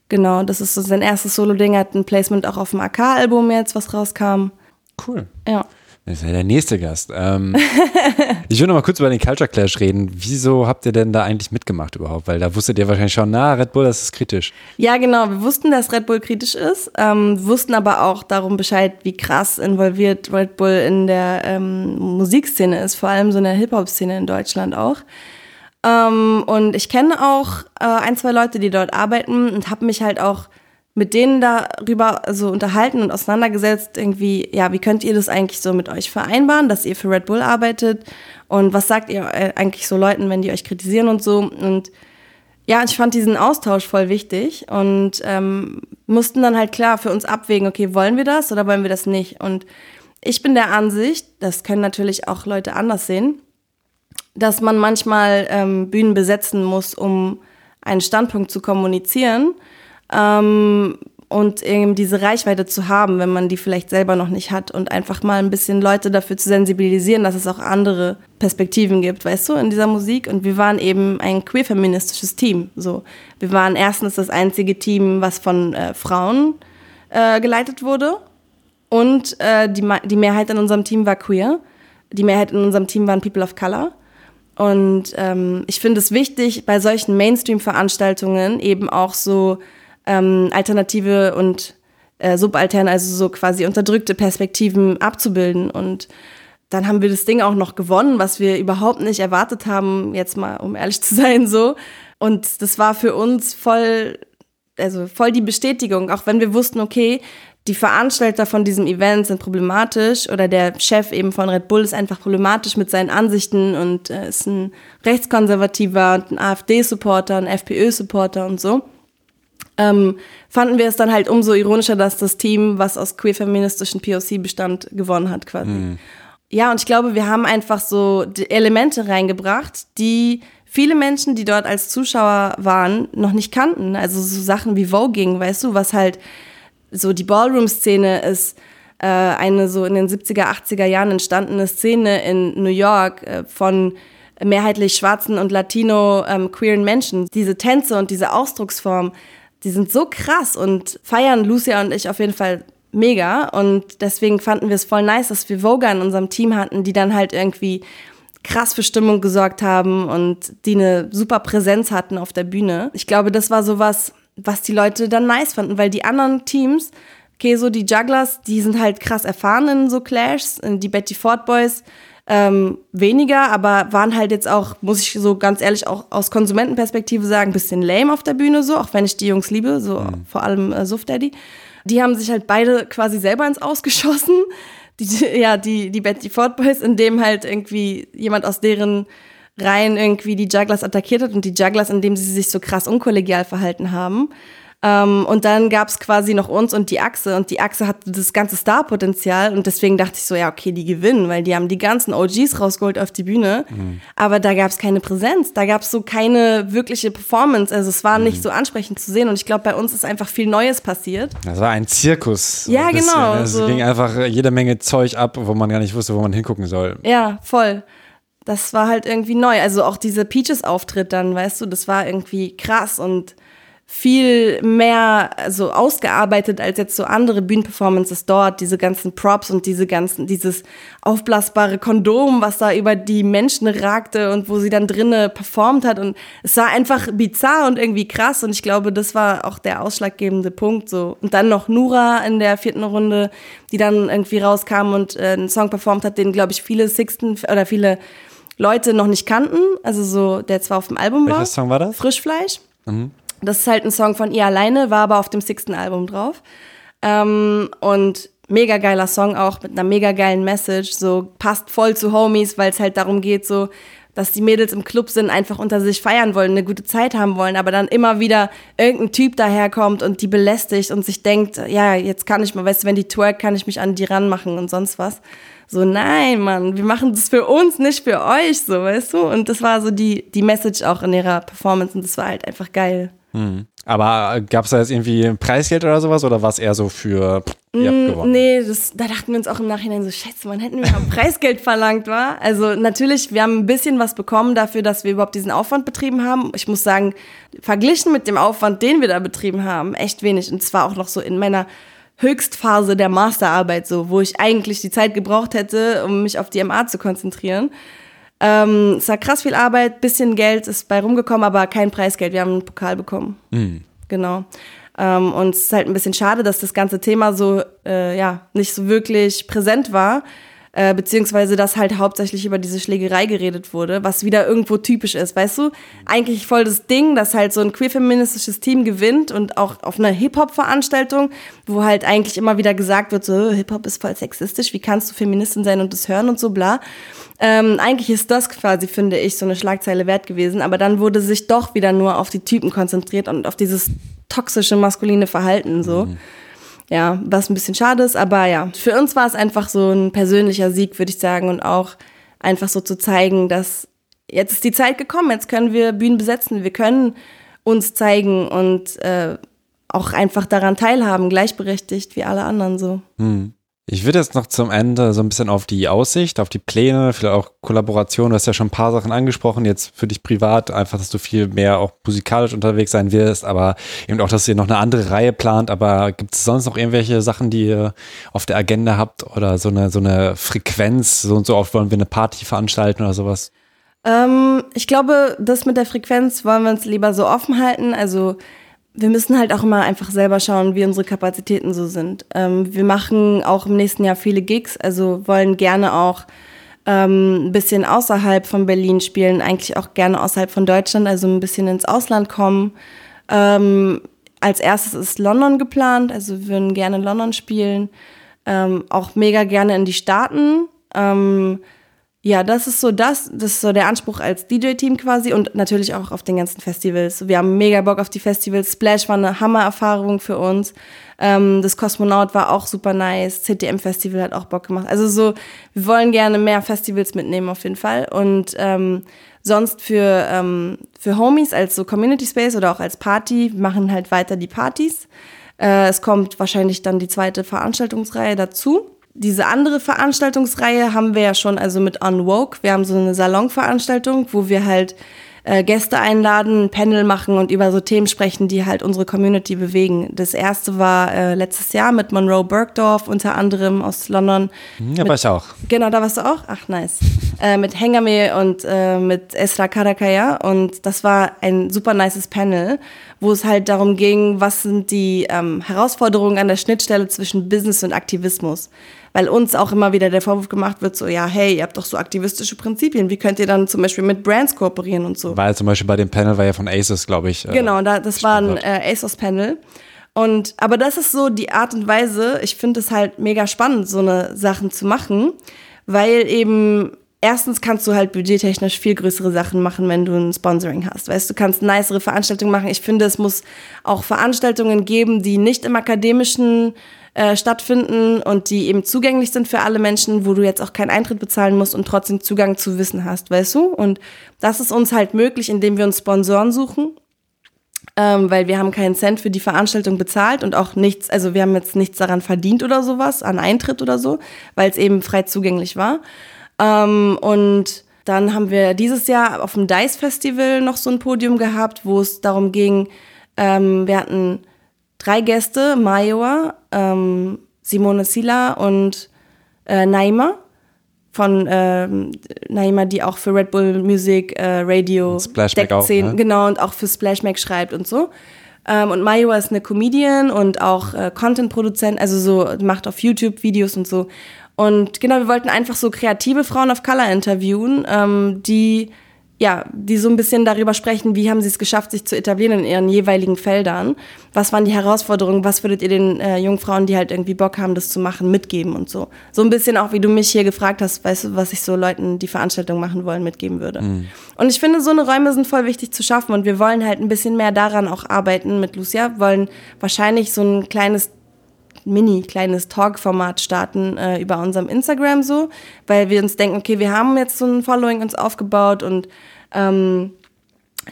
Genau, das ist so sein erstes Solo-Ding, hat ein Placement auch auf dem AK-Album jetzt, was rauskam. cool. Ja. Das ist ja der nächste Gast. Ähm, ich will noch mal kurz über den Culture Clash reden. Wieso habt ihr denn da eigentlich mitgemacht überhaupt? Weil da wusstet ihr wahrscheinlich schon, na, Red Bull, das ist kritisch. Ja, genau. Wir wussten, dass Red Bull kritisch ist, ähm, wussten aber auch darum Bescheid, wie krass involviert Red Bull in der ähm, Musikszene ist, vor allem so in der Hip-Hop-Szene in Deutschland auch. Ähm, und ich kenne auch äh, ein, zwei Leute, die dort arbeiten und habe mich halt auch mit denen darüber so unterhalten und auseinandergesetzt, irgendwie, ja, wie könnt ihr das eigentlich so mit euch vereinbaren, dass ihr für Red Bull arbeitet? Und was sagt ihr äh, eigentlich so Leuten, wenn die euch kritisieren und so? Und ja, ich fand diesen Austausch voll wichtig und ähm, mussten dann halt klar für uns abwägen, okay, wollen wir das oder wollen wir das nicht? Und ich bin der Ansicht, das können natürlich auch Leute anders sehen, dass man manchmal ähm, Bühnen besetzen muss, um einen Standpunkt zu kommunizieren ähm, und eben diese Reichweite zu haben, wenn man die vielleicht selber noch nicht hat und einfach mal ein bisschen Leute dafür zu sensibilisieren, dass es auch andere Perspektiven gibt, weißt du, in dieser Musik. Und wir waren eben ein queer-feministisches Team. So, wir waren erstens das einzige Team, was von äh, Frauen äh, geleitet wurde und äh, die, die Mehrheit in unserem Team war queer. Die Mehrheit in unserem Team waren People of Color. Und ähm, ich finde es wichtig, bei solchen Mainstream-Veranstaltungen eben auch so ähm, alternative und äh, subalterne, also so quasi unterdrückte Perspektiven abzubilden. Und dann haben wir das Ding auch noch gewonnen, was wir überhaupt nicht erwartet haben, jetzt mal, um ehrlich zu sein, so. Und das war für uns voll, also voll die Bestätigung, auch wenn wir wussten, okay, die Veranstalter von diesem Event sind problematisch oder der Chef eben von Red Bull ist einfach problematisch mit seinen Ansichten und äh, ist ein Rechtskonservativer und ein AfD-Supporter, ein FPÖ-Supporter und so. Ähm, fanden wir es dann halt umso ironischer, dass das Team, was aus queer-feministischen POC bestand, gewonnen hat quasi. Ja, und ich glaube, wir haben einfach so Elemente reingebracht, die viele Menschen, die dort als Zuschauer waren, noch nicht kannten. Also so Sachen wie Voging, weißt du, was halt so die Ballroom-Szene ist, äh, eine so in den 70er, 80er Jahren entstandene Szene in New York äh, von mehrheitlich schwarzen und latino ähm, queeren Menschen. Diese Tänze und diese Ausdrucksform, die sind so krass und feiern Lucia und ich auf jeden Fall mega. Und deswegen fanden wir es voll nice, dass wir Voga in unserem Team hatten, die dann halt irgendwie krass für Stimmung gesorgt haben und die eine super Präsenz hatten auf der Bühne. Ich glaube, das war sowas, was die Leute dann nice fanden, weil die anderen Teams, okay, so die Jugglers, die sind halt krass erfahren in so Clashs, die Betty Ford Boys ähm, weniger, aber waren halt jetzt auch, muss ich so ganz ehrlich auch aus Konsumentenperspektive sagen, ein bisschen lame auf der Bühne so, auch wenn ich die Jungs liebe, so mhm. vor allem äh, Suff Daddy. Die haben sich halt beide quasi selber ins Ausgeschossen. Die, ja, die, die Betty Ford Boys, in dem halt irgendwie jemand aus deren Reihen irgendwie die Jugglers attackiert hat und die Jugglers, indem sie sich so krass unkollegial verhalten haben. Ähm, und dann gab es quasi noch uns und die Achse. Und die Achse hatte das ganze Star-Potenzial. Und deswegen dachte ich so, ja, okay, die gewinnen, weil die haben die ganzen OGs rausgeholt auf die Bühne. Mhm. Aber da gab es keine Präsenz. Da gab es so keine wirkliche Performance. Also es war mhm. nicht so ansprechend zu sehen. Und ich glaube, bei uns ist einfach viel Neues passiert. Das war ein Zirkus. Ja, bisschen. genau. Es so. ging einfach jede Menge Zeug ab, wo man gar nicht wusste, wo man hingucken soll. Ja, voll das war halt irgendwie neu. Also auch diese Peaches-Auftritt dann, weißt du, das war irgendwie krass und viel mehr so ausgearbeitet als jetzt so andere Bühnenperformances dort, diese ganzen Props und diese ganzen, dieses aufblasbare Kondom, was da über die Menschen ragte und wo sie dann drinnen performt hat und es war einfach bizarr und irgendwie krass und ich glaube, das war auch der ausschlaggebende Punkt so. Und dann noch Nura in der vierten Runde, die dann irgendwie rauskam und äh, einen Song performt hat, den glaube ich viele Sixten oder viele Leute noch nicht kannten, also so, der zwar auf dem Album war. Welcher Song war das? Frischfleisch. Mhm. Das ist halt ein Song von ihr alleine, war aber auf dem sechsten Album drauf. Ähm, und mega geiler Song auch mit einer mega geilen Message. So passt voll zu Homies, weil es halt darum geht, so dass die Mädels im Club sind, einfach unter sich feiern wollen, eine gute Zeit haben wollen, aber dann immer wieder irgendein Typ daherkommt und die belästigt und sich denkt, ja, jetzt kann ich mal, weißt du, wenn die twerk, kann ich mich an die ranmachen und sonst was. So, nein, Mann, wir machen das für uns, nicht für euch, so, weißt du? Und das war so die, die Message auch in ihrer Performance und das war halt einfach geil. Hm. Aber gab es da jetzt irgendwie Preisgeld oder sowas oder war es eher so für ihr mm, gewonnen? Nee, das, da dachten wir uns auch im Nachhinein so, schätze, man hätten wir auch Preisgeld verlangt, war. Also natürlich, wir haben ein bisschen was bekommen dafür, dass wir überhaupt diesen Aufwand betrieben haben. Ich muss sagen, verglichen mit dem Aufwand, den wir da betrieben haben, echt wenig. Und zwar auch noch so in meiner Höchstphase der Masterarbeit, so, wo ich eigentlich die Zeit gebraucht hätte, um mich auf die MA zu konzentrieren. Ähm, es war krass viel Arbeit, bisschen Geld ist bei rumgekommen, aber kein Preisgeld. Wir haben einen Pokal bekommen. Mhm. Genau. Ähm, und es ist halt ein bisschen schade, dass das ganze Thema so, äh, ja, nicht so wirklich präsent war. Äh, beziehungsweise dass halt hauptsächlich über diese Schlägerei geredet wurde, was wieder irgendwo typisch ist, weißt du? Eigentlich voll das Ding, dass halt so ein queer-feministisches Team gewinnt und auch auf einer Hip-Hop-Veranstaltung, wo halt eigentlich immer wieder gesagt wird, so Hip-Hop ist voll sexistisch, wie kannst du Feministin sein und das hören und so bla. Ähm, eigentlich ist das quasi, finde ich, so eine Schlagzeile wert gewesen, aber dann wurde sich doch wieder nur auf die Typen konzentriert und auf dieses toxische maskuline Verhalten so. Mhm. Ja, was ein bisschen schade ist, aber ja, für uns war es einfach so ein persönlicher Sieg, würde ich sagen, und auch einfach so zu zeigen, dass jetzt ist die Zeit gekommen, jetzt können wir Bühnen besetzen, wir können uns zeigen und äh, auch einfach daran teilhaben, gleichberechtigt wie alle anderen so. Hm. Ich würde jetzt noch zum Ende so ein bisschen auf die Aussicht, auf die Pläne, vielleicht auch Kollaboration. Du hast ja schon ein paar Sachen angesprochen, jetzt für dich privat, einfach, dass du viel mehr auch musikalisch unterwegs sein wirst, aber eben auch, dass ihr noch eine andere Reihe plant. Aber gibt es sonst noch irgendwelche Sachen, die ihr auf der Agenda habt oder so eine, so eine Frequenz, so und so oft wollen wir eine Party veranstalten oder sowas? Ähm, ich glaube, das mit der Frequenz wollen wir uns lieber so offen halten. Also wir müssen halt auch immer einfach selber schauen, wie unsere Kapazitäten so sind. Ähm, wir machen auch im nächsten Jahr viele Gigs, also wollen gerne auch ähm, ein bisschen außerhalb von Berlin spielen, eigentlich auch gerne außerhalb von Deutschland, also ein bisschen ins Ausland kommen. Ähm, als erstes ist London geplant, also wir würden gerne London spielen, ähm, auch mega gerne in die Staaten. Ja, das ist so das, das ist so der Anspruch als DJ-Team quasi und natürlich auch auf den ganzen Festivals. Wir haben mega Bock auf die Festivals. Splash war eine Hammer-Erfahrung für uns. Ähm, das Kosmonaut war auch super nice. CTM-Festival hat auch Bock gemacht. Also so, wir wollen gerne mehr Festivals mitnehmen auf jeden Fall. Und ähm, sonst für, ähm, für Homies als so Community Space oder auch als Party machen halt weiter die Partys. Äh, es kommt wahrscheinlich dann die zweite Veranstaltungsreihe dazu diese andere Veranstaltungsreihe haben wir ja schon, also mit Unwoke. Wir haben so eine Salonveranstaltung, wo wir halt äh, Gäste einladen, ein Panel machen und über so Themen sprechen, die halt unsere Community bewegen. Das erste war äh, letztes Jahr mit Monroe Burgdorf, unter anderem aus London. Hm, ja, mit, war ich auch. Genau, da warst du auch? Ach, nice. äh, mit Hengame und äh, mit Esra Karakaya und das war ein super nices Panel, wo es halt darum ging, was sind die ähm, Herausforderungen an der Schnittstelle zwischen Business und Aktivismus weil uns auch immer wieder der Vorwurf gemacht wird, so, ja, hey, ihr habt doch so aktivistische Prinzipien, wie könnt ihr dann zum Beispiel mit Brands kooperieren und so. Weil zum Beispiel bei dem Panel war ja von ASUS, glaube ich. Äh, genau, da, das war ein äh, ASUS-Panel. Und, aber das ist so die Art und Weise, ich finde es halt mega spannend, so eine Sachen zu machen, weil eben erstens kannst du halt budgettechnisch viel größere Sachen machen, wenn du ein Sponsoring hast. Weißt du, kannst nicere Veranstaltungen machen. Ich finde, es muss auch Veranstaltungen geben, die nicht im akademischen äh, stattfinden und die eben zugänglich sind für alle Menschen, wo du jetzt auch keinen Eintritt bezahlen musst und trotzdem Zugang zu Wissen hast, weißt du? Und das ist uns halt möglich, indem wir uns Sponsoren suchen. Ähm, weil wir haben keinen Cent für die Veranstaltung bezahlt und auch nichts, also wir haben jetzt nichts daran verdient oder sowas, an Eintritt oder so, weil es eben frei zugänglich war. Ähm, und dann haben wir dieses Jahr auf dem Dice Festival noch so ein Podium gehabt, wo es darum ging, ähm, wir hatten drei Gäste, Mayoa, ähm, Simone Silla und äh, Naima von äh, Naima, die auch für Red Bull Music, äh, Radio, auch, ne? genau, und auch für Splashback schreibt und so. Ähm, und Mayoa ist eine Comedian und auch äh, Content-Produzent, also so macht auf YouTube Videos und so. Und genau, wir wollten einfach so kreative Frauen of Color interviewen, ähm, die ja, die so ein bisschen darüber sprechen, wie haben sie es geschafft, sich zu etablieren in ihren jeweiligen Feldern. Was waren die Herausforderungen? Was würdet ihr den äh, jungen Frauen, die halt irgendwie Bock haben, das zu machen, mitgeben und so? So ein bisschen auch, wie du mich hier gefragt hast, weißt du, was ich so Leuten, die Veranstaltung machen wollen, mitgeben würde. Mhm. Und ich finde, so eine Räume sind voll wichtig zu schaffen und wir wollen halt ein bisschen mehr daran auch arbeiten mit Lucia, wollen wahrscheinlich so ein kleines mini kleines Talk-Format starten äh, über unserem Instagram so, weil wir uns denken, okay, wir haben jetzt so ein Following uns aufgebaut und ähm,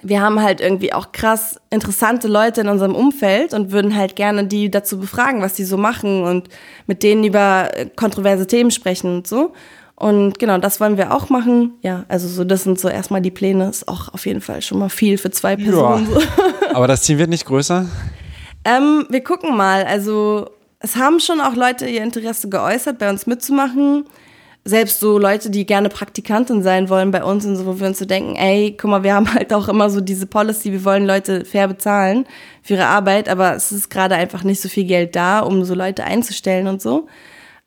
wir haben halt irgendwie auch krass interessante Leute in unserem Umfeld und würden halt gerne die dazu befragen, was die so machen und mit denen über äh, kontroverse Themen sprechen und so. Und genau, das wollen wir auch machen. Ja, also so, das sind so erstmal die Pläne. Ist auch auf jeden Fall schon mal viel für zwei Personen. Ja. Aber das Team wird nicht größer? Ähm, wir gucken mal. Also es haben schon auch Leute ihr Interesse geäußert, bei uns mitzumachen. Selbst so Leute, die gerne Praktikantin sein wollen bei uns und so, wo wir uns so denken, ey, guck mal, wir haben halt auch immer so diese Policy, wir wollen Leute fair bezahlen für ihre Arbeit, aber es ist gerade einfach nicht so viel Geld da, um so Leute einzustellen und so.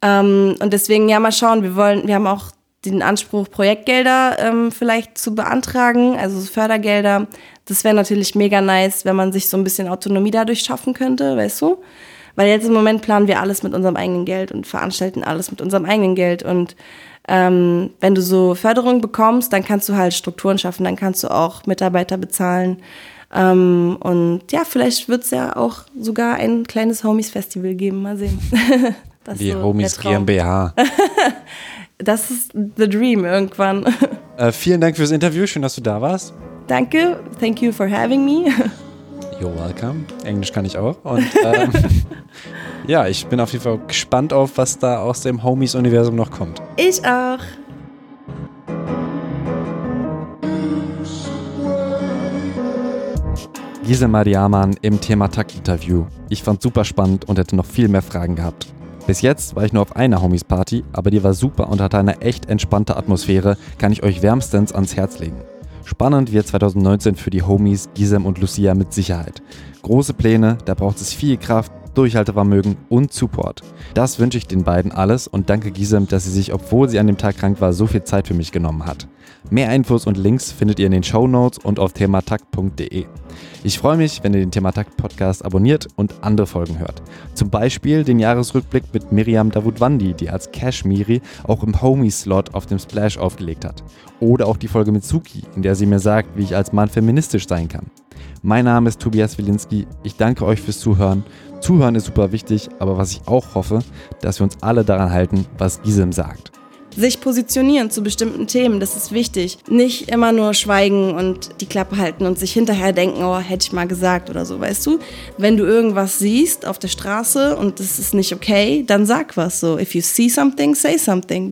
Ähm, und deswegen, ja, mal schauen, wir wollen, wir haben auch den Anspruch, Projektgelder ähm, vielleicht zu beantragen, also Fördergelder. Das wäre natürlich mega nice, wenn man sich so ein bisschen Autonomie dadurch schaffen könnte, weißt du? Weil jetzt im Moment planen wir alles mit unserem eigenen Geld und veranstalten alles mit unserem eigenen Geld. Und ähm, wenn du so Förderung bekommst, dann kannst du halt Strukturen schaffen, dann kannst du auch Mitarbeiter bezahlen. Ähm, und ja, vielleicht wird es ja auch sogar ein kleines Homies-Festival geben. Mal sehen. Die so Homies GmbH. das ist the dream irgendwann. Äh, vielen Dank fürs Interview. Schön, dass du da warst. Danke. Thank you for having me. You're welcome. Englisch kann ich auch. Und ähm, ja, ich bin auf jeden Fall gespannt auf, was da aus dem Homies-Universum noch kommt. Ich auch. Gisela Mariaman im Thema Takt-Interview. Ich fand super spannend und hätte noch viel mehr Fragen gehabt. Bis jetzt war ich nur auf einer Homies-Party, aber die war super und hatte eine echt entspannte Atmosphäre, kann ich euch wärmstens ans Herz legen. Spannend wird 2019 für die Homies Gisem und Lucia mit Sicherheit. Große Pläne, da braucht es viel Kraft, Durchhaltevermögen und Support. Das wünsche ich den beiden alles und danke Gisem, dass sie sich, obwohl sie an dem Tag krank war, so viel Zeit für mich genommen hat. Mehr Infos und Links findet ihr in den Show Notes und auf thematakt.de. Ich freue mich, wenn ihr den Thematakt Podcast abonniert und andere Folgen hört. Zum Beispiel den Jahresrückblick mit Miriam Davutwandi, die als Kashmiri auch im Homie-Slot auf dem Splash aufgelegt hat. Oder auch die Folge mit Suki, in der sie mir sagt, wie ich als Mann feministisch sein kann. Mein Name ist Tobias Wilinski. Ich danke euch fürs Zuhören. Zuhören ist super wichtig, aber was ich auch hoffe, dass wir uns alle daran halten, was Gisem sagt sich positionieren zu bestimmten Themen, das ist wichtig. Nicht immer nur schweigen und die Klappe halten und sich hinterher denken, oh, hätte ich mal gesagt oder so, weißt du? Wenn du irgendwas siehst auf der Straße und das ist nicht okay, dann sag was so. If you see something, say something.